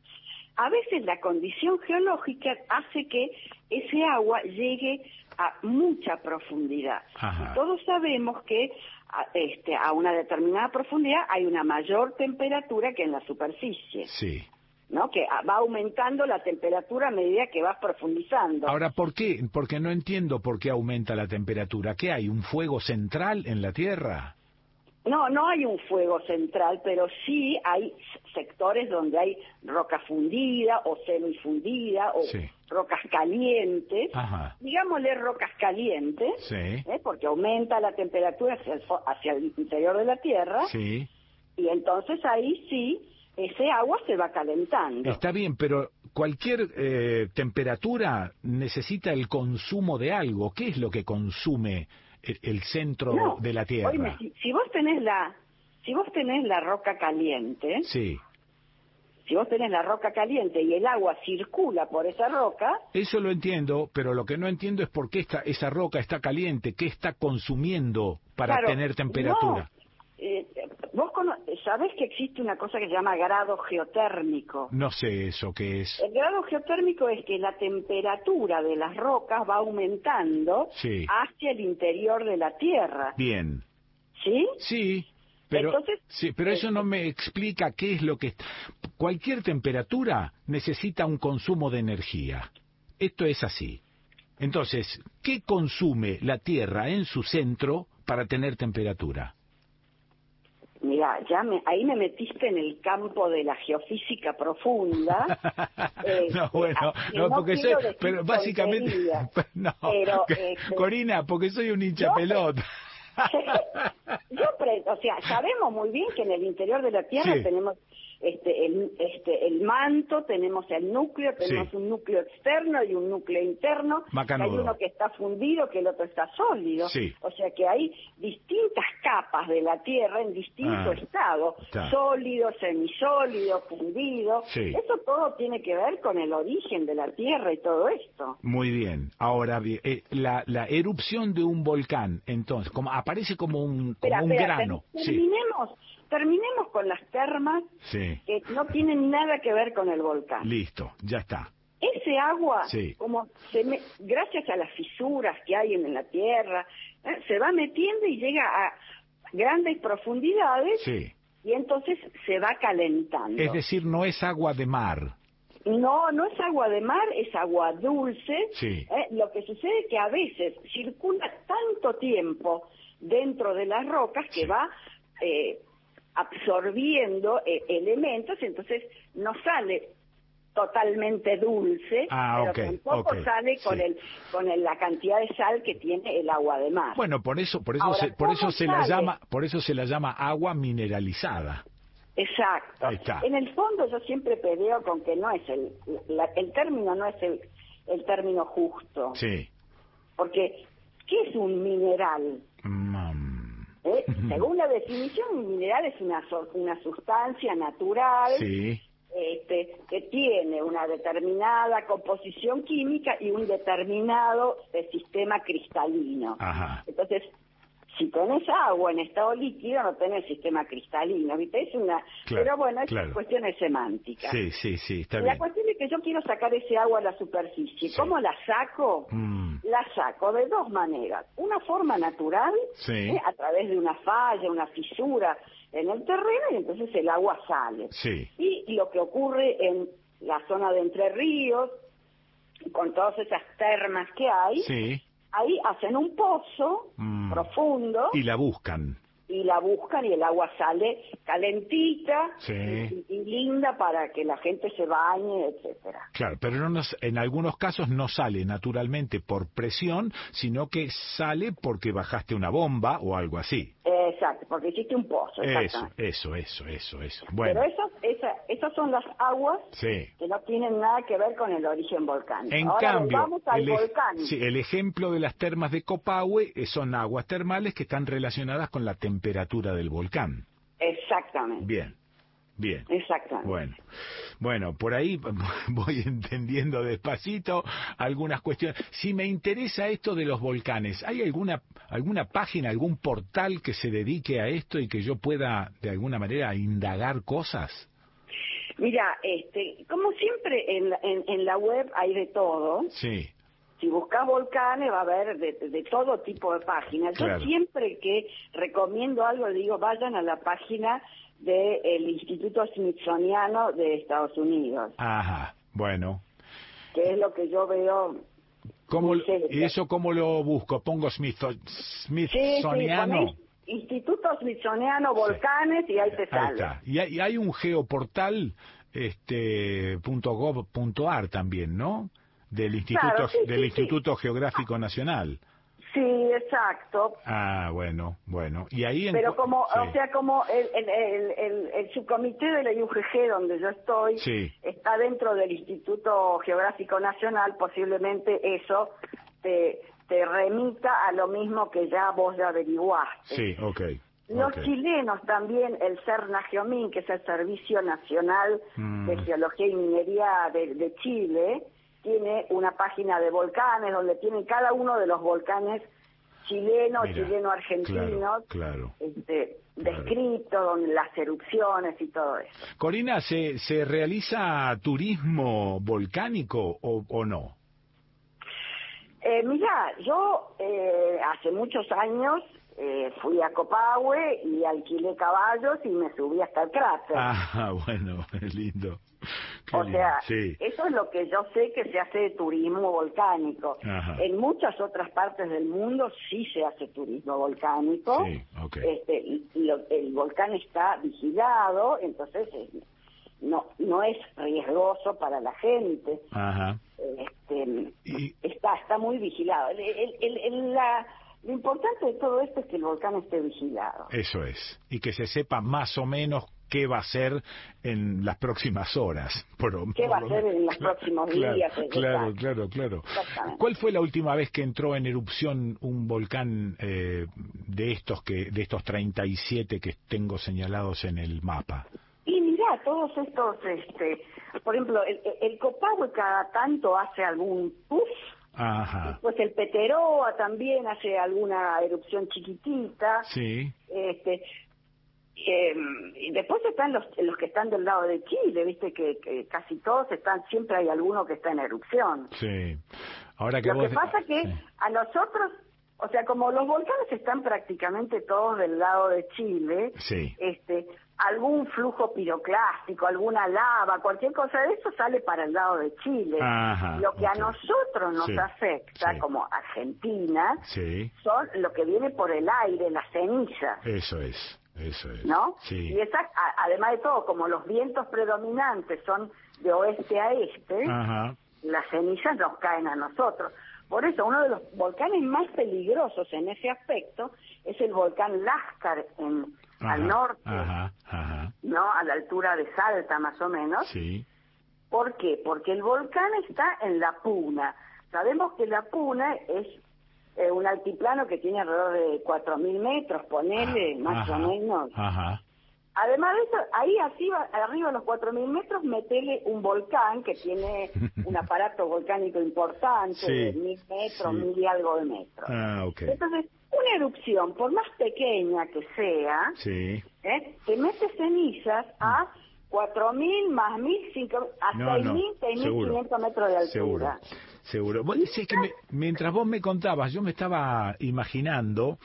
A veces la condición geológica hace que ese agua llegue a mucha profundidad. Ajá. Todos sabemos que a, este, a una determinada profundidad hay una mayor temperatura que en la superficie, Sí. ¿no? Que va aumentando la temperatura a medida que vas profundizando. Ahora, ¿por qué? Porque no entiendo por qué aumenta la temperatura. ¿Qué hay? ¿Un fuego central en la Tierra? No, no hay un fuego central, pero sí hay sectores donde hay roca fundida o semifundida o Sí. rocas calientes. Ajá. Digámosle rocas calientes, Sí. ¿eh? porque aumenta la temperatura hacia el, hacia el interior de la Tierra Sí. y entonces ahí sí ese agua se va calentando. Está bien, pero cualquier eh, temperatura necesita el consumo de algo. ¿Qué es lo que consume el, el centro No, de la Tierra? oíme, si, si vos tenés la si vos tenés la roca caliente, Sí. si vos tenés la roca caliente y el agua circula por esa roca, Eso lo entiendo, pero lo que no entiendo es por qué esta, esa roca está caliente, qué está consumiendo para Claro, tener temperatura. no. Eh, vos cono- sabés que existe una cosa que se llama grado geotérmico. No sé eso qué es. El grado geotérmico es que la temperatura de las rocas va aumentando Sí. hacia el interior de la Tierra. Bien. ¿Sí? Sí, pero, Entonces, sí, pero eso no me explica qué es lo que... Cualquier temperatura necesita un consumo de energía. Esto es así. Entonces, ¿qué consume la Tierra en su centro para tener temperatura? Mira, ya me, ahí me metiste en el campo de la geofísica profunda. Este, no, bueno, a- que no, porque soy, pero básicamente, tonterías, no, pero, este, Corina, porque soy un hincha yo- pelota. Yo, pre- o sea, sabemos muy bien que en el interior de la Tierra Sí. tenemos este el, este el manto, tenemos el núcleo, tenemos Sí. un núcleo externo y un núcleo interno. Macanudo. hay uno que está fundido, que el otro está sólido. Sí. O sea que hay distintas capas de la Tierra en distinto Ah, estado, está. sólido, semisólido, fundido. Sí. Eso todo tiene que ver con el origen de la Tierra y todo esto. Muy bien. Ahora, eh, la, la erupción de un volcán, entonces, como aparece como un, como Espera, un espera, grano. terminemos, terminemos con las termas sí. que no tienen nada que ver con el volcán. Listo, ya está. Ese agua, Sí. como se me- gracias a las fisuras que hay en la tierra, eh, se va metiendo y llega a grandes profundidades Sí. y entonces se va calentando. Es decir, no es agua de mar. No, no es agua de mar, es agua dulce. Sí. Eh, lo que sucede es que a veces circula tanto tiempo dentro de las rocas que va eh, absorbiendo eh, elementos, entonces no sale totalmente dulce, Ah, pero tampoco sale con sí. el con el- la cantidad de sal que tiene el agua de mar. Bueno, por eso, por eso, Ahora, se, por eso ¿cómo se la llama, por eso se la llama agua mineralizada. Exacto. Ahí está. En el fondo yo siempre peleo con que no es el la- el término no es el, el término justo, Sí. porque ¿qué es un mineral? Mm, ¿Eh? Según la definición, un mineral es una so- una sustancia natural Sí. este, que tiene una determinada composición química y un determinado eh, sistema cristalino. Ajá. Entonces, si tenés agua en estado líquido, no tenés sistema cristalino, ¿viste? Es una... Claro, pero bueno, es claro. cuestiones semánticas. Sí, sí, sí, está la bien. cuestión es que yo quiero sacar ese agua a la superficie. ¿Cómo la saco? Mm, La saco de dos maneras. Una forma natural, Sí. ¿eh? a través de una falla, una fisura en el terreno, y entonces el agua sale. Sí. Y lo que ocurre en la zona de Entre Ríos, con todas esas termas que hay, Sí. Ahí hacen un pozo Mm. profundo Y la buscan. Y la buscan y el agua sale calentita Sí. y, y linda para que la gente se bañe, etcétera. Claro, pero no nos- en algunos casos no sale naturalmente por presión, sino que sale porque bajaste una bomba o algo así. Exacto, porque hiciste un pozo, Eso, eso, eso, eso, eso. Bueno, Pero esas, esa- esas son las aguas sí. que no tienen nada que ver con el origen volcánico. En Ahora cambio, vamos al el, volcán. sí, el ejemplo de las termas de Copahue eh, son aguas termales que están relacionadas con la temperatura del volcán. Exactamente, Bien, bien. exactamente. Bueno, bueno, por ahí voy entendiendo despacito algunas cuestiones. Si me interesa esto de los volcanes, ¿hay alguna alguna página, algún portal que se dedique a esto y que yo pueda de alguna manera indagar cosas? Mira, este, como siempre en, en la web hay de todo. Sí, Si buscas volcanes va a haber de, de todo tipo de páginas. Claro. Yo siempre que recomiendo algo digo vayan a la página del Instituto Smithsoniano de Estados Unidos, ajá, bueno. que es lo que yo veo. ¿Cómo. ¿Y eso cómo lo busco? Pongo Smith- Sí, sí, Smithsoniano. Instituto Smithsoniano Volcanes y ahí te Ahí sale. está. Y hay, y hay un geoportal este punto gov punto ar también, ¿no? Del Instituto Claro, sí, del sí, Instituto Geográfico Nacional. Sí, exacto. Ah, bueno, bueno. Y ahí en- Pero como, sí, o sea, como el, el, el, el- subcomité de la IUGG donde yo estoy Sí. está dentro del Instituto Geográfico Nacional, posiblemente eso te, te remita a lo mismo que ya vos ya averiguaste. Sí, ok. Los chilenos también, el CERNAGEOMIN, que es el Servicio Nacional Mm. de Geología y Minería de, de Chile, tiene una página de volcanes donde tienen cada uno de los volcanes chilenos, chileno-argentinos, Claro. este, descritos, donde las erupciones y todo eso. Corina, ¿se, ¿se realiza turismo volcánico o, o no? Eh, mira, yo eh, hace muchos años eh, fui a Copahue y alquilé caballos y me subí hasta el cráter. Ah, bueno, lindo. Qué o lindo, sea, sí. eso es lo que yo sé que se hace de turismo volcánico. Ajá. En muchas otras partes del mundo sí se hace turismo volcánico. Sí. Este, y- y lo- el volcán está vigilado, entonces eh, no no es riesgoso para la gente. Ajá. Este, está está muy vigilado. El- el- el- el- la- lo importante de todo esto es que el volcán esté vigilado. Eso es. Y que se sepa más o menos qué va a ser en las próximas horas. Por, ¿Qué por va a ser en los próximos Claro, días? Claro, claro, claro. ¿Cuál fue la última vez que entró en erupción un volcán eh, de estos que de estos 37 que tengo señalados en el mapa? Y mira, todos estos, este, por ejemplo, el, el Copahue cada tanto hace algún puff, Ajá. pues el Peteroa también hace alguna erupción chiquitita, Sí. este, eh, y después están los, los que están del lado de Chile, viste que, que casi todos están, siempre hay alguno que está en erupción. Sí. Ahora que Lo vos que pasa que a nosotros, o sea, como los volcanes están prácticamente todos del lado de Chile, Sí. este, algún flujo piroclástico, alguna lava, cualquier cosa de eso sale para el lado de Chile. Ajá, lo que a nosotros nos Sí, afecta, sí. como Argentina, Sí. son lo que viene por el aire, las cenizas. Eso es. Eso es. ¿no? Sí. Y esa, a- además de todo, como los vientos predominantes son de oeste a este, Ajá. las cenizas nos caen a nosotros. Por eso, uno de los volcanes más peligrosos en ese aspecto es el volcán Lascar en, Ajá, al norte, Ajá, ajá. ¿no? A la altura de Salta, más o menos. Sí. ¿Por qué? Porque el volcán está en la Puna. Sabemos que la Puna es eh, un altiplano que tiene alrededor de 4.000 metros, ponele, más Ah, Ajá, o menos. Ajá. Además de eso, ahí arriba, arriba de los 4.000 metros, metele un volcán que tiene un aparato volcánico importante, Sí, de mil metros, sí. mil y algo de metros. Ah. Entonces, una erupción, por más pequeña que sea, Sí. ¿eh? te mete cenizas a 4.000 más 1.000, cinco- a No, no, 6.000, seguro. 6.500 metros de altura. seguro. Vos decís que me- mientras vos me contabas, yo me estaba imaginando,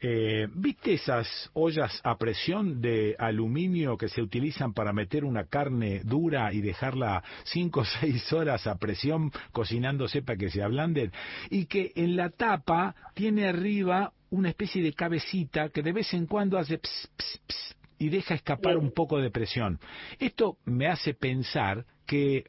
eh, ¿viste esas ollas a presión de aluminio que se utilizan para meter una carne dura y dejarla cinco o seis horas a presión cocinándose para que se ablanden? Y que en la tapa tiene arriba una especie de cabecita que de vez en cuando hace ps, ps, ps, y deja escapar un poco de presión. Esto me hace pensar que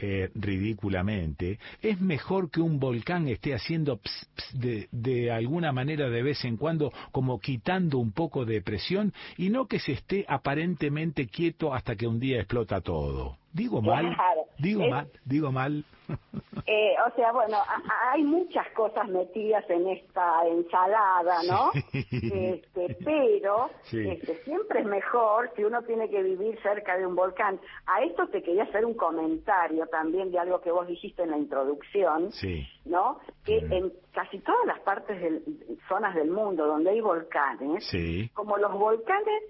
eh, ridículamente, es mejor que un volcán esté haciendo ps, ps, de, de alguna manera de vez en cuando, como quitando un poco de presión, y no que se esté aparentemente quieto hasta que un día explota todo. Digo mal, Claro. digo Es- mal, digo mal. Eh, o sea, bueno, a- hay muchas cosas metidas en esta ensalada, ¿no? Este, pero Sí. este, siempre es mejor si uno tiene que vivir cerca de un volcán. A esto te quería hacer un comentario también de algo que vos dijiste en la introducción, Sí. ¿no? Que en casi todas las partes, del, zonas del mundo donde hay volcanes, Sí. como los volcanes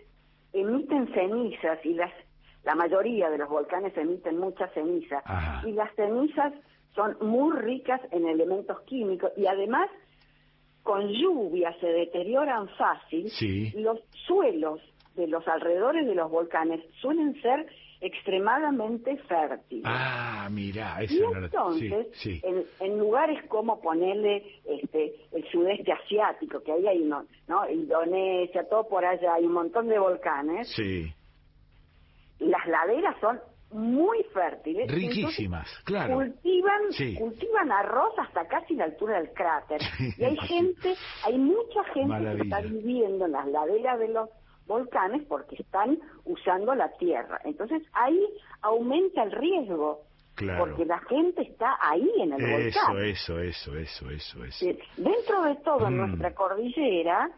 emiten cenizas y las la mayoría de los volcanes emiten mucha ceniza Ajá. y las cenizas son muy ricas en elementos químicos y además con lluvia se deterioran fácil Sí. los suelos de los alrededores de los volcanes suelen ser extremadamente fértiles Ah, mira, y eso no lo- entonces, sí, sí. En, en lugares como ponerle este, el sudeste asiático, que ahí hay, no, ¿no? Indonesia, todo por allá, hay un montón de volcanes, Sí, las laderas son muy fértiles. riquísimas, claro. Cultivan, Sí. cultivan arroz hasta casi la altura del cráter. Y hay gente, hay mucha gente que está viviendo en las laderas de los volcanes porque están usando la tierra. Entonces ahí aumenta el riesgo. Claro. Porque la gente está ahí en el Eso, volcán. eso, eso, eso, eso, eso. Dentro de todo, en Mm. nuestra cordillera,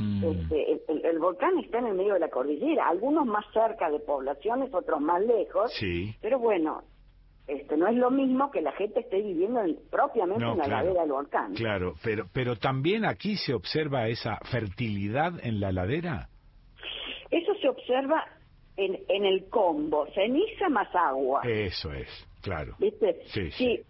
Mm. este, el, el- el volcán está en el medio de la cordillera, algunos más cerca de poblaciones, otros más lejos, Sí. pero bueno, este, no es lo mismo que la gente esté viviendo en- propiamente No, en la claro. ladera del volcán. Claro, pero, pero también aquí se observa esa fertilidad en la ladera. Eso se observa en, en el combo, ceniza más agua. Eso es, claro. ¿Viste? Sí, Si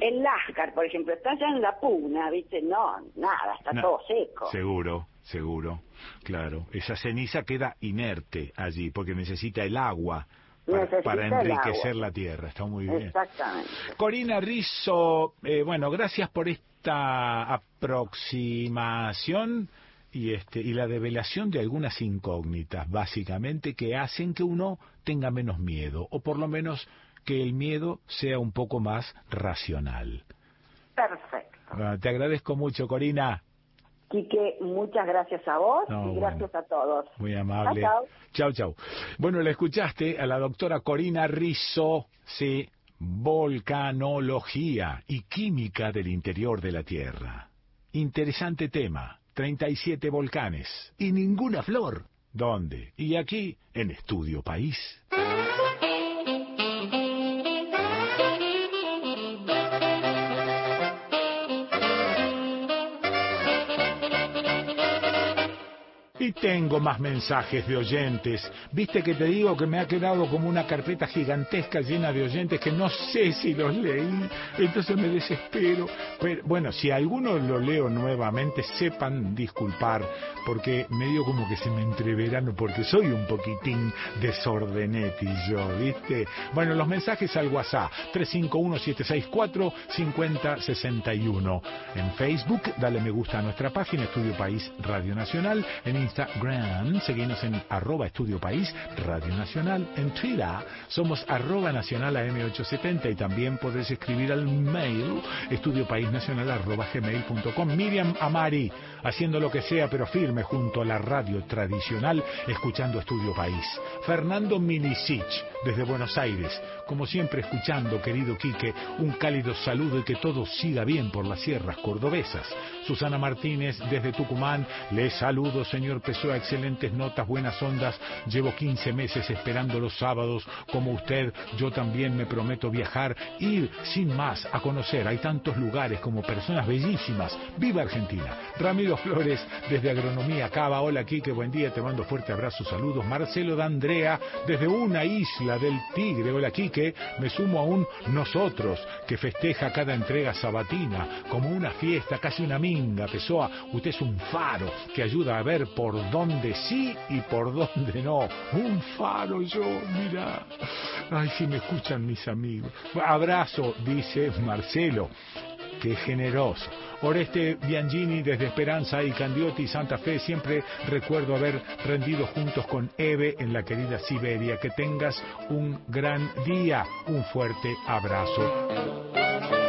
el Lascar, por ejemplo, está allá en la puna, ¿viste? No, nada, está No, todo seco. Seguro, seguro, claro. Esa ceniza queda inerte allí porque necesita el agua para, enriquecer la tierra. Está muy bien. Exactamente. Corina Rizzo, eh, bueno, gracias por esta aproximación y este y la develación de algunas incógnitas, básicamente que hacen que uno tenga menos miedo o por lo menos que el miedo sea un poco más racional. Perfecto. Ah, te agradezco mucho, Corina. Quique, muchas gracias a vos No, y gracias a todos. Muy amable. Chao, Chau, chau. Bueno, le escuchaste a la doctora Corina Rizzo, sí, volcanología y química del interior de la Tierra. Interesante tema. 37 volcanes y ninguna flor. ¿Dónde? Y aquí, en Estudio País. Y tengo más mensajes de oyentes. Viste que te digo que me ha quedado como una carpeta gigantesca llena de oyentes que no sé si los leí. Entonces me desespero. Pero, bueno, si alguno lo leo nuevamente, sepan disculpar, porque medio como que se me entreverano, porque soy un poquitín desordeneti yo, ¿viste? Bueno, los mensajes al WhatsApp, 351-764-5061. En Facebook, dale me gusta a nuestra página, Estudio País Radio Nacional. En Instagram, seguimos en arroba Estudio País Radio Nacional. En Twitter, somos arroba nacional AM870 y también podés escribir al mail estudiopaisnacional arroba gmail.com. Miriam Amari, haciendo lo que sea, pero firme junto a la radio tradicional, escuchando Estudio País. Fernando Minisich, desde Buenos Aires, como siempre escuchando, querido Quique, un cálido saludo y que todo siga bien por las sierras cordobesas. Susana Martínez, desde Tucumán, les saludo, señor Pessoa, excelentes notas, buenas ondas. Llevo 15 meses esperando los sábados, como usted, yo también me prometo viajar, ir sin más a conocer. Hay tantos lugares como personas bellísimas. ¡Viva Argentina! Ramiro Flores, desde Agronomía Cava. Hola, Quique, buen día, te mando fuerte abrazo, saludos. Marcelo D'Andrea, desde una isla del Tigre. Hola, Quique, me sumo a un nosotros que festeja cada entrega sabatina como una fiesta, casi una minga. Pessoa, usted es un faro que ayuda a ver por dónde sí y por dónde no. Un faro yo, mira. Ay, si me escuchan mis amigos. Abrazo, dice Marcelo. Qué generoso. Oreste Biangini desde Esperanza y Candioti Santa Fe. Siempre recuerdo haber rendido juntos con Eve en la querida Siberia. Que tengas un gran día. Un fuerte abrazo.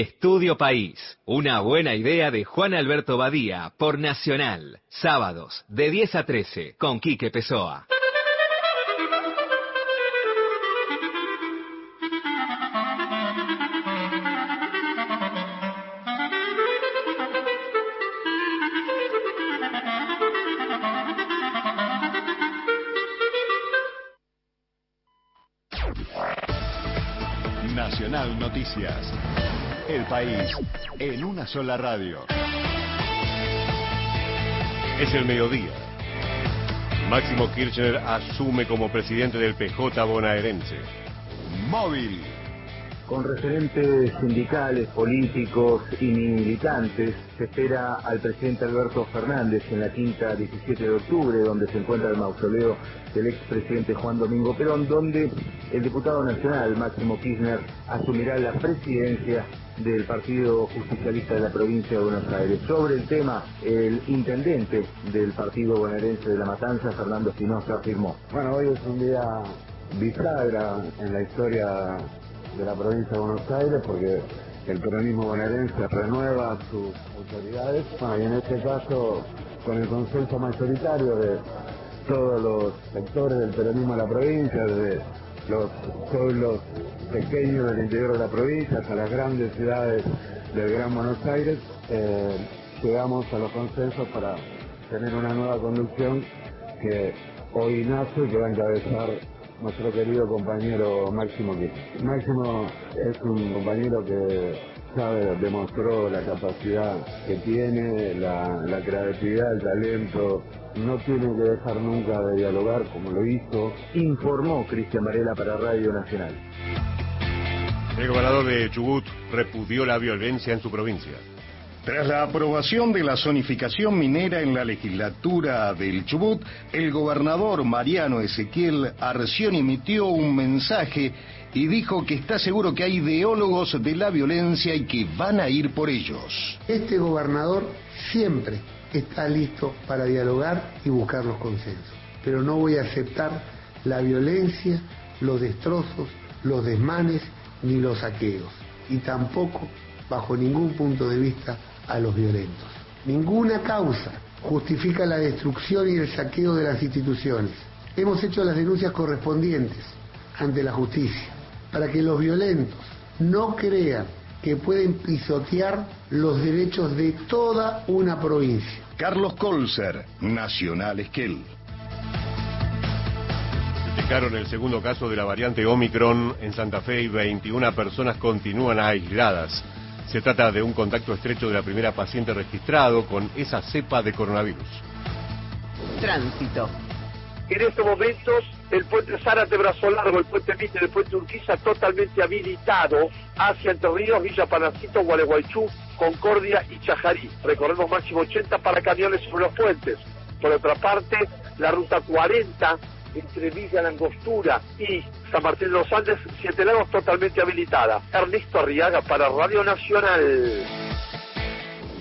Estudio País, una buena idea de Juan Alberto Badía por Nacional, sábados de 10 a 13 con Quique Pessoa. Nacional Noticias. El país en una sola radio. Es el mediodía. Máximo Kirchner asume como presidente del PJ bonaerense. Móvil. Con referentes sindicales, políticos y militantes, se espera al presidente Alberto Fernández en la quinta 17 de octubre, donde se encuentra el mausoleo del expresidente Juan Domingo Perón, donde el diputado nacional Máximo Kirchner asumirá la presidencia del Partido Justicialista de la provincia de Buenos Aires. Sobre el tema, el intendente del Partido Bonaerense de La Matanza, Fernando Espinosa, afirmó. Bueno, hoy es un día bisagra en la historia de la provincia de Buenos Aires porque el peronismo bonaerense renueva sus autoridades Bueno, y en este caso con el consenso mayoritario de todos los sectores del peronismo de la provincia, desde los pueblos pequeños del interior de la provincia hasta las grandes ciudades del Gran Buenos Aires, eh, llegamos a los consensos para tener una nueva conducción que hoy nace y que va a encabezar nuestro querido compañero Máximo Kirchner. Máximo es un compañero que sabe, demostró la capacidad que tiene, la, la creatividad, el talento, no tiene que dejar nunca de dialogar como lo hizo. Informó Cristian Varela para Radio Nacional. El gobernador de Chubut repudió la violencia en su provincia. Tras la aprobación de la zonificación minera en la legislatura del Chubut, el gobernador Mariano Ezequiel Arción emitió un mensaje y dijo que está seguro que hay ideólogos de la violencia y que van a ir por ellos. Este gobernador siempre está listo para dialogar y buscar los consensos, pero no voy a aceptar la violencia, los destrozos, los desmanes ni los saqueos, y tampoco, bajo ningún punto de vista, a los violentos. Ninguna causa justifica la destrucción y el saqueo de las instituciones. Hemos hecho las denuncias correspondientes ante la justicia para que los violentos no crean que pueden pisotear los derechos de toda una provincia. Carlos Colser, Nacional Esquel. Detectaron el segundo caso de la variante Omicron en Santa Fe y 21 personas continúan aisladas. Se trata de un contacto estrecho de la primera paciente registrado con esa cepa de coronavirus. Tránsito. En estos momentos, el puente Zárate Brazo Largo, el puente Mitre, el puente Urquiza totalmente habilitado hacia Entre Ríos, Villa Panacito, Gualeguaychú, Concordia y Chajarí. Recorremos máximo 80 para camiones sobre los puentes. Por otra parte, la ruta 40 entre Villa Langostura y San Martín de los Andes, Siete Lagos totalmente habilitada. Ernesto Arriaga para Radio Nacional.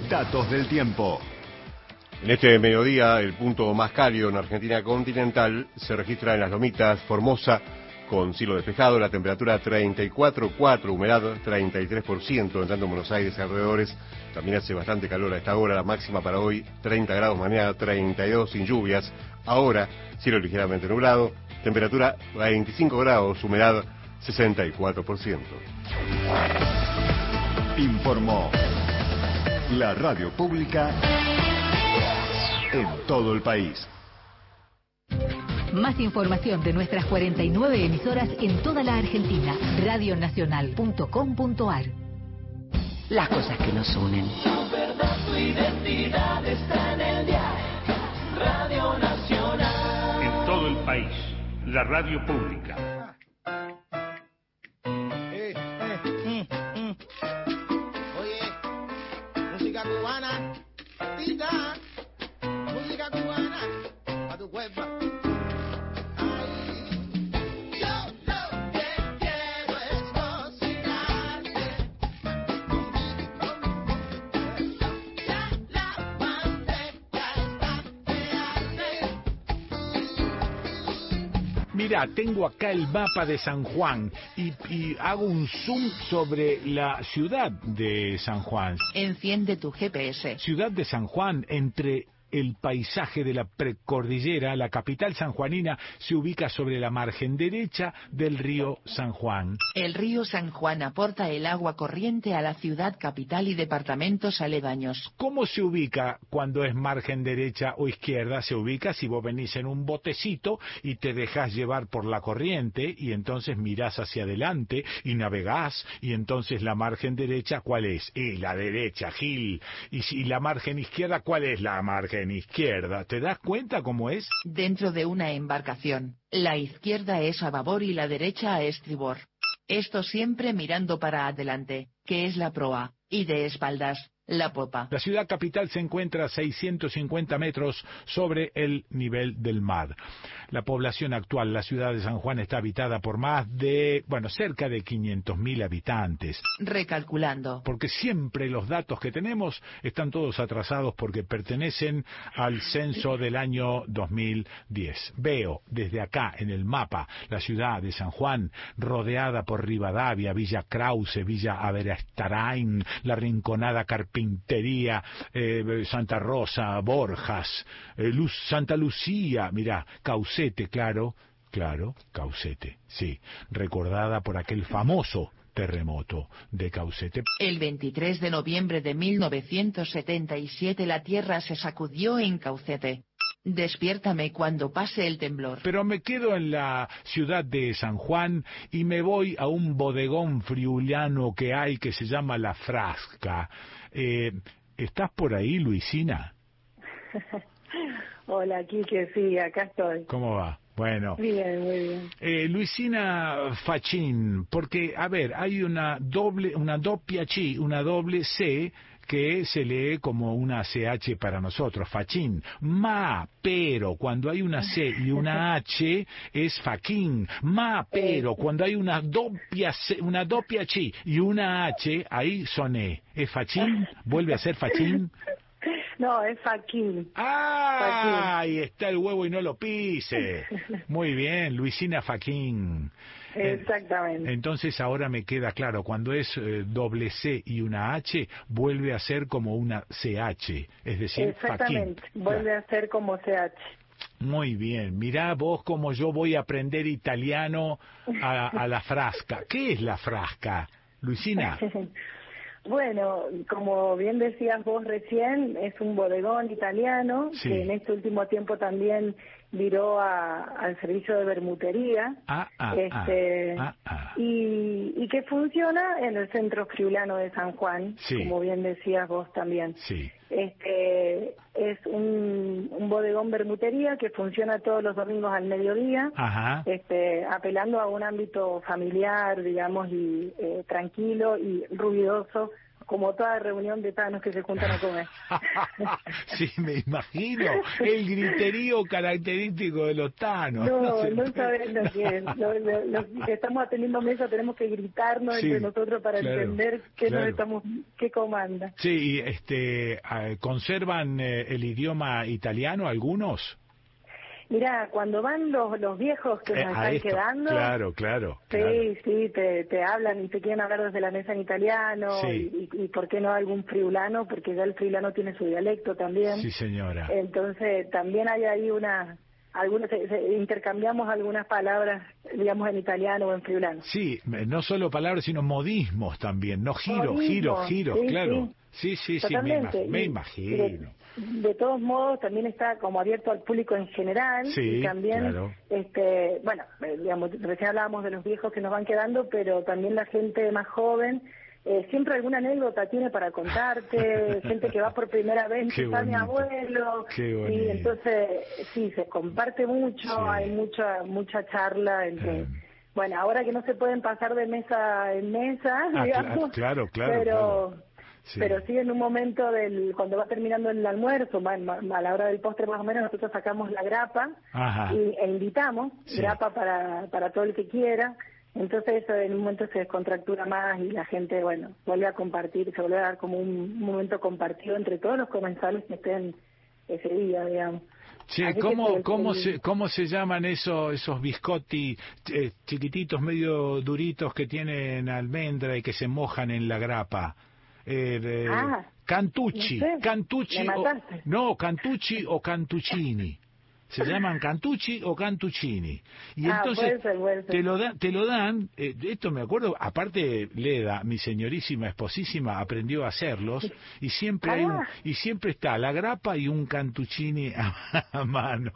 Datos del tiempo. En este mediodía, el punto más cálido en Argentina continental se registra en las Lomitas, Formosa, con cielo despejado, la temperatura 34,4, humedad 33%, entrando en Buenos Aires y alrededores. También hace bastante calor a esta hora, la máxima para hoy 30 grados, mañana 32 sin lluvias. Ahora, cielo ligeramente nublado, temperatura 25 grados, humedad 64%. Informó la radio pública en todo el país. Más información de nuestras 49 emisoras en toda la Argentina. Radionacional.com.ar Las cosas que nos unen. Tu verdad, tu identidad está en el diario. Radio Nacional. En todo el país, la radio pública. Tita, música cubana, Mira, tengo acá el mapa de San Juan y, y hago un zoom sobre la ciudad de San Juan. Enciende tu GPS. Ciudad de San Juan, entre el paisaje de la precordillera, la capital sanjuanina se ubica sobre la margen derecha del río San Juan. El río San Juan aporta el agua corriente a la ciudad capital y departamentos aledaños. ¿Cómo se ubica cuando es margen derecha o izquierda? Se ubica si vos venís en un botecito y te dejas llevar por la corriente y entonces mirás hacia adelante y navegás y entonces la margen derecha, ¿cuál es? Y la derecha, Gil. Y si la margen izquierda, ¿cuál es la margen izquierda? ¿Te das cuenta cómo es? Dentro de una embarcación, la izquierda es a babor y la derecha a estribor. Esto siempre mirando para adelante, que es la proa, y de espaldas, la popa. La ciudad capital se encuentra a 650 metros sobre el nivel del mar. La población actual, la ciudad de San Juan, está habitada por más de, bueno, cerca de 500.000 habitantes. Recalculando. Porque siempre los datos que tenemos están todos atrasados porque pertenecen al censo del año 2010. Veo desde acá en el mapa la ciudad de San Juan rodeada por Rivadavia, Villa Krause, Villa Averastarain, la Rinconada Carpintería, eh, Santa Rosa, Borjas, eh, Luz, Santa Lucía, mira, Caucete, claro, claro, Caucete, sí, recordada por aquel famoso terremoto de Caucete. El 23 de noviembre de 1977 la tierra se sacudió en Caucete. Despiértame cuando pase el temblor. Pero me quedo en la ciudad de San Juan y me voy a un bodegón friulano que hay que se llama La Frasca. Eh, ¿Estás por ahí, Luisina? Hola, Quique, sí, acá estoy. ¿Cómo va? Bueno. Bien, muy bien. Eh, Luisina Fachin, porque, a ver, hay una doble, una doppia C, una doble C que se lee como una CH para nosotros, Fachin. Ma, pero, cuando hay una C y una H es Faquín. Ma, pero, cuando hay una doppia C, una doppia Chi y una H, ahí soné. ¿Es Fachin? ¿Vuelve a ser Fachin? No, es Faquín. ¡Ah! Ahí está el huevo y no lo pise. Muy bien, Luisina Faquín. Eh, Exactamente. Entonces ahora me queda claro, cuando es eh, doble C y una H, vuelve a ser como una CH, es decir, Exactamente, vuelve a ser como CH. Muy bien, mirá vos como yo voy a aprender italiano a, a la frasca. ¿Qué es la frasca, Luisina? Bueno, como bien decías vos recién, es un bodegón italiano Sí. que en este último tiempo también viró a- al servicio de bermutería Ah, ah, este, ah, ah. Y, y que funciona en el centro friulano de San Juan, Sí. como bien decías vos también. Sí. Este es un, un bodegón bermutería que funciona todos los domingos al mediodía, Ajá. este, apelando a un ámbito familiar, digamos, y eh, tranquilo y ruidoso, como toda reunión de tanos que se juntan a comer. sí, me imagino. El griterío característico de los tanos. No, se no puede- sabes lo que es. Los que estamos atendiendo mesa tenemos que gritarnos Sí, entre nosotros para claro, entender qué claro. nos estamos, qué comanda. Sí, este, eh, ¿conservan eh, el idioma italiano algunos? Mira, cuando van los, los viejos que Eh, nos están esto. quedando, Claro, claro. sí, claro. sí, te, te hablan y te quieren hablar desde la mesa en italiano Sí. y, y, y por qué no algún friulano, porque ya el friulano tiene su dialecto también. Sí, señora. Entonces, también hay ahí una, algunos, se- se- intercambiamos algunas palabras, digamos, en italiano o en friulano. Sí, me- no solo palabras, sino modismos también. No giro, Modismos, giro, giro, sí, claro. Sí, sí, sí, me, ima- Totalmente. me Y- imagino. De, todos modos, también está como abierto al público en general Sí, y también, claro. este, bueno, eh, digamos, recién hablábamos de los viejos que nos van quedando, pero también la gente más joven. eh, siempre alguna anécdota tiene para contarte, gente que va por primera vez, Qué está mi abuelo, y entonces sí, se comparte mucho, Sí. hay mucha mucha charla entre... Eh. Bueno, ahora que no se pueden pasar de mesa en mesa, Ah, cla- digamos, claro, claro, pero claro. Sí. pero sí en un momento del cuando va terminando el almuerzo, a la hora del postre más o menos, nosotros sacamos la grapa Ajá. y, e invitamos, Sí. grapa para, para todo el que quiera. Entonces eso en un momento se descontractura más y la gente, bueno, vuelve a compartir, se vuelve a dar como un momento compartido entre todos los comensales que estén ese día, digamos. Che, Así que ¿cómo, cómo, el- se, ¿cómo se llaman esos, esos biscotti eh, chiquititos, medio duritos que tienen almendra y que se mojan en la grapa? Eh, de- Ah, cantucci, no sé, cantucci me o, mataste. no, cantucci o cantuccini. Se llaman cantucci o cantuccini. Y Ah, entonces puede ser, puede ser. te lo, da- te lo dan, eh, esto me acuerdo, aparte Leda, mi señorísima esposísima, aprendió a hacerlos y siempre hay un, Ah. y siempre está la grapa y un cantuccini a, a mano.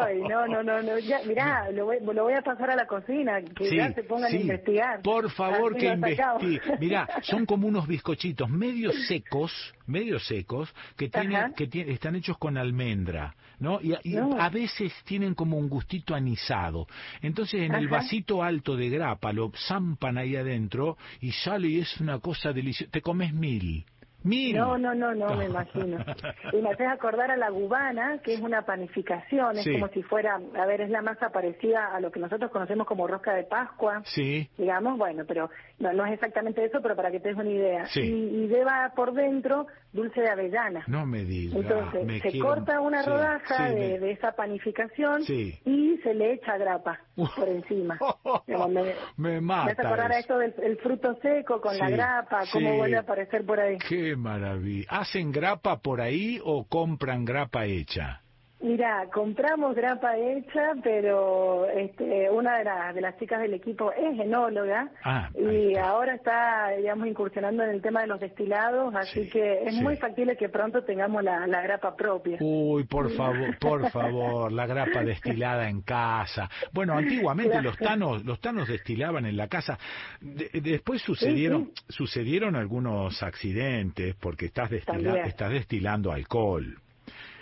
¡Ay, no, no, no, no! Ya, mirá, lo voy, lo voy a pasar a la cocina, que Sí, ya se pongan sí. a investigar. Por favor Así que lo sacamos. investigue. Mirá, son como unos bizcochitos medio secos, medio secos, que tienen, Ajá. que tienen, están hechos con almendra, ¿no? Y, y No. a veces tienen como un gustito anisado. Entonces en el vasito alto de grapa lo zampan ahí adentro y sale y es una cosa deliciosa. Te comes mil. No, no, no, no, me imagino. Y me haces acordar a la gubana, que es una panificación, es Sí. como si fuera, a ver, es la masa parecida a lo que nosotros conocemos como rosca de Pascua, Sí. digamos, bueno, pero no, no es exactamente eso, pero para que te des una idea. Sí. Y, y lleva por dentro dulce de avellana. No me digas. Entonces, me se quiero- corta una sí, rodaja de, me- de esa panificación y se le echa grapa por encima. Me, Me me hace mata. acordar a eso. esto del el fruto seco con la grapa, cómo vuelve a aparecer por ahí. Qué maravilla. ¿Hacen grapa por ahí o compran grapa hecha? Mira, compramos grapa hecha, pero este, una de, las de las chicas del equipo es enóloga Ah, y ahora está, digamos, incursionando en el tema de los destilados, así que es sí. muy factible que pronto tengamos la, la grapa propia. Uy, por favor, por favor, la grapa destilada en casa. Bueno, antiguamente Claro. los tanos, los tanos destilaban en la casa. De- después sucedieron, sucedieron algunos accidentes porque estás destila- estás destilando alcohol.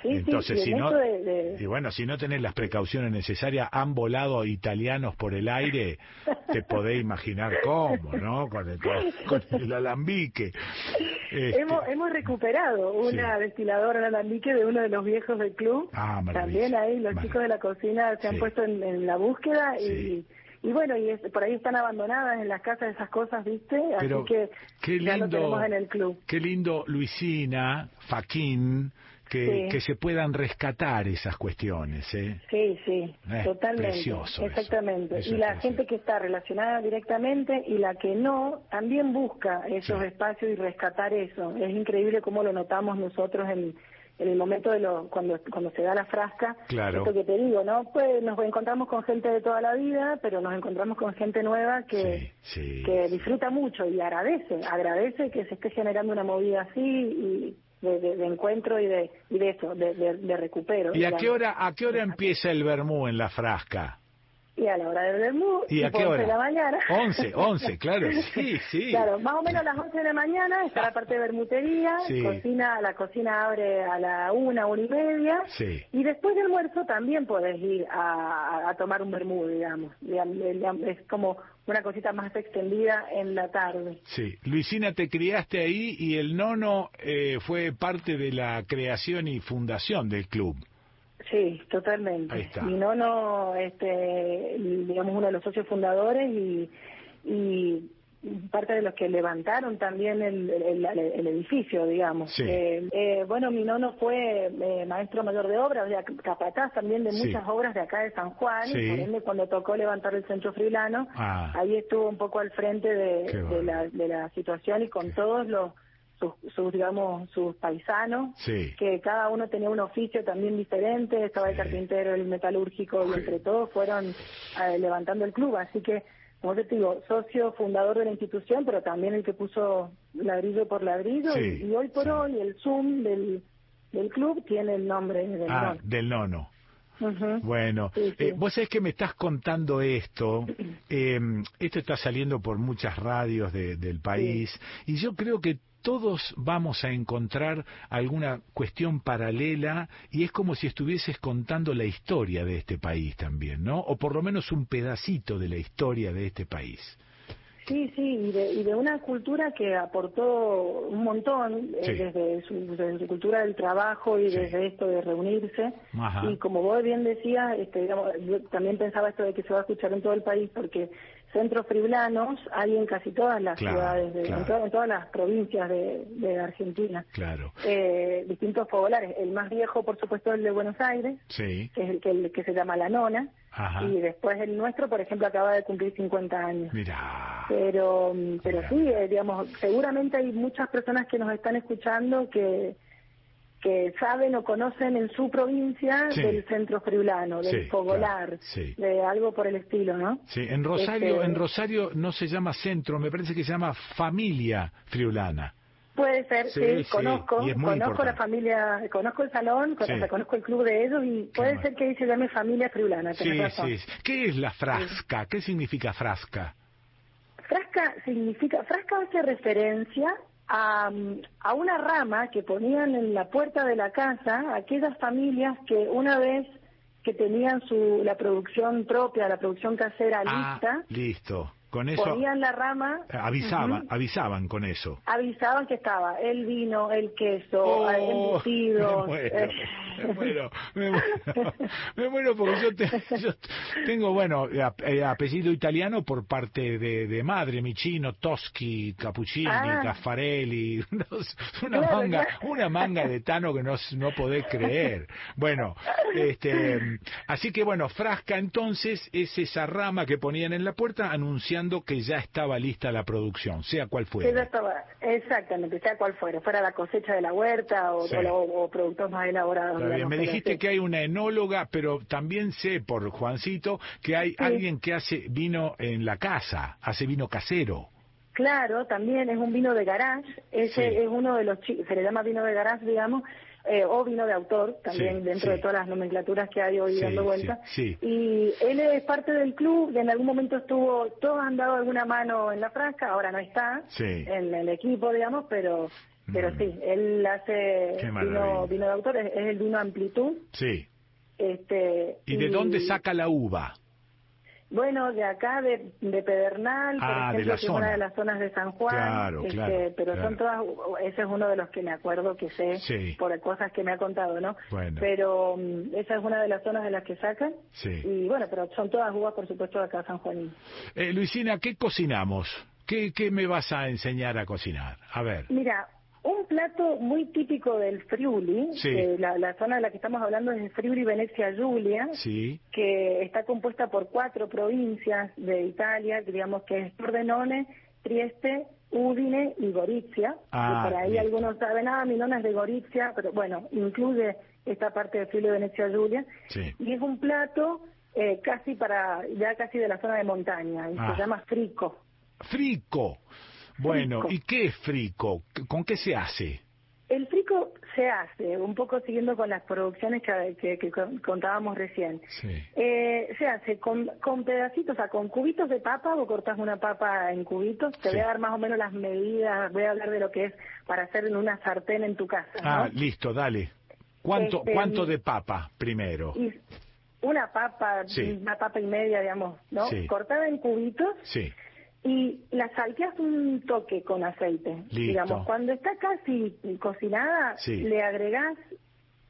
Sí, Entonces, si en no, esto de- de- y bueno, si no tenés las precauciones necesarias, han volado italianos por el aire, te podés imaginar cómo, ¿no? Con el, con el alambique. Este, Hemos, hemos recuperado una destiladora alambique de uno de los viejos del club. Ah. También ahí los chicos de la cocina se han puesto en, en la búsqueda y, y bueno, y es- por ahí están abandonadas en las casas esas cosas, ¿viste? Pero Así que qué ya lo tenemos en el club. qué lindo Luisina, Faquín, que, Sí. que se puedan rescatar esas cuestiones, ¿eh? Sí, sí, Eh, totalmente. precioso. Exactamente. Eso y la gente que está relacionada directamente y la que no, también busca esos espacios y rescatar eso. Es increíble cómo lo notamos nosotros en, en el momento de lo, cuando, cuando se da la frasca. Claro. Esto que te digo, ¿no? Pues nos encontramos con gente de toda la vida, pero nos encontramos con gente nueva que, Sí, que disfruta mucho y agradece, agradece que se esté generando una movida así y de, de- de encuentro y de, y de eso, de, de, recupero. ¿Y a qué hora a qué hora empieza el vermú en la frasca? Y a la hora del vermú, ¿Y a qué 11 hora? de la mañana. 11, 11, claro, sí, sí. Claro, más o menos a las 11 de la mañana está la parte de bermutería, Sí. cocina, la cocina abre a la una, una y media, Sí. y después del almuerzo también podés ir a, tomar un vermú, digamos. Digam- digam- Es como una cosita más extendida en la tarde. Sí, Luisina, te criaste ahí y el nono eh, fue parte de la creación y fundación del club. Sí, totalmente. Ahí está. Mi nono, este, digamos, uno de los socios fundadores y, y parte de los que levantaron también el, el- el- el edificio, digamos. Sí. Eh, eh, bueno, mi nono fue eh, maestro mayor de obras, sea, capataz también de Sí. muchas obras de acá de San Juan, Sí. y por ende cuando tocó levantar el centro frilano, Ah. ahí estuvo un poco al frente de, de la, de la situación y con todos los sus, sus, digamos sus paisanos Sí. que cada uno tenía un oficio también diferente, estaba el carpintero, el metalúrgico, y entre todos fueron eh, levantando el club. Así que, como te digo, socio fundador de la institución, pero también el que puso ladrillo por ladrillo. Y, y hoy por hoy el Zoom del, del club tiene el nombre del Ah, nono. del nono. Bueno, Sí, sí. eh, vos sabés que me estás contando esto, eh, esto está saliendo por muchas radios de- del país y yo creo que todos vamos a encontrar alguna cuestión paralela y es como si estuvieses contando la historia de este país también, ¿no? O por lo menos un pedacito de la historia de este país. Sí, sí, y de, y de una cultura que aportó un montón eh, desde, su, desde su cultura del trabajo y desde esto de reunirse. Ajá. Y como vos bien decías, este, digamos, yo también pensaba esto de que se va a escuchar en todo el país porque centros friblanos hay en casi todas las Claro, ciudades, de, claro. en, to- en todas las provincias de, de Argentina. Claro. Eh, distintos fogolares. El más viejo, por supuesto, es el de Buenos Aires, Sí. que es el que, el que se llama La Nona. Ajá. Y después el nuestro, por ejemplo, acaba de cumplir 50 años. Mira. Pero, mm, pero sí, eh, digamos, seguramente hay muchas personas que nos están escuchando que que saben o conocen en su provincia Sí. del centro friulano, del Sí, fogolar, claro, sí. de algo por el estilo, ¿no? Sí, en Rosario, Este, en Rosario no se llama centro, me parece que se llama familia friulana. Puede ser, Sí, conozco, conozco la familia, conozco el salón, con- Sí. o sea, conozco el club de ellos y puede ser que ahí se llame familia friulana, Sí, razón. sí. ¿Qué es la frasca? ¿Qué significa frasca? Frasca significa, frasca hace referencia a, a una rama que ponían en la puerta de la casa aquellas familias que una vez que tenían su la producción propia, la producción casera Ah, lista, listo. Con eso ponían la rama, eh, avisaban, Ujú. avisaban con eso. avisaban que estaba el vino, el queso, Oh, el embutido. me muero, eh, me muero, me muero, me muero porque yo, te- yo tengo, bueno, ap- eh, apellido italiano por parte de, de madre, Micino, Toschi, Cappuccini, Ah. Caffarelli, una Claro, manga, claro. una manga de Tano que no, no podés creer. Bueno, este, así que bueno, Frasca entonces es esa rama que ponían en la puerta anunciando indicando que ya estaba lista la producción, sea cual Que fuera. ya estaba, exactamente, sea cual fuera, fuera la cosecha de la huerta o, Sí. o, o productos más elaborados. Está bien, digamos, me dijiste sí. que hay una enóloga, pero también sé por Juancito que hay alguien que hace vino en la casa, hace vino casero. Claro, también es un vino de garage, ese es uno de los, se le llama vino de garage, digamos, eh, o vino de autor, también Sí, dentro sí. de todas las nomenclaturas que hay hoy Sí, dando vuelta. sí. Y él es parte del club, y en algún momento estuvo, todos han dado alguna mano en la frasca, ahora no está en el equipo, digamos, pero pero Mm. sí, él hace vino, vino de autor, es, es el vino Amplitud. Sí. Este, ¿Y de dónde saca la uva? Bueno, de acá, de, de Pedernal, por Ah, de ejemplo, la que es una de las zonas de San Juan. Claro, este, claro, Pero claro. son todas, ese es uno de los que me acuerdo que sé Sí. por cosas que me ha contado, ¿no? Bueno. Pero mm, esa es una de las zonas de las que sacan. Sí. Y bueno, pero son todas uvas, por supuesto, de acá San Juanín. Eh, Luisina, ¿qué cocinamos? ¿Qué, ¿Qué me vas a enseñar a cocinar? A ver. Mira, un plato muy típico del Friuli, Sí. eh, la, la zona de la que estamos hablando es el Friuli Venecia Giulia, Sí. que está compuesta por cuatro provincias de Italia, digamos que es Pordenone, Trieste, Udine y Gorizia. Ah, y por ahí bien. algunos saben, ah, mi nona es de Gorizia, pero bueno, incluye esta parte de Friuli Venecia Giulia. Sí. Y es un plato eh, casi para, ya casi de la zona de montaña, y Ah. se llama frico. Frico. Bueno, Frico. ¿y qué es frico? ¿Con qué se hace? El frico se hace, un poco siguiendo con las producciones que, que- que con- contábamos recién. Sí. Eh, se hace con, con pedacitos, o sea, con cubitos de papa, vos cortás una papa en cubitos, te Sí. voy a dar más o menos las medidas, voy a hablar de lo que es para hacer en una sartén en tu casa, ¿no? Ah, listo, dale. ¿Cuánto, Este, ¿Cuánto de papa primero? Y una papa, Sí. una papa y media, digamos, ¿no? Cortada en cubitos Sí. Y la salteas un toque con aceite. Listo. Digamos, cuando está casi cocinada, Sí. le agregás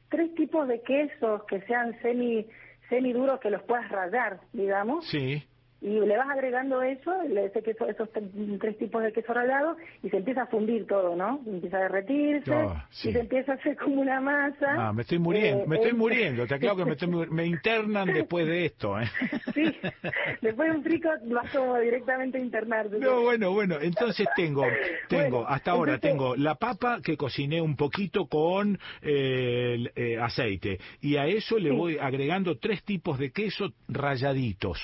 tres tipos de quesos que sean semi semi duros que los puedas rallar, digamos, Sí. Y le vas agregando eso, le- ese queso, esos tre- tres tipos de queso rallado y se empieza a fundir todo, ¿no? Empieza a derretirse Ah, sí. y se empieza a hacer como una masa. Ah, me estoy muriendo, Eh, me estoy es- muriendo, te aclaro que me, estoy me internan después de esto, ¿eh? Sí, después de un frico vas como directamente a internarte. No, bueno, bueno, entonces tengo, tengo, Bueno, hasta ahora entonces- tengo la papa que cociné un poquito con eh, el, eh, aceite y a eso le Sí. voy agregando tres tipos de queso rayaditos.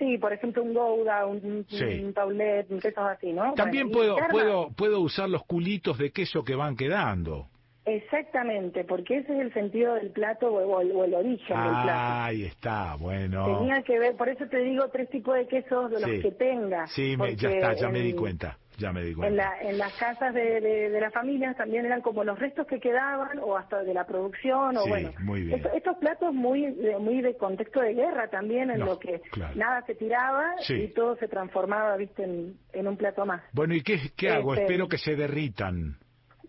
Sí, por ejemplo, un Gouda, un, Sí. un Paulet, un quesos así, ¿no? También Bueno, puedo, puedo, puedo usar los culitos de queso que van quedando. Exactamente, porque ese es el sentido del plato o, el, o el origen del plato. Ahí está, bueno. Tenía que ver, por eso te digo tres tipos de quesos de los que tenga. Sí, me- ya está, ya me di cuenta, ya me. En, la, en las casas de, de, de las familias también eran como los restos que quedaban o hasta de la producción o Sí, bueno. muy bien. Esto- estos platos muy de, muy de contexto de guerra también en No, lo que claro. nada se tiraba Sí. y todo se transformaba, viste, en, en un plato más. Bueno, ¿y qué, qué hago? Este- Espero que se derritan.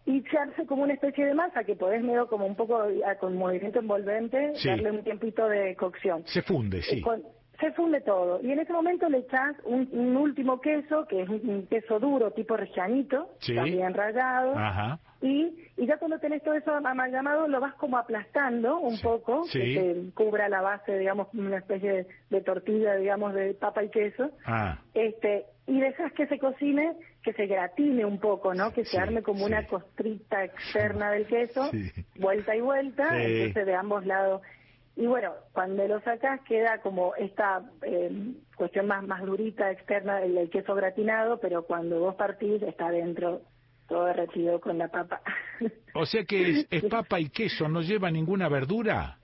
Y se hace como una especie de masa que podés medio como un poco ah, con movimiento envolvente Sí. darle un tiempito de cocción. Se funde, sí. Eh, con- se funde todo. Y en ese momento le echás un, un último queso, que es un, un queso duro tipo regianito, Sí. también rallado. Ajá. Y, y ya cuando tenés todo eso amalgamado, lo vas como aplastando un poco, Sí. que te cubra la base, digamos, una especie de, de tortilla, digamos, de papa y queso. Ah, Este, y dejas que se cocine, que se gratine un poco, ¿no? Que se Sí, arme como una costrita externa del queso, Sí. vuelta y vuelta, entonces de ambos lados. Y bueno, cuando lo sacas queda como esta eh, cuestión más más durita externa del, del queso gratinado, pero cuando vos partís está adentro todo derretido con la papa. o sea que es, es papa y queso, no lleva ninguna verdura.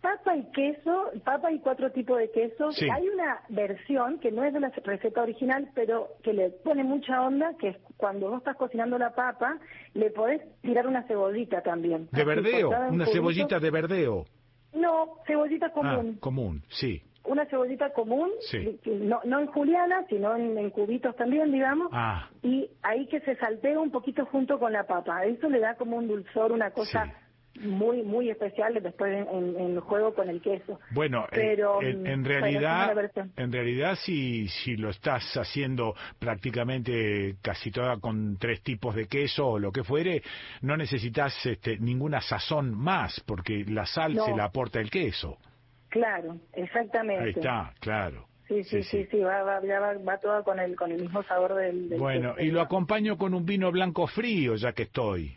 Papa y queso, papa y cuatro tipos de quesos. Sí. Hay una versión que no es de la receta original, pero que le pone mucha onda, que es cuando vos estás cocinando la papa, le podés tirar una cebollita también. De verdeo, una cebollita de verdeo. No, cebollita Ah, común. común, sí. Una cebollita común, Sí. no, no en juliana, sino en, en cubitos también, digamos. Ah, Y ahí que se saltea un poquito junto con la papa. Eso le da como un dulzor, una cosa muy muy especial después en, juego con el queso. bueno, Pero, en, realidad, en realidad si, si lo estás haciendo prácticamente casi toda con tres tipos de queso o lo que fuere, no necesitas este, ninguna sazón más, porque la sal No. se la aporta el queso. Claro, exactamente. Ahí está, claro. Sí, sí, sí, sí, va, va, ya va, va todo con el, con el mismo sabor del... del Bueno, queso. y lo acompaño con un vino blanco frío, ya que estoy.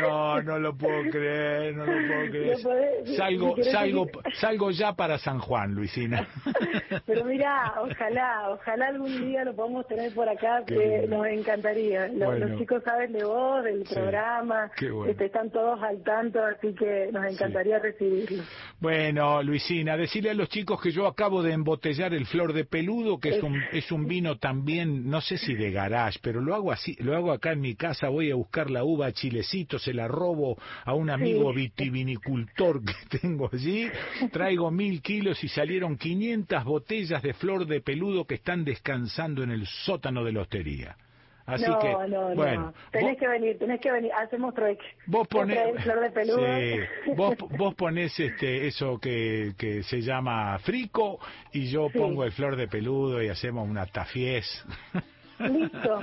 No, no lo puedo creer, no lo puedo creer. Podés- Salgo, si salgo, salgo ya para San Juan, Luisina. Pero mira, ojalá, ojalá algún día lo podamos tener por acá, Qué que lindo. nos encantaría. Los, Bueno. los chicos saben de vos, del Sí, programa, bueno. este, están todos al tanto, así que nos encantaría recibirlos. Bueno, Luisina, decirle a los chicos que yo acabo de embotellar el Flor de Peludo, que es un, es un vino también, no sé si de garage, pero lo hago así, lo hago acá en mi casa, voy a buscar la uva a Chilecito, se la robo a un amigo Sí. vitivinicultor que tengo allí, traigo mil kilos y salieron 500 botellas de Flor de Peludo que están descansando en el sótano de la hostería. Así no, que, no, bueno, no. Tenés que venir, tenés que venir, hacemos trueque. Vos ponés, flor de peludo. Sí, vos, vos ponés este, eso que, que se llama frico y yo Sí. pongo el flor de peludo y hacemos una tafiez. Listo,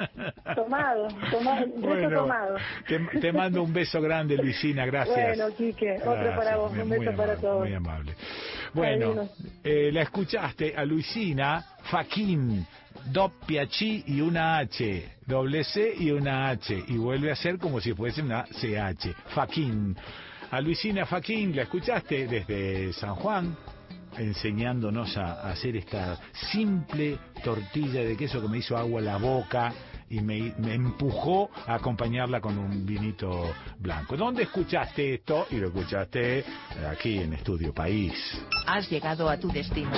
tomado, tomado, Bueno, tomado. te, te mando un beso grande, Luisina, gracias. Bueno, Quique, otro Gracias, para vos, un beso para todos. Muy amable. Bueno, eh, la escuchaste a Luisina Faquín, doppia chi y una H, doble C y una H, y vuelve a ser como si fuese una CH, Faquín. A Luisina Faquín, la escuchaste desde San Juan, enseñándonos a, hacer esta simple tortilla de queso que me hizo agua la boca y me, me empujó a acompañarla con un vinito blanco. ¿Dónde escuchaste esto? Y lo escuchaste aquí en Estudio País. Has llegado a tu destino.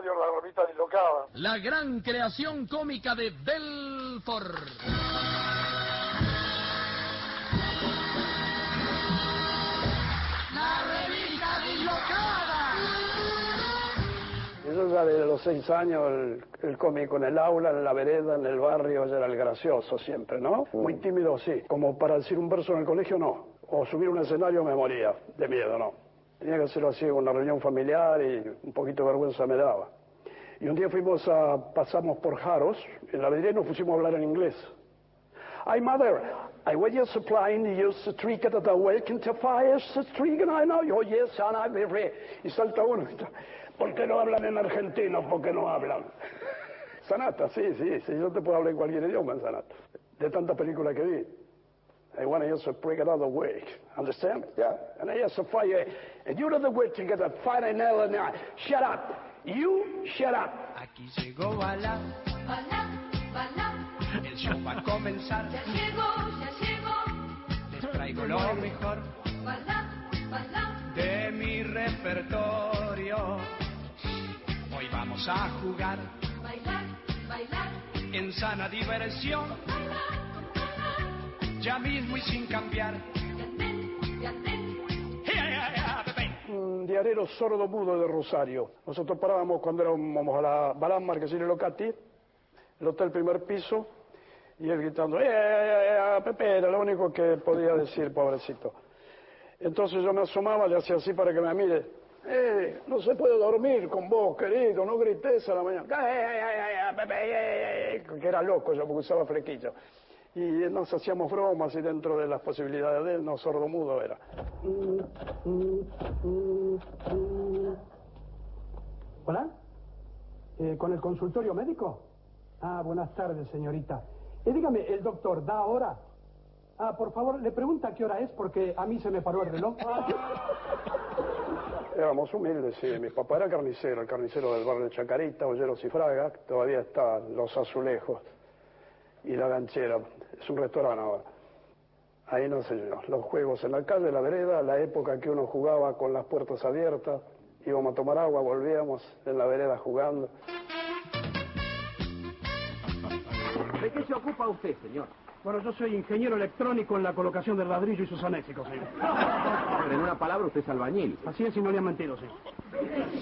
Radio, la revista dislocada. La gran creación cómica de Belfort. La revista dislocada. Yo ya desde los seis años el, el cómico en el aula, en la vereda, en el barrio, ya era el gracioso siempre, ¿no? Muy tímido, sí. Como para decir un verso en el colegio, no. O subir un escenario me moría de miedo, no. Tenía que hacerlo así una reunión familiar y un poquito de vergüenza me daba. Y un día fuimos a, pasamos por Jaros, en la y nos pusimos a hablar en inglés. Ay, mother, I was just use the trick that the welcome to fire and I know you, yes, son, I be free. Y salta uno, ¿por qué no hablan en argentino? ¿Por qué no hablan? Sanata, sí, sí, sí, yo te puedo hablar en cualquier idioma en Sanata. De tantas películas que vi. I want to just break it out of the way. Understand? Yeah. And I just fire. And you know the way to get a fire and nail and I. Shut up. You shut up. Aquí llegó Bala. Bala, Bala. El show va a comenzar. Ya llegó, ya llegó. Les traigo lo mejor. Bala, Bala. De mi repertorio. Hoy vamos a jugar. Bailar, bailar. En sana diversión. Ya mismo y sin cambiar. Un sordo mudo de Rosario. Nosotros parábamos cuando éramos a la Balán Marquesino Locati, el hotel primer piso, y él gritando, ¡eh, eh, eh, Pepe! Era lo único que podía decir, pobrecito. Entonces yo me asomaba, le hacía así para que me mire. ¡Eh, no se puede dormir con vos, querido! No grites a la mañana. ¡Eh, eh, eh, eh, Pepe! eh, eh, eh", Que era loco yo, porque usaba flequillo. Y nos hacíamos bromas y dentro de las posibilidades de él, no sordo mudo era. ¿Hola? Eh, ¿Con el consultorio médico? Ah, buenas tardes, señorita. Eh, dígame, ¿el doctor da ahora? Ah, por favor, le pregunta qué hora es porque a mí se me paró el reloj. Éramos humildes, sí. Mi papá era carnicero, el carnicero del barrio de Chacarita, Olleros y Fraga. Todavía están los azulejos y la ganchera. Es un restaurante ahora. Ahí no sé yo. Los juegos en la calle, la vereda, la época que uno jugaba con las puertas abiertas. Íbamos a tomar agua, volvíamos en la vereda jugando. ¿De qué se ocupa usted, señor? Bueno, yo soy ingeniero electrónico en la colocación del ladrillo y sus anexos, señor. Pero en una palabra, usted es albañil. Así es y no le han mentido, sí.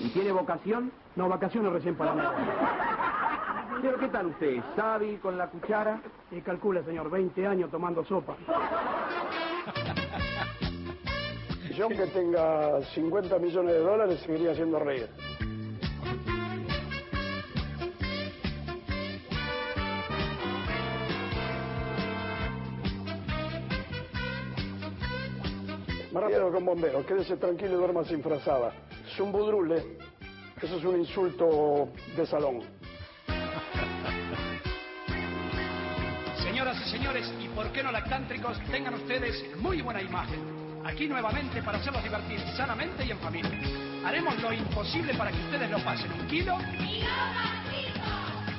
¿Y tiene vocación? No, vacaciones recién para mí. Pero ¿qué tal usted? ¿Es hábil con la cuchara? Y calcule, señor, 20 años tomando sopa. Yo, aunque tenga 50 millones de dólares, seguiría haciendo reír. Maravilloso con bomberos, quédese tranquilo y duerma sin frazada. Zumbudrule, eso es un insulto de salón. Señoras y señores, y por qué no lactántricos, tengan ustedes muy buena imagen. Aquí nuevamente para hacerlos divertir sanamente y en familia. Haremos lo imposible para que ustedes lo pasen un kilo.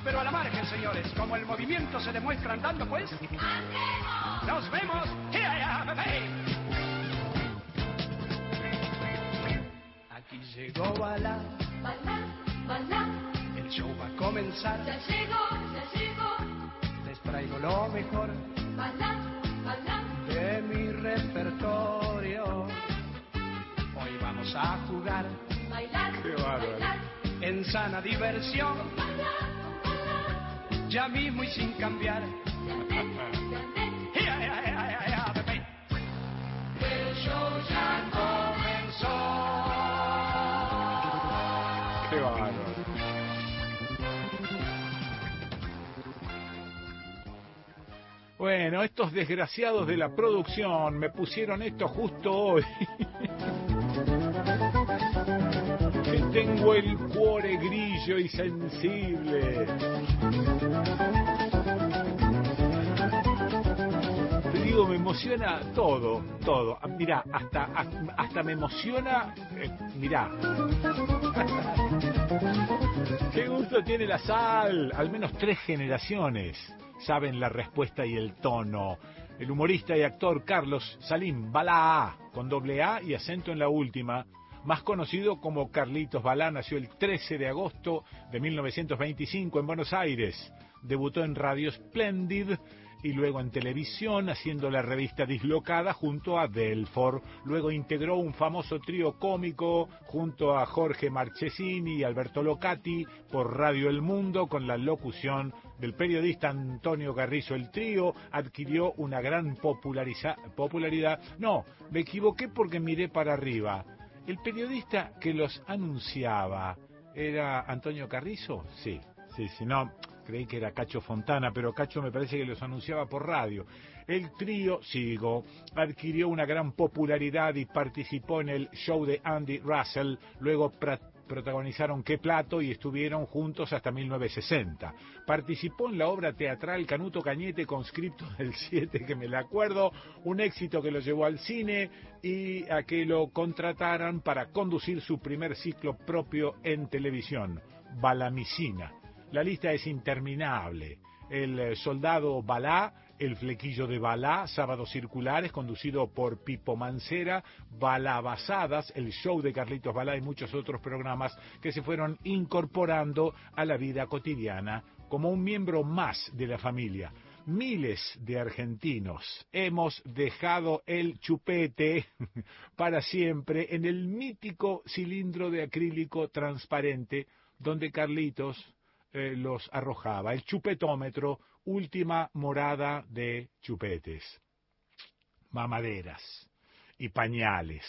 Pero a la margen, señores, como el movimiento se demuestra andando, pues. ¡Nos vemos! ¡Ea, bebé! Aquí llegó Bala. Bala, bala, El show va a comenzar. ya llegó, ya llegó. Traigo lo mejor de mi repertorio. Hoy vamos a jugar bailar, Qué bárbaro. bailar, en sana diversión. Ya mismo y sin cambiar. El show ya comenzó. Bueno, estos desgraciados de la producción me pusieron esto justo hoy. tengo el cuore grillo y sensible. Te digo, me emociona todo, todo. Ah, Mirá, hasta, hasta me emociona, eh, mirá. Qué gusto tiene la sal. Al menos tres generaciones saben la respuesta y el tono. El humorista y actor Carlos Salim Balá, con doble A y acento en la última, más conocido como Carlitos Balá, nació el 13 de agosto de 1925 en Buenos Aires. Debutó en Radio Splendid y luego en televisión haciendo la revista Dislocada junto a Delfor. Luego integró un famoso trío cómico junto a Jorge Marchesini y Alberto Locati por Radio El Mundo con la locución del periodista Antonio Carrizo. El trío adquirió una gran popularidad. No, me equivoqué porque miré para arriba. El periodista que los anunciaba era Antonio Carrizo, sí, sí, sí, no, creí que era Cacho Fontana, pero Cacho me parece que los anunciaba por radio. El trío, sigo, adquirió una gran popularidad y participó en el show de Andy Russell, luego protagonizaron Qué Plato y estuvieron juntos hasta 1960. Participó en la obra teatral Canuto Cañete conscripto del 7, que me la acuerdo, un éxito que lo llevó al cine y a que lo contrataran para conducir su primer ciclo propio en televisión, Balamicina. La lista es interminable. El eh, soldado Balá, el flequillo de Balá, Sábados Circulares, conducido por Pipo Mancera, Balabasadas, el show de Carlitos Balá y muchos otros programas que se fueron incorporando a la vida cotidiana como un miembro más de la familia. Miles de argentinos hemos dejado el chupete para siempre en el mítico cilindro de acrílico transparente donde Carlitos eh, los arrojaba. El chupetómetro, última morada de chupetes. Mamaderas y pañales.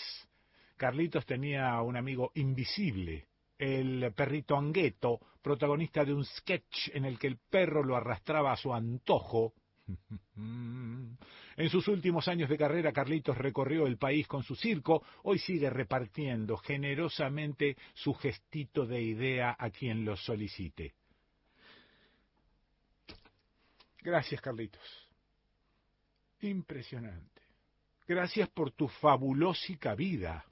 Carlitos tenía un amigo invisible, el perrito Angueto, protagonista de un sketch en el que el perro lo arrastraba a su antojo. En sus últimos años de carrera, Carlitos recorrió el país con su circo. Hoy sigue repartiendo generosamente su gestito de idea a quien lo solicite. Gracias, Carlitos. Impresionante. Gracias por tu fabulósica vida.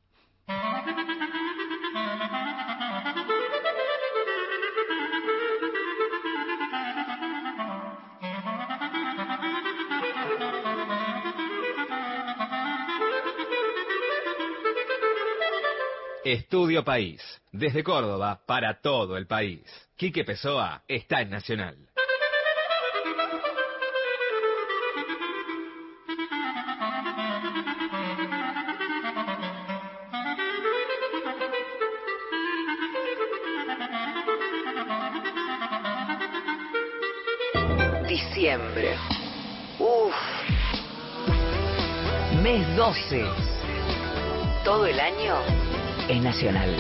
Estudio País. Desde Córdoba para todo el país. Quique Pessoa está en Nacional. Mes 12. Todo el año es nacional.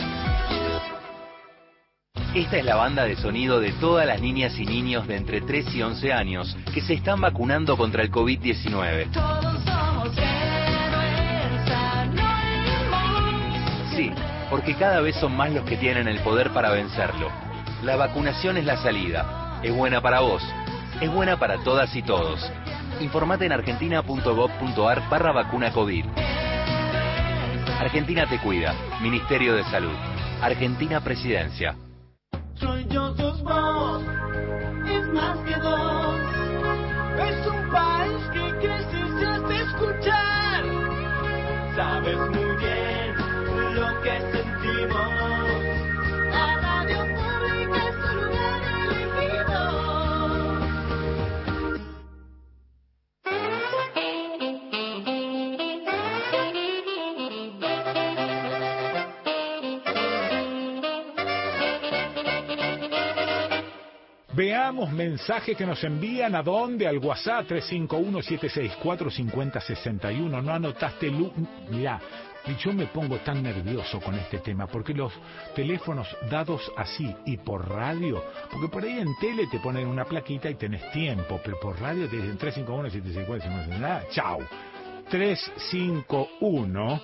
Esta es la banda de sonido de todas las niñas y niños de entre 3 y 11 años que se están vacunando contra el COVID-19. Todos somos héroes anónimos. Sí, porque cada vez son más los que tienen el poder para vencerlo. La vacunación es la salida. Es buena para vos. Es buena para todas y todos. Informate en argentina.gov.ar barra vacuna COVID. Argentina te cuida. Ministerio de Salud. Argentina Presidencia. Soy yo, sos vos, es más que dos. Es un país que crece y hace escuchar. Sabes muy bien lo que sentimos. Veamos mensajes que nos envían a dónde, al WhatsApp 351-764-5061. No anotaste lu... Mirá, yo me pongo tan nervioso con este tema, porque los teléfonos dados así y por radio, porque por ahí en tele te ponen una plaquita y tenés tiempo, pero por radio te dicen 351-764-5061. Chao. 351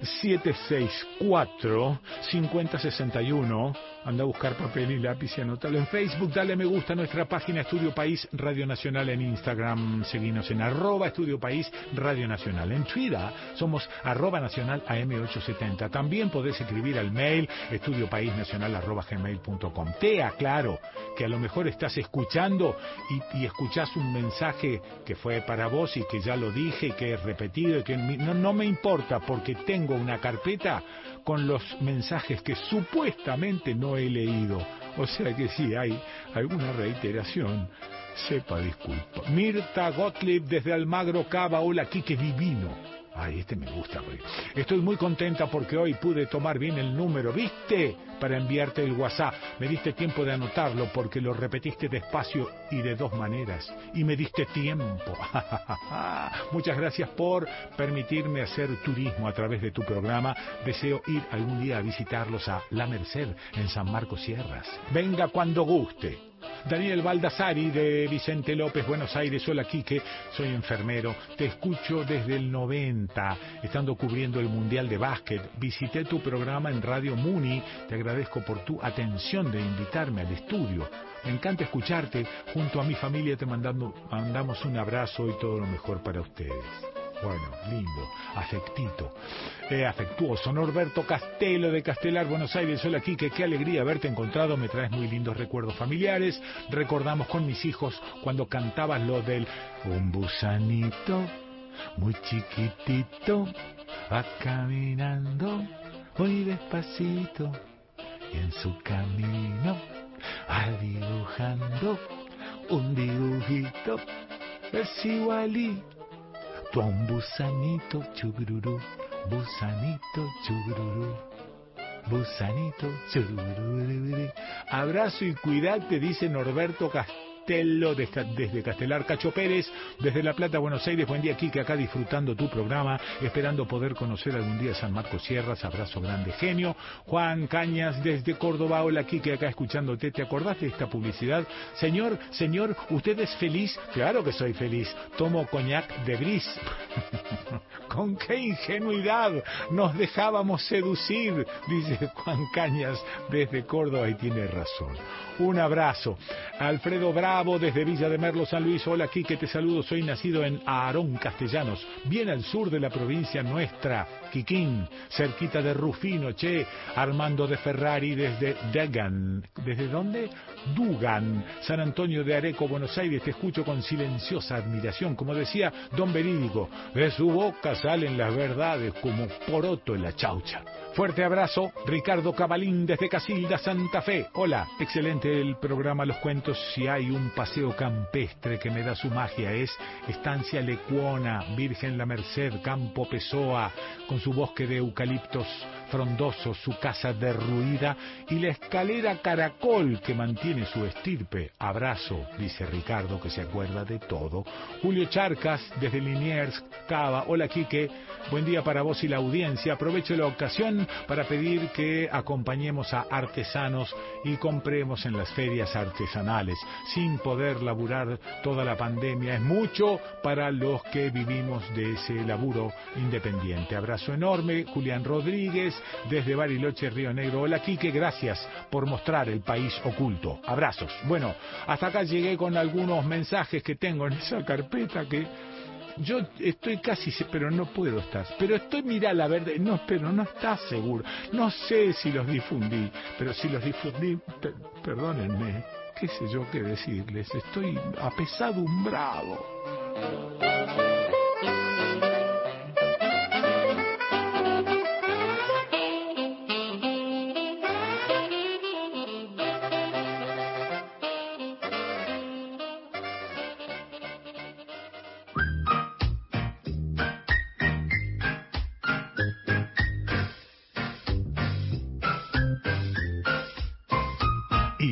764-5061. Anda a buscar papel y lápiz y anótalo en Facebook. Dale me gusta a nuestra página Estudio País Radio Nacional en Instagram. Seguinos en arroba Estudio País Radio Nacional. En Twitter somos arroba nacional AM870. También podés escribir al mail estudiopaísnacional arroba gmail.com. Te aclaro que a lo mejor estás escuchando y, y escuchás un mensaje que fue para vos y que ya lo dije y que es repetido y que no, no me importa porque tengo una carpeta con los mensajes que supuestamente no he leído. O sea que si hay alguna reiteración, sepa disculpa. Mirta Gottlieb desde Almagro Cava, hola Quique Divino. Ay, este me gusta. porque Estoy muy contenta porque hoy pude tomar bien el número, ¿viste? Para enviarte el WhatsApp. Me diste tiempo de anotarlo porque lo repetiste despacio y de dos maneras. Y me diste tiempo. Muchas gracias por permitirme hacer turismo a través de tu programa. Deseo ir algún día a visitarlos a La Merced en San Marcos Sierras. Venga cuando guste. Daniel Baldassari de Vicente López, Buenos Aires. Hola, Quique. Soy enfermero. Te escucho desde el 90, estando cubriendo el Mundial de Básquet. Visité tu programa en Radio Muni. Te agradezco por tu atención de invitarme al estudio. Me encanta escucharte. Junto a mi familia te mandando, mandamos un abrazo y todo lo mejor para ustedes. Bueno, lindo, afectito, eh, afectuoso. Norberto Castelo de Castelar, Buenos Aires. Hola, Quique, qué alegría haberte encontrado. Me traes muy lindos recuerdos familiares. Recordamos con mis hijos cuando cantabas lo del un gusanito muy chiquitito va caminando muy despacito y en su camino va dibujando un dibujito es igualito a un busanito chugururú, busanito chugururú, busanito chugururú. Abrazo y cuidate, dice Norberto Castelo de- desde Castelar, Cacho Pérez, desde La Plata, Buenos Aires. Buen día, Kike, acá disfrutando tu programa, esperando poder conocer algún día San Marcos Sierras. Abrazo grande, genio. Juan Cañas, desde Córdoba. Hola, Kike, acá escuchándote. ¿Te acordás de esta publicidad? Señor, señor, ¿usted es feliz? Claro que soy feliz. Tomo coñac de bris. Con qué ingenuidad nos dejábamos seducir, dice Juan Cañas desde Córdoba y tiene razón. Un abrazo. Alfredo Bravo. Desde Villa de Merlo, San Luis. Hola, Quique, te saludo. Soy nacido en Aarón, Castellanos, bien al sur de la provincia nuestra, Quiquín, cerquita de Rufino, che. Armando de Ferrari desde Degan. ¿Desde dónde? Dugan, San Antonio de Areco, Buenos Aires. Te escucho con silenciosa admiración. Como decía Don Verídico, de su boca salen las verdades como poroto en la chaucha. Fuerte abrazo, Ricardo Cabalín desde Casilda, Santa Fe. Hola, excelente el programa Los Cuentos. Si hay un paseo campestre que me da su magia es Estancia Lecuona, Virgen La Merced, Campo Pessoa, con su bosque de eucaliptos frondosos, su casa derruida y la escalera caracol que mantiene su estirpe. Abrazo, dice Ricardo, que se acuerda de todo. Julio Charcas, desde Liniers, Cava. Hola, Quique. Buen día para vos y la audiencia. Aprovecho la ocasión para pedir que acompañemos a artesanos y compremos en las ferias artesanales. Sin poder laburar toda la pandemia es mucho para los que vivimos de ese laburo independiente. Abrazo enorme, Julián Rodríguez, desde Bariloche, Río Negro. Hola, Quique, gracias por mostrar el país oculto. Abrazos. Bueno, hasta acá llegué con algunos mensajes que tengo en esa carpeta que yo estoy casi, pero no puedo estar. Pero estoy, mira, la verdad, no, pero no está seguro. No sé si los difundí, pero si los difundí, perdónenme, qué sé yo qué decirles. Estoy apesadumbrado.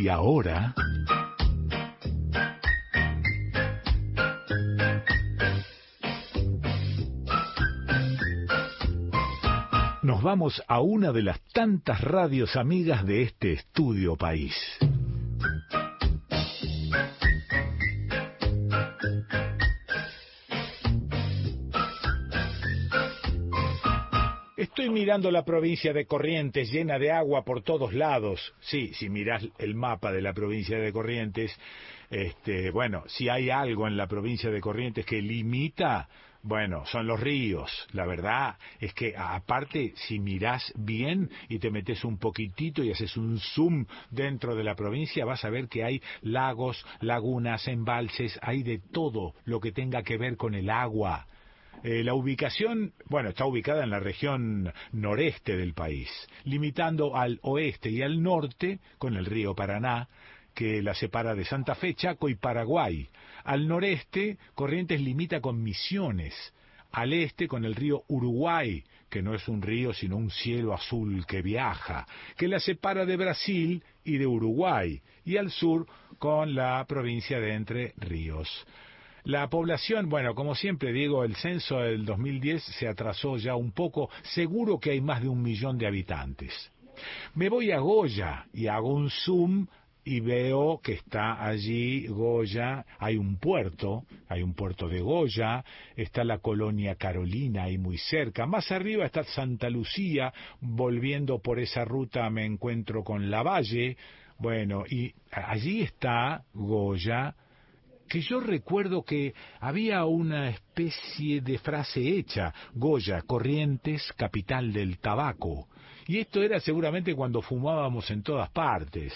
Ahora... Nos vamos a una de las tantas radios amigas de este estudio país. Estoy mirando la provincia de Corrientes llena de agua por todos lados. Sí, si mirás el mapa de la provincia de Corrientes, este, bueno, si hay algo en la provincia de Corrientes que limita, bueno, son los ríos. La verdad es que aparte, si mirás bien y te metes un poquitito y haces un zoom dentro de la provincia, vas a ver que hay lagos, lagunas, embalses, hay de todo lo que tenga que ver con el agua. Eh, la ubicación, bueno, está ubicada en la región noreste del país, limitando al oeste y al norte con el río Paraná, que la separa de Santa Fe, Chaco y Paraguay. Al noreste, Corrientes limita con Misiones. Al este, con el río Uruguay, que no es un río sino un cielo azul que viaja, que la separa de Brasil y de Uruguay. Y al sur, con la provincia de Entre Ríos. La población, bueno, como siempre digo, el censo del 2010 se atrasó ya un poco, seguro que hay más de un millón de habitantes. Me voy a Goya y hago un zoom y veo que está allí Goya, hay un puerto, hay un puerto de Goya, está la colonia Carolina ahí muy cerca, más arriba está Santa Lucía, volviendo por esa ruta me encuentro con La Valle, bueno, y allí está Goya, que yo recuerdo que había una especie de frase hecha, Goya, Corrientes, capital del tabaco. Y esto era seguramente cuando fumábamos en todas partes.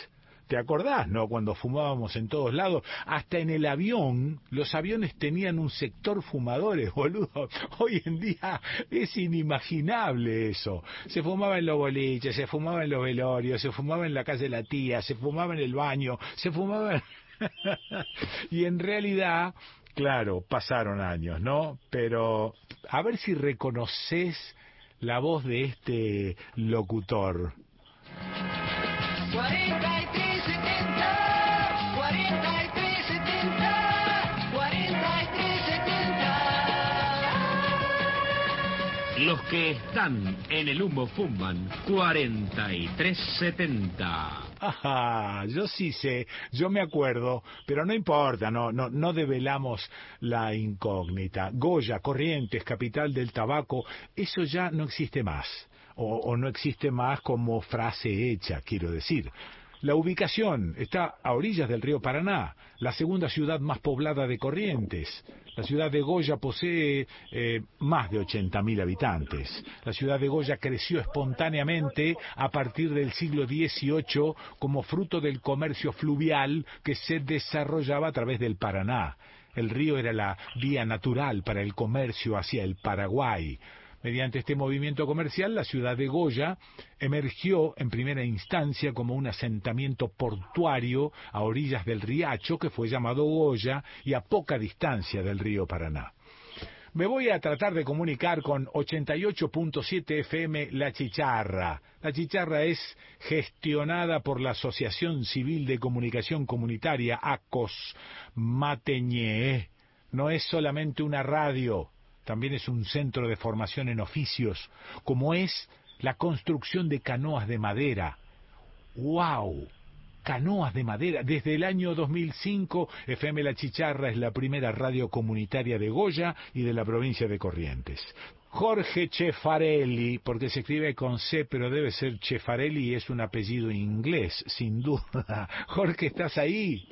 ¿Te acordás, no? Cuando fumábamos en todos lados, hasta en el avión, los aviones tenían un sector fumadores, boludo. Hoy en día es inimaginable eso. Se fumaba en los boliches, se fumaba en los velorios, se fumaba en la casa de la tía, se fumaba en el baño, se fumaba... y en realidad, claro, pasaron años, ¿no? Pero a ver si reconoces la voz de este locutor. 4370, Los que están en el humo fuman 4370. Ajá, yo sí sé, yo me acuerdo, pero no importa, no, no, no develamos la incógnita. Goya, Corrientes, capital del tabaco, eso ya no existe más, o, o no existe más como frase hecha, quiero decir. La ubicación está a orillas del río Paraná, la segunda ciudad más poblada de Corrientes. La ciudad de Goya posee eh, más de 80.000 habitantes. La ciudad de Goya creció espontáneamente a partir del siglo XVIII como fruto del comercio fluvial que se desarrollaba a través del Paraná. El río era la vía natural para el comercio hacia el Paraguay. Mediante este movimiento comercial, la ciudad de Goya emergió en primera instancia como un asentamiento portuario a orillas del Riacho, que fue llamado Goya, y a poca distancia del río Paraná. Me voy a tratar de comunicar con 88.7 FM La Chicharra. La Chicharra es gestionada por la Asociación Civil de Comunicación Comunitaria, ACOS Mateñé. No es solamente una radio, también es un centro de formación en oficios, como es la construcción de canoas de madera. ¡Wow! Canoas de madera. Desde el año 2005, FM La Chicharra es la primera radio comunitaria de Goya y de la provincia de Corrientes. Jorge Chefarelli, porque se escribe con C, pero debe ser Chefarelli y es un apellido inglés, sin duda. Jorge, ¿estás ahí?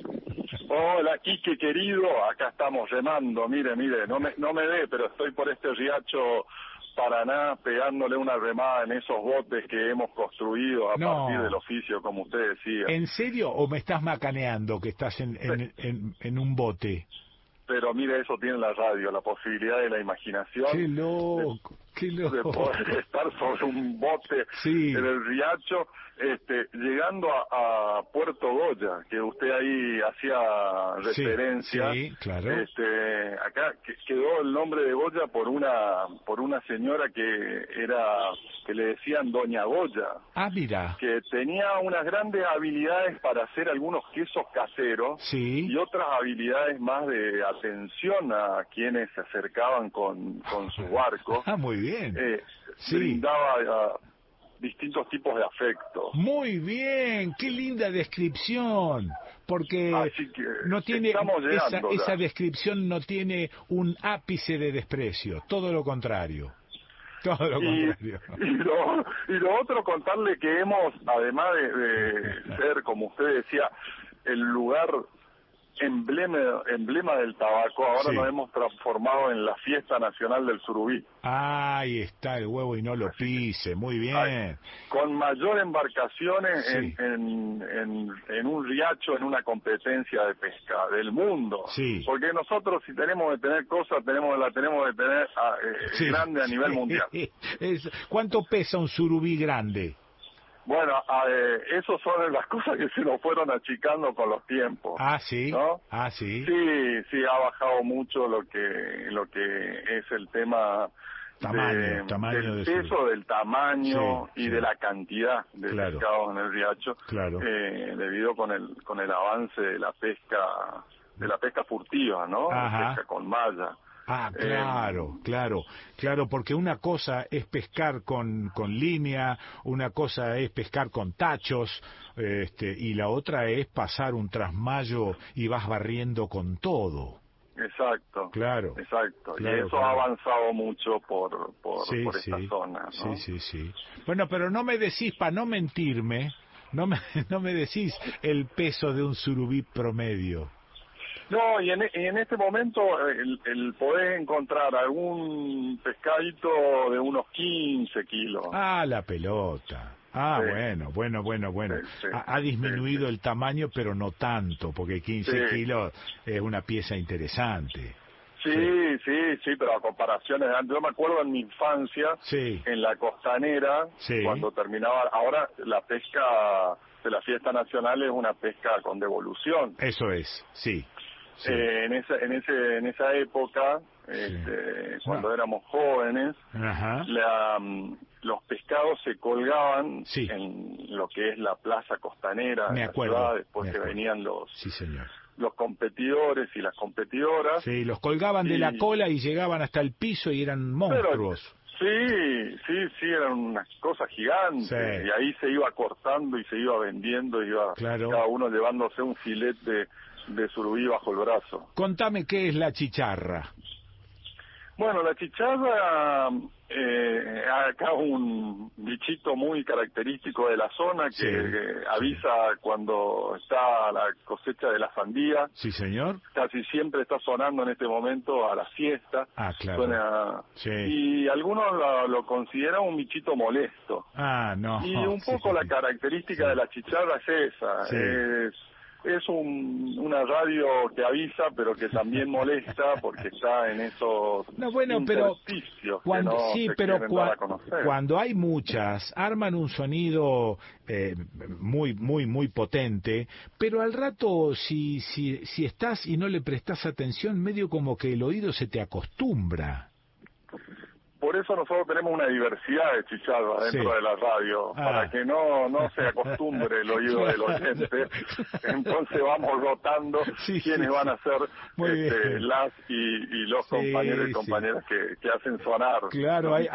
Hola, Quique querido, acá estamos remando, mire, mire, no me, no me ve, pero estoy por este riacho Paraná pegándole una remada en esos botes que hemos construido a No. partir del oficio, como usted decía. ¿En serio o me estás macaneando que estás en, en, en- en un bote? Pero mire, eso tiene la radio, la posibilidad de la imaginación. ¡Qué loco! ¡Qué de poder estar sobre un bote Sí. en el riacho, este, llegando a, a Puerto Goya, que usted ahí hacía referencia. sí, claro. Este, acá que- quedó el nombre de Goya por una por una señora que era que le decían Doña Goya, Ah, mira. que tenía unas grandes habilidades para hacer algunos quesos caseros y otras habilidades más de atención a quienes se acercaban con, con su barco. Ah, muy bien. Eh, Sí. brindaba ah, distintos tipos de afecto. Muy bien, qué linda descripción, porque no tiene esa, esa descripción no tiene un ápice de desprecio, todo lo contrario. Todo lo Y, contrario. y lo, y lo otro, contarle que hemos, además de, de ser, como usted decía, el lugar emblema, emblema del tabaco, ahora Sí. nos hemos transformado en la fiesta nacional del surubí. Ahí está el huevo y no lo pise, muy bien. Con mayor embarcaciones Sí. en, en, en, en un riacho, en una competencia de pesca del mundo. Sí. Porque nosotros si tenemos de tener cosas, tenemos la tenemos de tener ah, eh, grande a nivel mundial. ¿Cuánto pesa un surubí grande? Bueno, eh, esas son las cosas que se nos fueron achicando con los tiempos. Ah, sí. ¿No? Ah, sí. Sí, sí, ha bajado mucho lo que lo que es el tema Tamaño, de- tamaño del de peso, su- del tamaño Sí, y sí. de la cantidad de Claro. pescados en el riacho, Claro. eh, debido con el con el avance de la pesca de la pesca furtiva, ¿no? Ajá. Pesca con malla. Ah, Eh, claro, claro, claro, porque una cosa es pescar con, con línea, una cosa es pescar con tachos, este, y la otra es pasar un trasmayo y vas barriendo con todo. Exacto. Claro. Exacto. Claro, y eso claro. ha avanzado mucho por por, Sí, por esta sí. zona, ¿no? Sí, sí, sí. Bueno, pero no me decís, para no mentirme, no me, no me decís el peso de un surubí promedio. No, y en, y en este momento el, el poder encontrar algún pescadito de unos 15 kilos. Ah, la pelota. Ah, Sí. bueno, bueno, bueno, bueno. Sí, sí, ha, ha disminuido el tamaño, pero no tanto, porque 15 Sí. kilos es una pieza interesante. Sí, sí, sí, pero a comparaciones de antes. Yo me acuerdo en mi infancia, en la costanera, cuando terminaba. Ahora la pesca de la fiesta nacional es una pesca con devolución. Eso es, sí. Sí. Eh, en esa en ese en esa época, este, cuando éramos jóvenes, Ajá. la, mm, los pescados se colgaban Sí. en lo que es la plaza costanera Me de la acuerdo, ciudad, después que venían los señor. los competidores y las competidoras. Sí, los colgaban de la cola y llegaban hasta el piso y eran monstruos. Sí, sí, sí, eran unas cosas gigantes. Sí. Y ahí se iba cortando y se iba vendiendo, iba Claro. cada uno llevándose un filet de, surubí bajo el brazo. Contame qué es la chicharra. Bueno, la chicharra, eh, acá un bichito muy característico de la zona que, Sí, que avisa cuando está la cosecha de la sandía. Sí, señor. Casi siempre está sonando en este momento a la siesta. Ah, claro. Suena- Sí. Y algunos lo, lo consideran un bichito molesto. Ah, no. Y un poco la característica de la chicharra es esa. Sí. Es, es un, una radio que avisa, pero que también molesta porque está en esos No, bueno, pero Cuando, no sí, pero cua- cuando hay muchas, arman un sonido eh, muy, muy, muy potente, pero al rato, si, si, si estás y no le prestas atención, medio como que el oído se te acostumbra. Por eso nosotros tenemos una diversidad de chicharras dentro Sí. de la radio, Ah. para que no, no se acostumbre el oído del oyente. Entonces vamos rotando quiénes van a ser este, las y, y los Sí, compañeros y sí. compañeras que, que hacen sonar Claro, hay,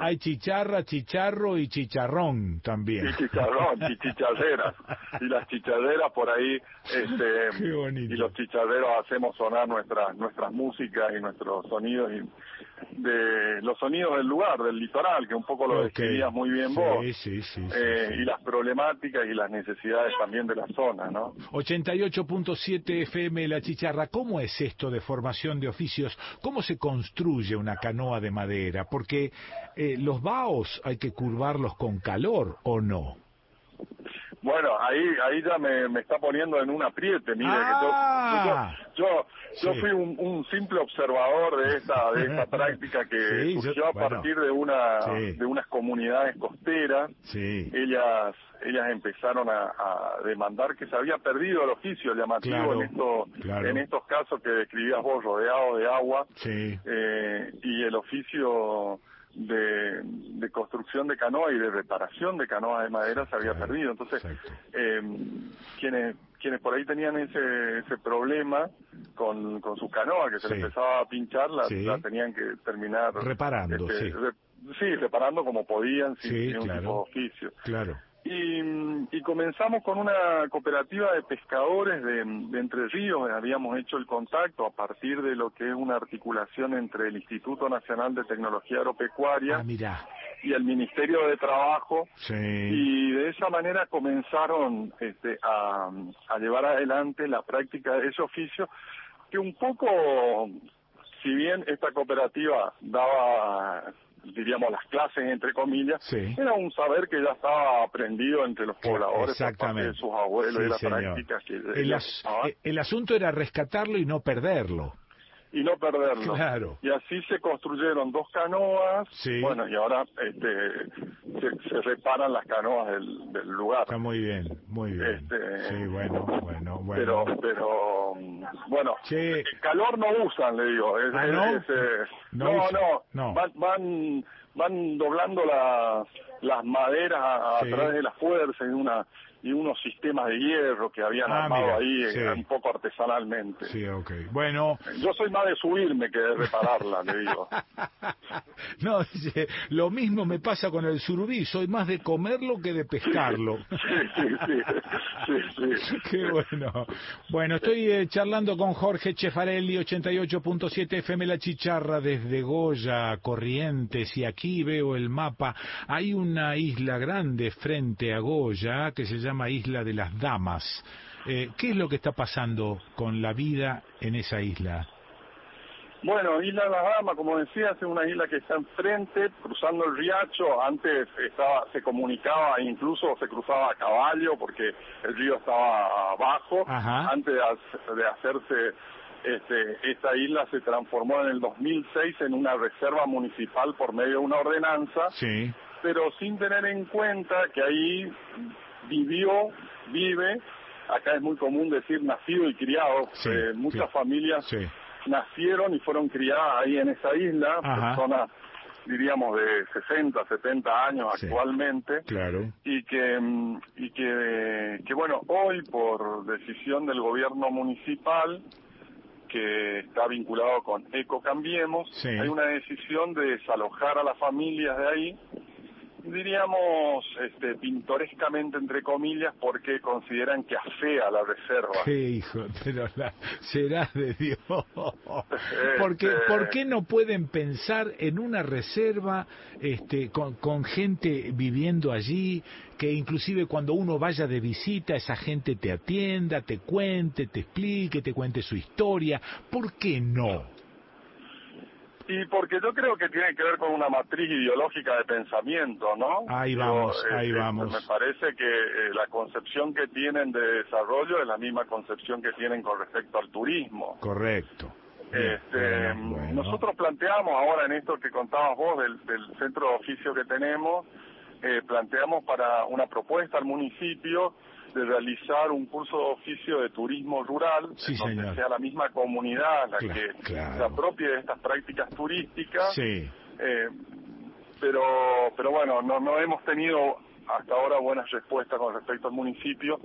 hay, chicharra, chicharro y chicharrón también. y chicharrón y chicharreras y las chicharreras por ahí este Qué bonito. y los chicharreros hacemos sonar nuestras nuestras músicas y nuestros sonidos y de los sonidos del lugar del litoral que un poco lo Ok. describías muy bien Sí, vos sí, sí, eh, y las problemáticas y las necesidades también de la zona no 88.7 FM La Chicharra, ¿cómo es esto de formación de oficios? ¿Cómo se construye una canoa de madera? Porque eh, los vaos hay que curvarlos con calor, ¿o no? Bueno, ahí ahí ya me, me está poniendo en un apriete, mire, Ah. que yo, yo, yo Sí. fui un, un simple observador de esta de esta práctica que Sí, yo- surgió a bueno. partir de una Sí. de unas comunidades costeras. Sí. Ellas ellas empezaron a, a demandar que se había perdido el oficio llamativo Claro, en estos claro. en estos casos que describías vos rodeado de agua Sí. eh, y el oficio de, de construcción de canoa y de reparación de canoas de madera se había perdido. Entonces, eh, quienes quienes por ahí tenían ese ese problema con, con su canoa que se Sí. le empezaba a pinchar, la, Sí. la tenían que terminar Reparando, este, sí. re- sí, reparando como podían sin, Sí, sin un tipo de oficio. Claro. Y, y comenzamos con una cooperativa de pescadores de, de Entre Ríos, habíamos hecho el contacto a partir de lo que es una articulación entre el Instituto Nacional de Tecnología Agropecuaria Ah, y el Ministerio de Trabajo, Sí. y de esa manera comenzaron este, a, a llevar adelante la práctica de ese oficio, que un poco, si bien esta cooperativa daba diríamos las clases entre comillas Sí. era un saber que ya estaba aprendido entre los pobladores Exactamente. de sus abuelos Sí, y las señor. prácticas que as- el asunto era rescatarlo y no perderlo. Y no perderlo. Claro. Y así se construyeron dos canoas, Sí. bueno, y ahora este, se, se reparan las canoas del, del lugar. Está muy bien, muy bien. Este, Sí, bueno, bueno, bueno. Pero, pero, bueno, Che. el calor no usan, le digo. Es- Ah, es- ¿no? es, eh, No no, usan, no, no. Van, van, van doblando las las maderas a, a través de la fuerza y una y unos sistemas de hierro que habían Ah, armado mira, ahí eh, sí. un poco artesanalmente. Sí, ok. Bueno, Yo soy más de subirme que de repararla, le digo. no, lo mismo me pasa con el surubí, soy más de comerlo que de pescarlo. Sí, sí, sí, sí, sí. Qué bueno. Bueno, estoy eh, charlando con Jorge Chefarelli, 88.7 FM La Chicharra, desde Goya, Corrientes, y aquí veo el mapa. Hay una isla grande frente a Goya que se llama Isla de las Damas. Eh, ¿Qué es lo que está pasando con la vida en esa isla? Bueno, Isla de las Damas, como decía, es una isla que está enfrente, cruzando el riacho. Antes estaba, se comunicaba, incluso se cruzaba a caballo porque el río estaba abajo. Ajá. Antes de hacerse este, esta isla se transformó en el 2006 en una reserva municipal por medio de una ordenanza Sí. pero sin tener en cuenta que ahí vivió, vive, acá es muy común decir nacido y criado, Sí, eh, muchas sí. familias Sí. nacieron y fueron criadas ahí en esa isla, Ajá. personas diríamos de 60, 70 años actualmente, Claro. y que mm, y que, que bueno hoy por decisión del gobierno municipal que está vinculado con Eco Cambiemos hay una decisión de desalojar a las familias de ahí diríamos este, pintorescamente entre comillas porque consideran que afea la reserva. Qué hijo, pero la, será de Dios. Porque, ¿Por qué no pueden pensar en una reserva este, con, con gente viviendo allí, que inclusive cuando uno vaya de visita, esa gente te atienda, te cuente, te explique, te cuente su historia? ¿Por qué no? Y porque yo creo que tiene que ver con una matriz ideológica de pensamiento, ¿no? Ahí vamos, Yo, ahí este, vamos. Me parece que eh, la concepción que tienen de desarrollo es la misma concepción que tienen con respecto al turismo. Correcto. Este, bueno, bueno. Nosotros planteamos ahora en esto que contabas vos del, del centro de oficio que tenemos, eh, planteamos para una propuesta al municipio de realizar un curso de oficio de turismo rural, Sí, en donde señor. sea la misma comunidad la que claro. se apropie de estas prácticas turísticas. Sí. Eh, pero, pero bueno, no, no hemos tenido hasta ahora buenas respuestas con respecto al municipio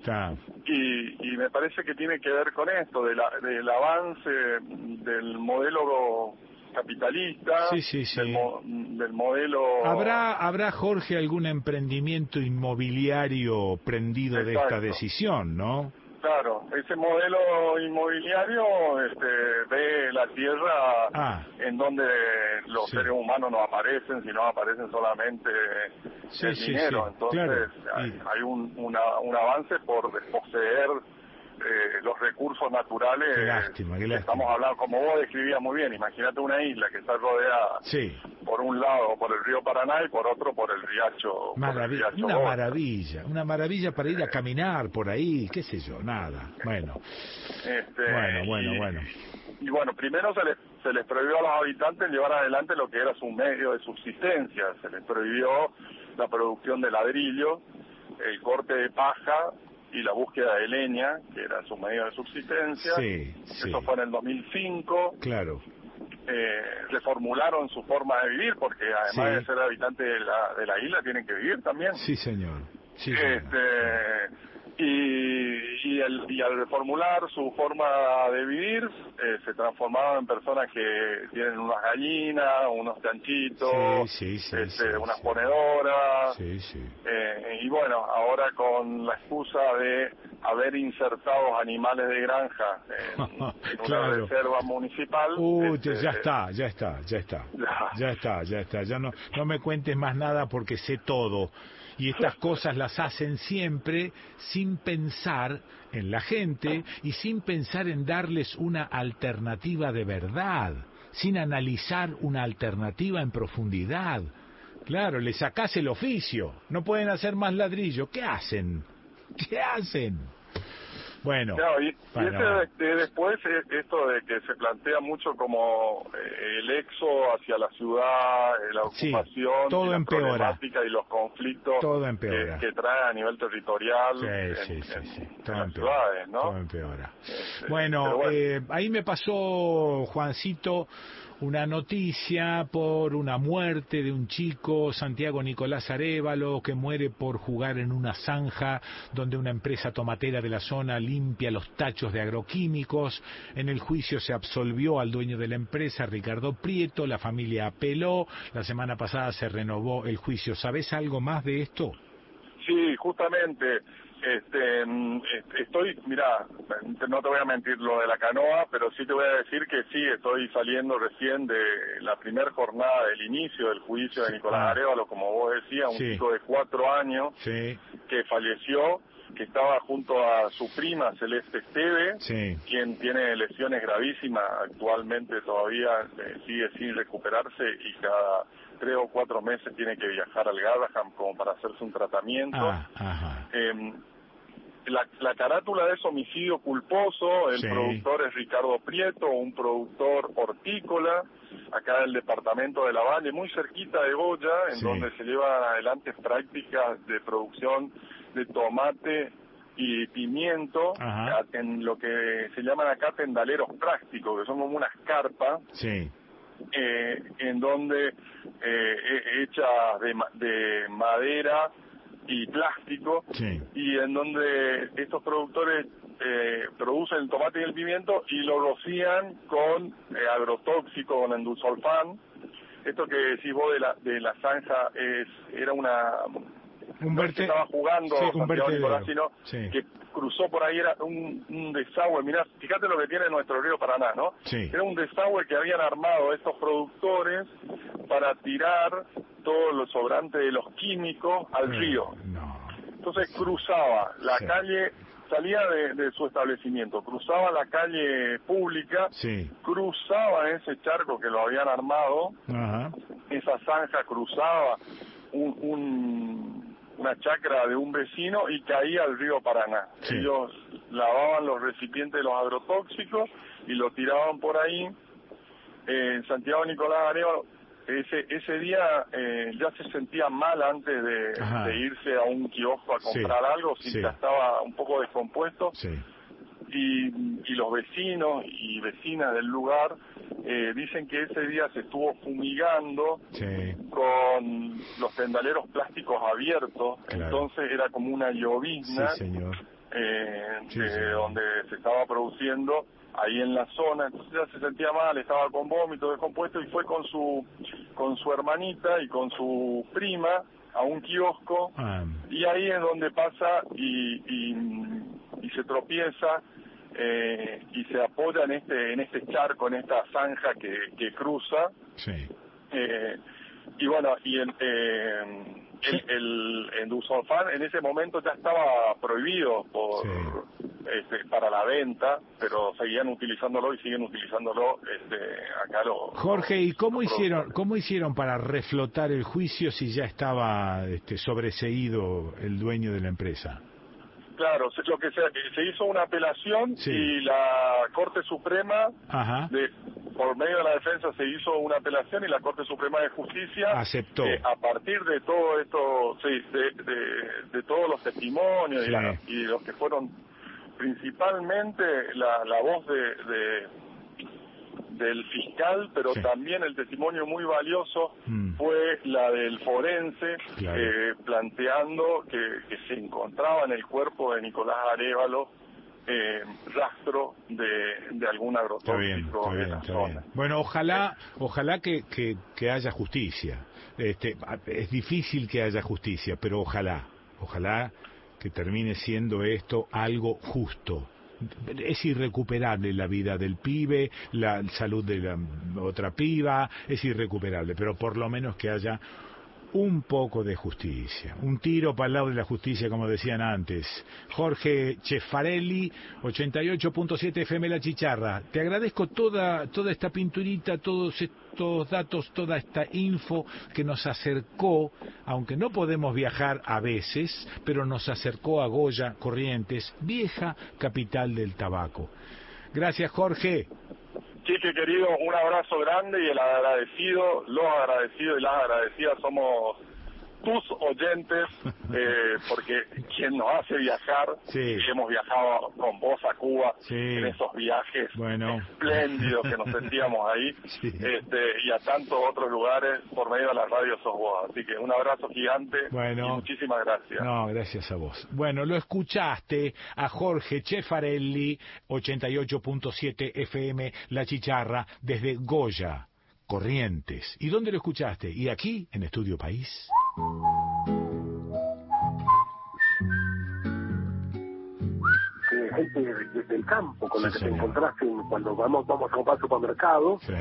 y, y me parece que tiene que ver con esto, de la- del avance del modelo capitalista, Sí, sí, sí. Del, mo- del modelo... ¿Habrá, ¿Habrá, Jorge, algún emprendimiento inmobiliario prendido de esta decisión, no? Claro, ese modelo inmobiliario este, ve la tierra Ah. en donde los Sí. seres humanos no aparecen, sino aparecen solamente Sí, el sí, dinero. Entonces claro. hay, hay un, una- un avance por desposeer eh, los recursos naturales. Qué lástima, qué lástima. Estamos hablando, como vos describías muy bien, imagínate una isla que está rodeada Sí. por un lado por el río Paraná y por otro por el riacho. el una maravilla, una maravilla para ir a caminar por ahí, qué sé yo, nada. Bueno, Este, bueno, bueno, y- bueno. Y bueno, primero se les, se les prohibió a los habitantes llevar adelante lo que era su medio de subsistencia. Se les prohibió la producción de ladrillo, el corte de paja y la búsqueda de leña, que era su medio de subsistencia. Sí, sí. Eso fue en el 2005. Claro. Eh, reformularon su forma de vivir, porque además Sí. de ser habitantes de la, de la isla, tienen que vivir también. Sí, señor. Sí, señor. Y, y, el- y al reformular su forma de vivir, eh, se transformaban en personas que tienen unas gallinas, unos chanchitos, Sí, sí, sí, este, unas ponedoras. Eh, y bueno, ahora con la excusa de haber insertado animales de granja en, en una reserva municipal. Uy, este, ya está, ya está, ya está. Ya. Ya está, ya está. Ya no, no me cuentes más nada porque sé todo. Y estas cosas las hacen siempre sin pensar en la gente y sin pensar en darles una alternativa de verdad, sin analizar una alternativa en profundidad. Claro, le sacás el oficio, no pueden hacer más ladrillo. ¿Qué hacen? ¿Qué hacen? Bueno, Claro, y, y bueno, este de- de después eh, esto de que se plantea mucho como eh, el exo hacia la ciudad, eh, la Sí, ocupación, todo y la empeora. problemática y los conflictos Todo que, empeora. que trae a nivel territorial Sí, en, sí, en- sí, sí. en Todo las ciudades, ¿no? Todo empeora. Bueno, bueno. eh, ahí me pasó, Juancito, una noticia por una muerte de un chico, Santiago Nicolás Arevalo, que muere por jugar en una zanja donde una empresa tomatera de la zona limpia los tachos de agroquímicos. En el juicio se absolvió al dueño de la empresa, Ricardo Prieto, la familia apeló, la semana pasada se renovó el juicio. ¿Sabes algo más de esto? Sí, justamente. Este, mm, est- estoy, mira, no te voy a mentir lo de la canoa, pero sí te voy a decir que sí, estoy saliendo recién de la primera jornada del inicio del juicio de Nicolás Ah. Arevalo, como vos decías, un Sí. chico de cuatro años Sí, que falleció, que estaba junto a su prima Celeste Esteve, sí. quien tiene lesiones gravísimas, actualmente todavía eh, sigue sin recuperarse y cada tres o cuatro meses tiene que viajar al Garraham como para hacerse un tratamiento. Ah, ajá. Eh, la, la carátula es homicidio culposo, el Sí. productor es Ricardo Prieto, un productor hortícola, acá del departamento de La Valle, muy cerquita de Goya, en Sí. donde se llevan adelante prácticas de producción de tomate y pimiento Ajá. en lo que se llaman acá tendaleros prácticos, que son como unas carpas Sí. eh, en donde eh, he- hechas de, de madera y plástico Sí. y en donde estos productores eh, producen el tomate y el pimiento y lo rocían con eh, agrotóxico, con endulzolfán, esto que decís vos de la, de la zanja es, era una... Que estaba jugando sí, Santiago Sí. que cruzó por ahí, era un, un desagüe. Mirá, fíjate lo que tiene nuestro río Paraná, ¿no? Sí. Era un desagüe que habían armado estos productores para tirar todo lo sobrante de los químicos al río. Entonces cruzaba la calle, salía de, de su establecimiento, cruzaba la calle pública, Sí. cruzaba ese charco que lo habían armado, Ajá. esa zanja cruzaba un, un- una chacra de un vecino y caía al río Paraná. Sí. Ellos lavaban los recipientes de los agrotóxicos y lo tiraban por ahí. Eh, Santiago Nicolás Arevalo, ese, ese día eh, ya se sentía mal antes de, irse a un kiosco a Sí. comprar algo, si Sí. ya estaba un poco descompuesto Sí. Y, y los vecinos y vecinas del lugar eh, dicen que ese día se estuvo fumigando Sí. con los tendaleros plásticos abiertos, Claro. entonces era como una llovizna Sí, eh, Sí, de señor. donde se estaba produciendo ahí en la zona, entonces ya se sentía mal, estaba con vómito descompuesto y fue con su con su hermanita y con su prima a un kiosco Ah, y ahí es donde pasa y, y, y se tropieza eh, y se apoya en este en este charco, en esta zanja que, que cruza sí. eh, y bueno, y el, eh, el, el endulzolfán en ese momento ya estaba prohibido por este, para la venta, pero seguían utilizándolo y siguen utilizándolo este, acá los... Jorge, ¿y cómo hicieron, cómo hicieron para reflotar el juicio si ya estaba este, sobreseído el dueño de la empresa? Claro, lo que se, se hizo una apelación Sí. y la Corte Suprema, de, por medio de la defensa, se hizo una apelación y la Corte Suprema de Justicia Aceptó. eh, a partir de todo esto, sí, de, de- de todos los testimonios Sí. y, la- y los que fueron principalmente la, la voz de, de- del fiscal, pero Sí. también el testimonio muy valioso Mm. fue la del forense, Claro. eh, planteando que, que se encontraba en el cuerpo de Nicolás Arevalo eh, rastro de, de algún agrotóxico bien, la zona. bien. Bueno, ojalá, ojalá que, que, que haya justicia. Este, es difícil que haya justicia, pero ojalá, ojalá que termine siendo esto algo justo. Es irrecuperable la vida del pibe, la salud de la otra piba, es irrecuperable, pero por lo menos que haya un poco de justicia, un tiro para el lado de la justicia, como decían antes. Jorge Chefarelli, 88.7 FM La Chicharra. Te agradezco toda, toda esta pinturita, todos estos datos, toda esta info que nos acercó, aunque no podemos viajar a veces, pero nos acercó a Goya Corrientes, vieja capital del tabaco. Gracias, Jorge. Chique querido, un abrazo grande y el agradecido, los agradecidos y las agradecidas somos tus oyentes, eh, porque quien nos hace viajar, Sí. y hemos viajado con vos a Cuba Sí. en esos viajes Bueno. espléndidos que nos sentíamos ahí, este, y a tantos otros lugares por medio de la radio sos vos. Así que un abrazo gigante Bueno. y muchísimas gracias. No, gracias a vos. Bueno, lo escuchaste a Jorge Chefarelli, 88.7 FM La Chicharra, desde Goya, Corrientes. ¿Y dónde lo escuchaste? ¿Y aquí, en Estudio País? Que gente de- del campo con la que te señor. encontrás en- cuando vamos vamos a comprar supermercado, Sí.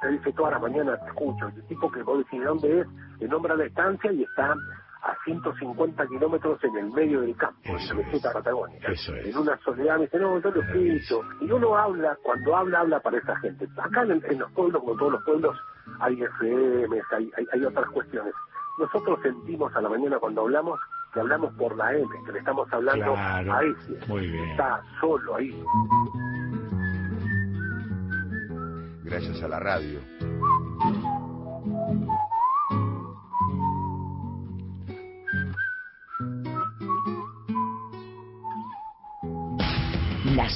te dice toda la mañana, te escucho, el tipo que vos decís de dónde es, te nombra la estancia y está a 150 kilómetros en el medio del campo, en la meseta patagónica, Eso es. en una soledad, me dice, no, yo lo escucho, y uno habla, cuando habla, habla para esa gente. Acá en, en los pueblos, como todos los pueblos, hay FM, hay, hay, hay otras cuestiones. Nosotros sentimos a la mañana cuando hablamos que hablamos por la M, que le estamos hablando Claro. a ese. Muy bien. Está solo ahí. Gracias a la radio.